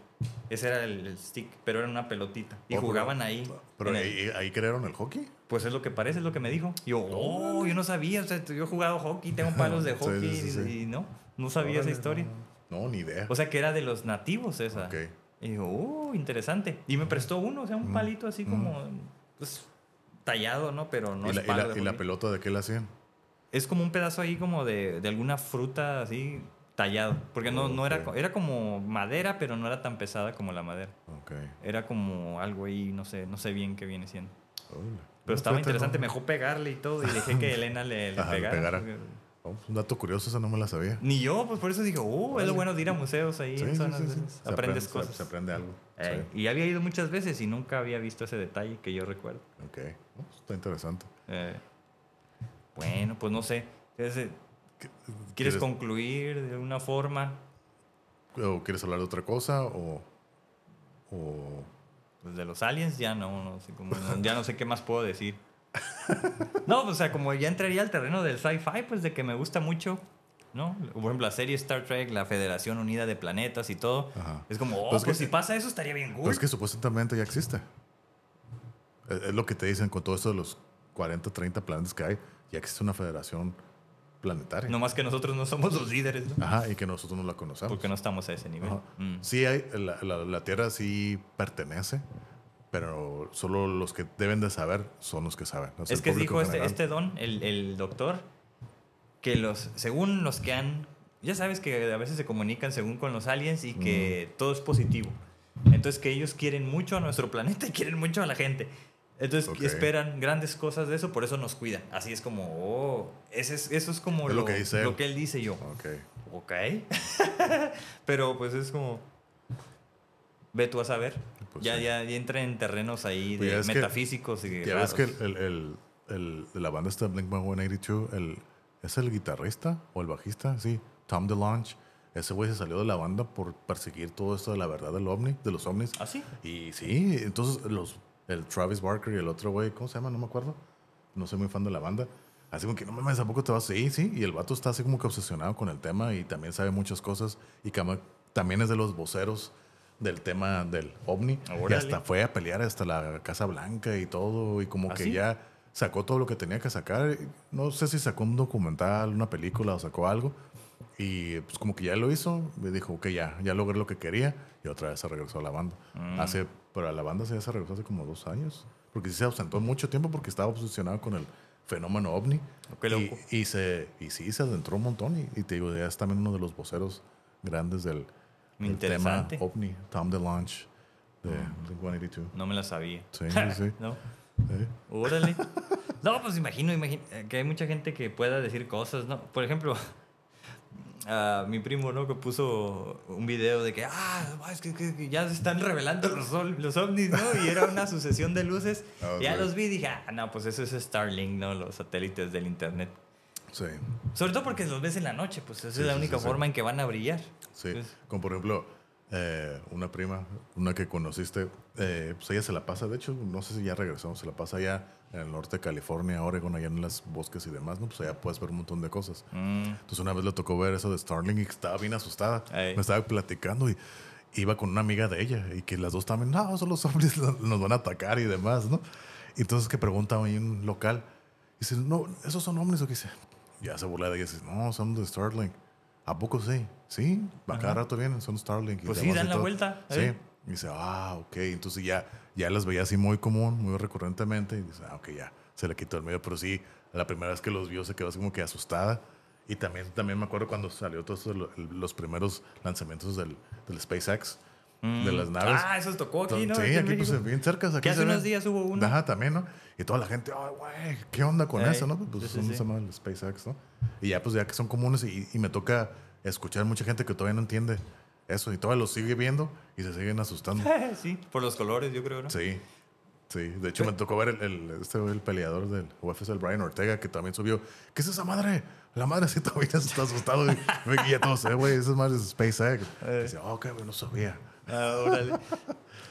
Ese era el, el stick, pero era una pelotita. Y Oh, pero- jugaban ahí. Pero en el- ahí, ahí crearon el hockey. pues es lo que parece, es lo que me dijo. Yo, oh, yo no sabía, o sea, yo he jugado hockey, tengo palos de (laughs) hockey sí, sí, y, y no, no sabía esa Órale, historia. No, ni idea. O sea, que era de los nativos esa. Ok. Y digo, uh, interesante. Y me prestó uno, o sea, un palito así como, pues, tallado, ¿no? Pero no ¿Y, es la, y la- de y la hockey. pelota de qué la hacían? Es como un pedazo ahí como de, de alguna fruta así tallado. Porque no, no era, era como madera, pero no era tan pesada como la madera. Ok. Era como algo ahí, no sé, no sé bien qué viene siendo. Pero No, estaba interesante, no. me dejó pegarle y todo. Y dejé que (laughs) Elena le, le Ajá, le pegara. Oh, un dato curioso, esa no me la sabía. Ni yo, pues por eso digo, uh, es lo bueno de ir a museos ahí Sí, en zonas sí, de sí. esas. Se Aprendes aprende- cosas. Se, aprende algo. Eh. Y había ido muchas veces y nunca había visto ese detalle que yo recuerdo. Ok. Oh, está interesante. Eh, bueno, pues no sé. Ese- ¿Quieres concluir de alguna forma? ¿O quieres hablar de otra cosa? ¿O.? o Pues de los aliens ya no, no sé cómo- ya no sé qué más puedo decir. No, o sea, como ya entraría al terreno del sci-fi, pues de que me gusta mucho, ¿no? Por ejemplo, la serie Star Trek, la Federación Unida de Planetas y todo. Ajá. Es como, oh, Pues pues, que- si pasa eso estaría bien cool. Pues es que supuestamente ya existe. Es, es lo que te dicen con todo esto de los 40, 30 planetas que hay. Ya existe una federación planetaria. No más que nosotros no somos los líderes, ¿no? Ajá, y que nosotros no la conocemos. Porque no estamos a ese nivel. Mm. Sí, hay, la, la- la Tierra sí pertenece, pero solo los que deben de saber son los que saben. O sea, Es que dijo este, este don, el, el doctor, que los, según los que han, ya sabes que a veces se comunican según con los aliens y que todo es positivo. Entonces que ellos quieren mucho a nuestro planeta y (laughs) quieren mucho a la gente. Entonces Ok. esperan grandes cosas de eso, por eso nos cuidan. Así es como, oh, ese es, eso es como Es lo que dice él. lo que él dice yo. Ok. Ok. (laughs) Pero pues es como. Ve tú a saber. Pues ya, sí. ya, ya entra en terrenos ahí Pues de ya es que- metafísicos y Ya ves que raros. el, el, el- el la banda esta Blink 182, el, ¿es el guitarrista o el bajista? Sí, Tom DeLonge. Ese güey se salió de la banda por perseguir todo esto de la verdad del ovni, de los ovnis. ¿Ah, sí? Y sí, entonces los, el Travis Barker y el otro güey, ¿cómo se llama? No me acuerdo. No soy muy fan de la banda. Así como que no mames, ¿a poco te vas? Sí, sí. Y el vato está así como que obsesionado con el tema y también sabe muchas cosas. Y también es de los voceros del tema del ovni. Y Órale. hasta fue a pelear hasta la Casa Blanca y todo. Y como ¿Ah, que sí? ya sacó todo lo que tenía que sacar. No sé si sacó un documental, una película o sacó algo. Y pues como que ya lo hizo, me dijo que ya, ya logré lo que quería y otra vez se regresó a la banda. Mm. Hace, pero a la banda se se regresó hace como dos años. Porque sí se ausentó mucho tiempo porque estaba obsesionado con el fenómeno ovni. Qué loco. Y, y se, y sí, se adentró un montón. Y, y te digo, ya es también uno de los voceros grandes del, tema Interesante. Mm. ovni, Tom DeLonge de Blink-182. No me la sabía. Sí, (laughs) sí, no. Órale. (laughs) No, pues imagino, imagino eh, que hay mucha gente que pueda decir cosas, ¿no? Por ejemplo, (laughs) a mi primo, ¿no? Que puso un video de que, ah, es que, ya se están revelando los, los ovnis, ¿no? Y era una sucesión de luces. Ah, ya los vi y dije, ah, no, pues eso es Starlink, ¿no? Los satélites del internet. Sí. Sobre todo porque los ves en la noche, pues esa Sí, es la sí, única forma en que van a brillar. Sí, como por ejemplo, eh, una prima, una que conociste, eh, pues ella se la pasa, de hecho, no sé si ya regresó, se la pasa allá en el norte de California, Oregon, allá en los bosques y demás, ¿no? Pues allá puedes ver un montón de cosas. mm, Entonces una vez le tocó ver eso de Starlink y estaba bien asustada. Me estaba platicando y iba con una amiga de ella y que las dos estaban, no, son los hombres, (laughs) nos van a atacar y demás, ¿no? Y entonces que pregunta ahí un local, dice, no, esos son hombres o qué dice. Ya se burla de ella, dice, no, son de Starlink. ¿A poco sí? Sí, a cada rato vienen, son Starlink. y Pues sí, dan la todo. vuelta, Sí. ¿eh? Y dice, ah, ok. Entonces ya, ya las veía así muy común, muy recurrentemente. Y dice, ah, ok, ya, se le quitó el medio. Pero sí, la primera vez que los vio se quedó así como que asustada. Y también, también me acuerdo cuando salió todos los, los primeros lanzamientos del, del SpaceX, de las naves. Ah, eso tocó aquí, ¿no? Sí, Aquí aquí pues bien cerca. Aquí Que hace unos días hubo uno. Ajá, también, ¿no? Y toda la gente, ay, güey, ¿qué onda con Ey, eso, no? Pues sí, sí, son- sí. se llama el SpaceX, ¿no? Y ya, pues ya que son comunes y, y me toca escuchar mucha gente que todavía no entiende eso y todavía lo sigue viendo y se siguen asustando. (laughs) sí, por los colores, yo creo, ¿no? Sí, sí. De hecho, me tocó ver el, el, este, el peleador del UFC, el Brian Ortega, que también subió. ¿Qué es esa madre? La madre sí todavía está asustado. y, y ya todos, eh, güey, esa madre es SpaceX. Y (laughs) dice, oh, qué güey, no sabía. Ah, órale.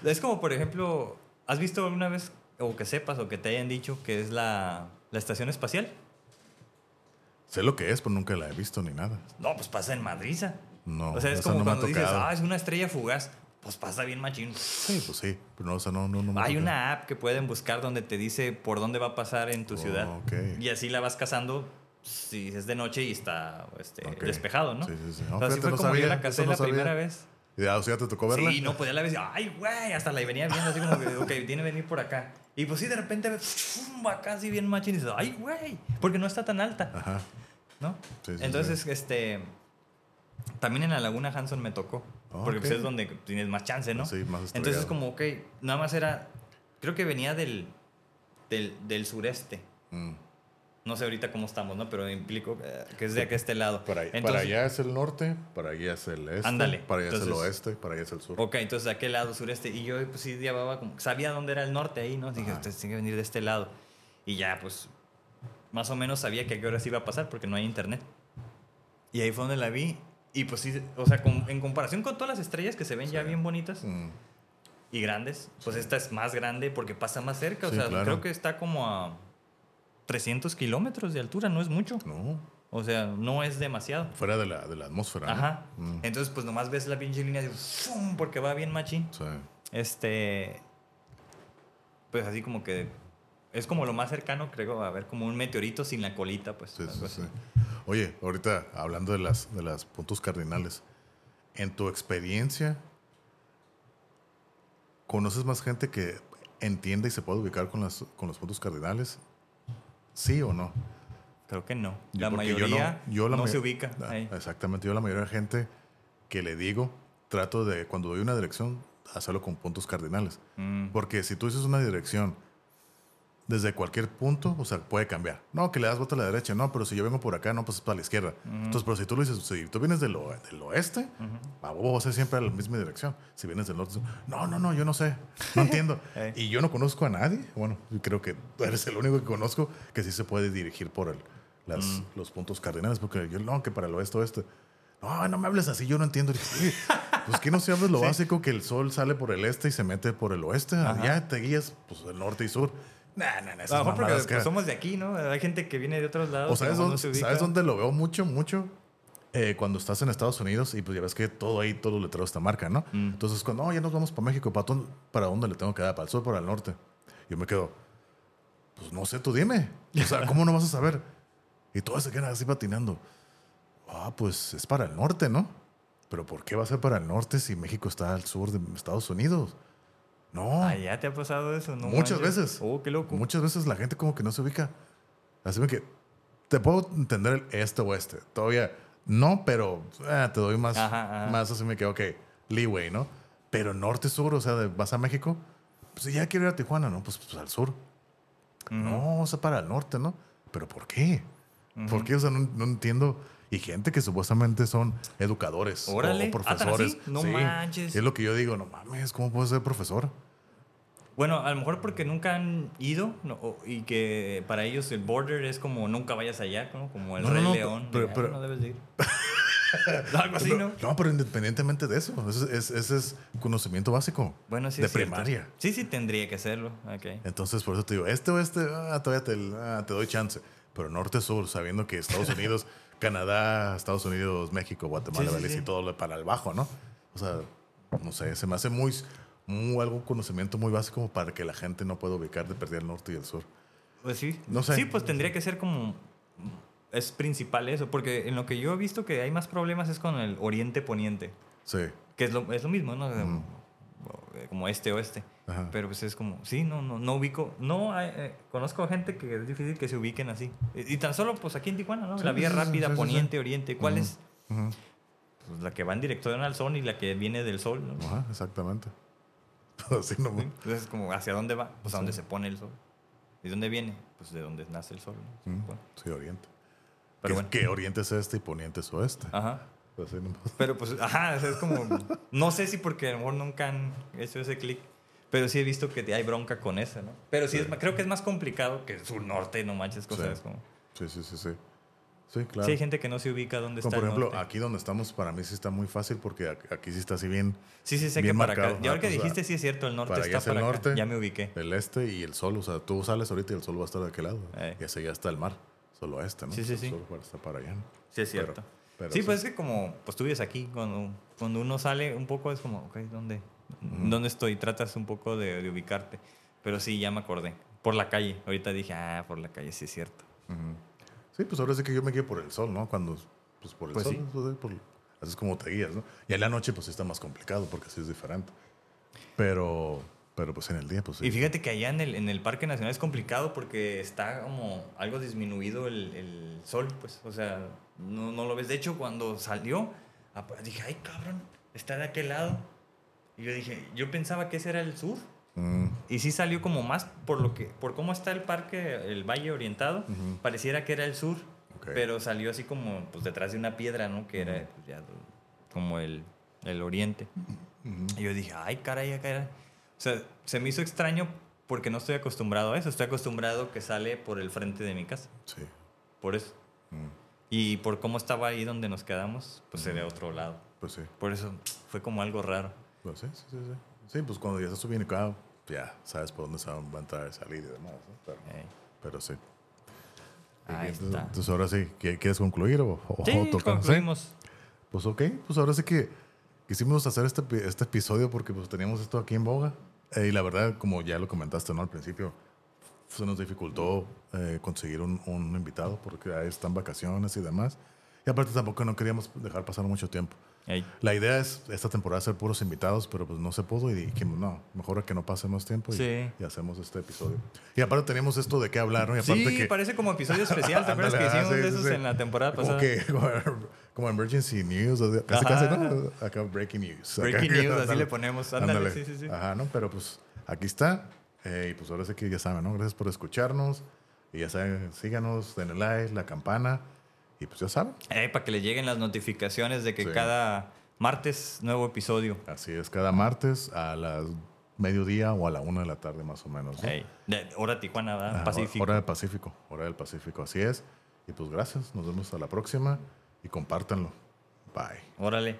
es como, por ejemplo, ¿has visto alguna vez, o que sepas, o que te hayan dicho que es la, la estación espacial? Sé lo que es, pero nunca la he visto ni nada. No, pues pasa en Madriza. No, O sea, es como no cuando dices, ah, es una estrella fugaz. Pues pasa bien machín. Sí, pues sí. Pero no, o sea, no, no, no Hay una app que pueden buscar donde te dice por dónde va a pasar en tu Oh, ciudad. ok. Y así la vas cazando si es de noche y está este, Ok. despejado, ¿no? Sí, sí, sí. O sea, así fue como sabía, yo la casé la sabía. primera vez. Ya, o sea, te tocó verla. Sí, no podía a la vez. Ay, güey, hasta la venía viendo así como que, ok, tiene que venir por acá. Y pues sí, de repente ves, acá así bien machín y dices, ay, güey, porque no está tan alta, Ajá. ¿no? Sí, sí, Entonces, este, también en la Laguna Hanson me tocó, Ah, porque pues ok. es donde tienes más chance, ¿no? Sí, más Entonces, estrellado. como, ok, nada más era, creo que venía del, del, del sureste. Mm. No sé ahorita cómo estamos, ¿no? Pero implico eh, que es de acá este lado. Para, para Entonces- allá es el norte, para allá es el este. Ándale. Para allá es el oeste, para allá es el sur. Ok, entonces de aquel lado sureste. Y yo pues sí llevaba como, sabía dónde era el norte ahí, ¿no? Dije, usted tiene que venir de este lado. Y ya, pues, más o menos sabía que a qué horas iba a pasar porque no hay internet. Y ahí fue donde la vi. Y pues sí, o sea, con- en comparación con todas las estrellas que se ven ya bien bonitas Mm. y grandes, pues esta es más grande porque pasa más cerca. O sea, claro. creo que está como a 300 kilómetros de altura, no es mucho. No, O sea, no es demasiado. fuera de la, de la atmósfera. ¿no? Ajá. Mm. Entonces, pues nomás ves la pinche línea de ¡fum! porque va bien machín. Sí. Este. Pues así como que. Es como lo más cercano, creo, a ver como un meteorito sin la colita, pues. Sí, sí, sí. así. Oye, ahorita hablando de las, de las puntos cardinales, en tu experiencia, ¿conoces más gente que entiende y se puede ubicar con, las, con los puntos cardinales? ¿Sí o no? Creo que no. Yo- La yo mayoría no, yo la se ubica. Ah, ahí. Exactamente. Yo la mayoría de gente que le digo, trato de, cuando doy una dirección, hacerlo con puntos cardinales. Mm. Porque si tú dices una dirección desde cualquier punto, o sea, puede cambiar. No, que le das vuelta a la derecha. No, pero si yo vengo por acá, no, pues es para la izquierda. Entonces, pero si tú lo dices, si tú vienes del, o- del oeste, a vos vas a ser siempre a la misma dirección. Si vienes del norte, no, no, no, yo no sé. No entiendo. (laughs) Y yo no conozco a nadie. Bueno, yo creo que tú eres el único que conozco que sí se puede dirigir por el, las, los puntos cardinales. Porque yo, no, que para el oeste, oeste. No, no me hables así, yo no entiendo. Y dije, "Oye, Pues que no se habla lo (laughs) básico que el sol sale por el este y se mete por el oeste. Ya te guías pues el norte y sur. Nah, nah, nah, A esas lo mejor porque que- pues, somos de aquí, ¿no? Hay gente que viene de otros lados. o sabes no dónde, se ubica. ¿sabes dónde lo veo mucho, mucho? Eh, cuando estás en Estados Unidos y pues ya ves que todo ahí, todos los letreros te marcan, ¿no? Mm. Entonces, cuando "No, ya nos vamos para México, ¿para, dónde- ¿para dónde le tengo que dar? ¿Para el sur o para el norte? Yo me quedo, pues no sé, tú dime. O sea, ¿cómo no vas a saber? Y todos se quedan así patinando. Ah, pues es para el norte, ¿no? Pero ¿por qué va a ser para el norte si México está al sur de Estados Unidos? No. Ah, ¿ya te ha pasado eso? No Muchas manches. veces. Oh, qué loco. Muchas veces la gente como que no se ubica. Así que te puedo entender el este oeste. Todavía no, pero ah, te doy más, Ajá, ajá. más así me quedo, ok, leeway, ¿no? Pero norte, sur, o sea, vas a México, pues ya quiero ir a Tijuana, ¿no? Pues, pues al sur. No, o sea, para el norte, ¿no? Pero ¿por qué? ¿Por qué? O sea, no, no entiendo. Y gente que supuestamente son educadores o- Órale. o, ¿Ah, profesores. así? No manches. Es lo que yo digo, no mames, ¿cómo puedes ser profesor? Bueno, a lo mejor porque nunca han ido no, o- y que para ellos el border es como nunca vayas allá, ¿no? Como el No, Rey no, León. pero- de, "Ah, pero- no debes de ir. (laughs) Algo así, ¿no? No, pero independientemente de eso, ese es, ese es conocimiento básico Bueno, sí. de primaria. Sí, sí, tendría que hacerlo. Ok. Entonces, por eso te digo, este oeste, ah, todavía te, ah, te doy chance. Pero norte-sur, sabiendo que Estados (laughs) Unidos, Canadá, Estados Unidos, México, Guatemala, Sí, sí, Belice sí. y todo para el bajo, ¿no? O sea, no sé, se me hace muy, muy algo conocimiento muy básico como para que la gente no pueda ubicar de perder el norte y el sur. Pues sí. No sé. Sí, pues tendría que ser como. Es principal eso, porque en lo que yo he visto que hay más problemas es con el oriente-poniente, Sí. que es lo, es lo mismo, ¿no? Como este-oeste. Ajá. Pero pues es como, sí, no, no, no ubico. No, hay, eh, conozco gente que es difícil que se ubiquen así. Y, y tan solo, pues aquí en Tijuana, ¿no? Sí, la vía sí, rápida, sí, poniente-oriente. ¿Cuál Ujú, es? ujú. Pues la que va en dirección al sol y la que viene del sol, ¿no? Ajá, exactamente. (laughs) Así no Sí. Entonces, es como, ¿hacia dónde va? Pues a dónde se pone el sol. ¿Y dónde viene? Pues de dónde nace el sol. ¿no? Mm, Sí, oriente. pero que, bueno. que oriente es este y poniente es oeste. Ajá. Así nomás. Pero pues, ajá, es como. No sé si porque a lo mejor nunca han hecho ese clic. Pero sí he visto que hay bronca con eso, ¿no? Pero sí, es ma- creo que es más complicado que sur-norte, no manches, cosas Sí. es como. Sí, sí, sí, sí. Sí, claro. Sí, hay gente que no se ubica dónde Como está por el ejemplo, aquí donde estamos, para mí sí está muy fácil porque aquí sí está así bien. Sí, sí, sé que bien para marcado. acá. Y ahora Ah, que pues, dijiste, sí es cierto, el norte para está es el para norte, acá. Ya me ubiqué. El este y el sol. O sea, tú sales ahorita y el sol va a estar de aquel lado. Eh. Y hacia allá está el mar. Solo este, ¿no? Sí, sí, El sí. sol va a estar para allá. ¿no? Sí, es Pero- cierto. pero sí, pues es que como, pues tú vives aquí, cuando, cuando uno sale un poco es como, ok, ¿dónde, ¿dónde estoy? Tratas un poco de, de ubicarte. Pero sí, ya me acordé. Por la calle. Ahorita dije, ah, por la calle, sí es cierto. Sí, pues ahora sí que yo me guío por el sol, ¿no? Cuando, pues por el Pues sol. sí. pues, por- así es como te guías, ¿no? Y en la noche, pues sí está más complicado porque así es diferente. Pero, pero pues en el día, pues sí. Y fíjate que allá en el, en el Parque Nacional es complicado porque está como algo disminuido el, el sol, pues, o sea, no, no lo ves. De hecho, cuando salió, dije, ay, cabrón, está de aquel lado. Y yo dije, yo pensaba que ese era el sur. Mm, Y sí salió como más por lo que, por cómo está el parque, el valle orientado, pareciera que era el sur. Ok. Pero salió así como pues detrás de una piedra, ¿no? Que era pues, ya como el, el oriente. Y yo dije, ay, caray, ay, caray. O sea, se me hizo extraño porque no estoy acostumbrado a eso. Estoy acostumbrado que sale por el frente de mi casa. sí. Por eso. Mm, Y por cómo estaba ahí donde nos quedamos, pues se ve a otro lado. pues sí. Por eso fue como algo raro. Pues sí, sí, sí, sí. Sí, pues cuando ya estás ubicado, ya sabes por dónde se va a entrar y salir y demás. ¿no? Pero, pero sí. ahí entonces, está. entonces ahora sí, ¿qué- ¿quieres concluir o, o Sí, concluimos. Pues ok, pues ahora sí que quisimos hacer este, este episodio porque pues teníamos esto aquí en boga. Eh, y la verdad, como ya lo comentaste ¿no? al principio, se nos dificultó eh, conseguir un, un invitado porque ahí están vacaciones y demás. Y aparte tampoco no queríamos dejar pasar mucho tiempo. Ey. La idea es esta temporada ser puros invitados, pero pues no se pudo y dijimos, no, mejor que no pase más tiempo y, Sí. y hacemos este episodio. Y aparte tenemos esto de qué hablar, ¿no? Y aparte Sí, que, parece como episodio (laughs) especial. ¿Te acuerdas que Ándale, hicimos ah, sí, de esos sí. en la temporada como pasada? Que, como, emergency news, casi casi, ¿no? Acá breaking news. Acá, Breaking news, (laughs) así ándale. le ponemos. Ándale, sí, sí, sí. Ajá, ¿no? Pero pues aquí está. Eh, y pues ahora sí que ya saben, ¿no? Gracias por escucharnos. Y ya saben, síganos, denle like, la campana. Y pues ya saben. Eh, para que le lleguen las notificaciones de que Sí. cada martes nuevo episodio. Así es, cada martes a las mediodía o a la una de la tarde más o menos. ¿no? Ey, de hora Tijuana, ¿verdad? Ah, Pacífico. Hora del Pacífico, hora del Pacífico, así es. Y pues gracias, nos vemos a la próxima y compártanlo. Bye. Órale.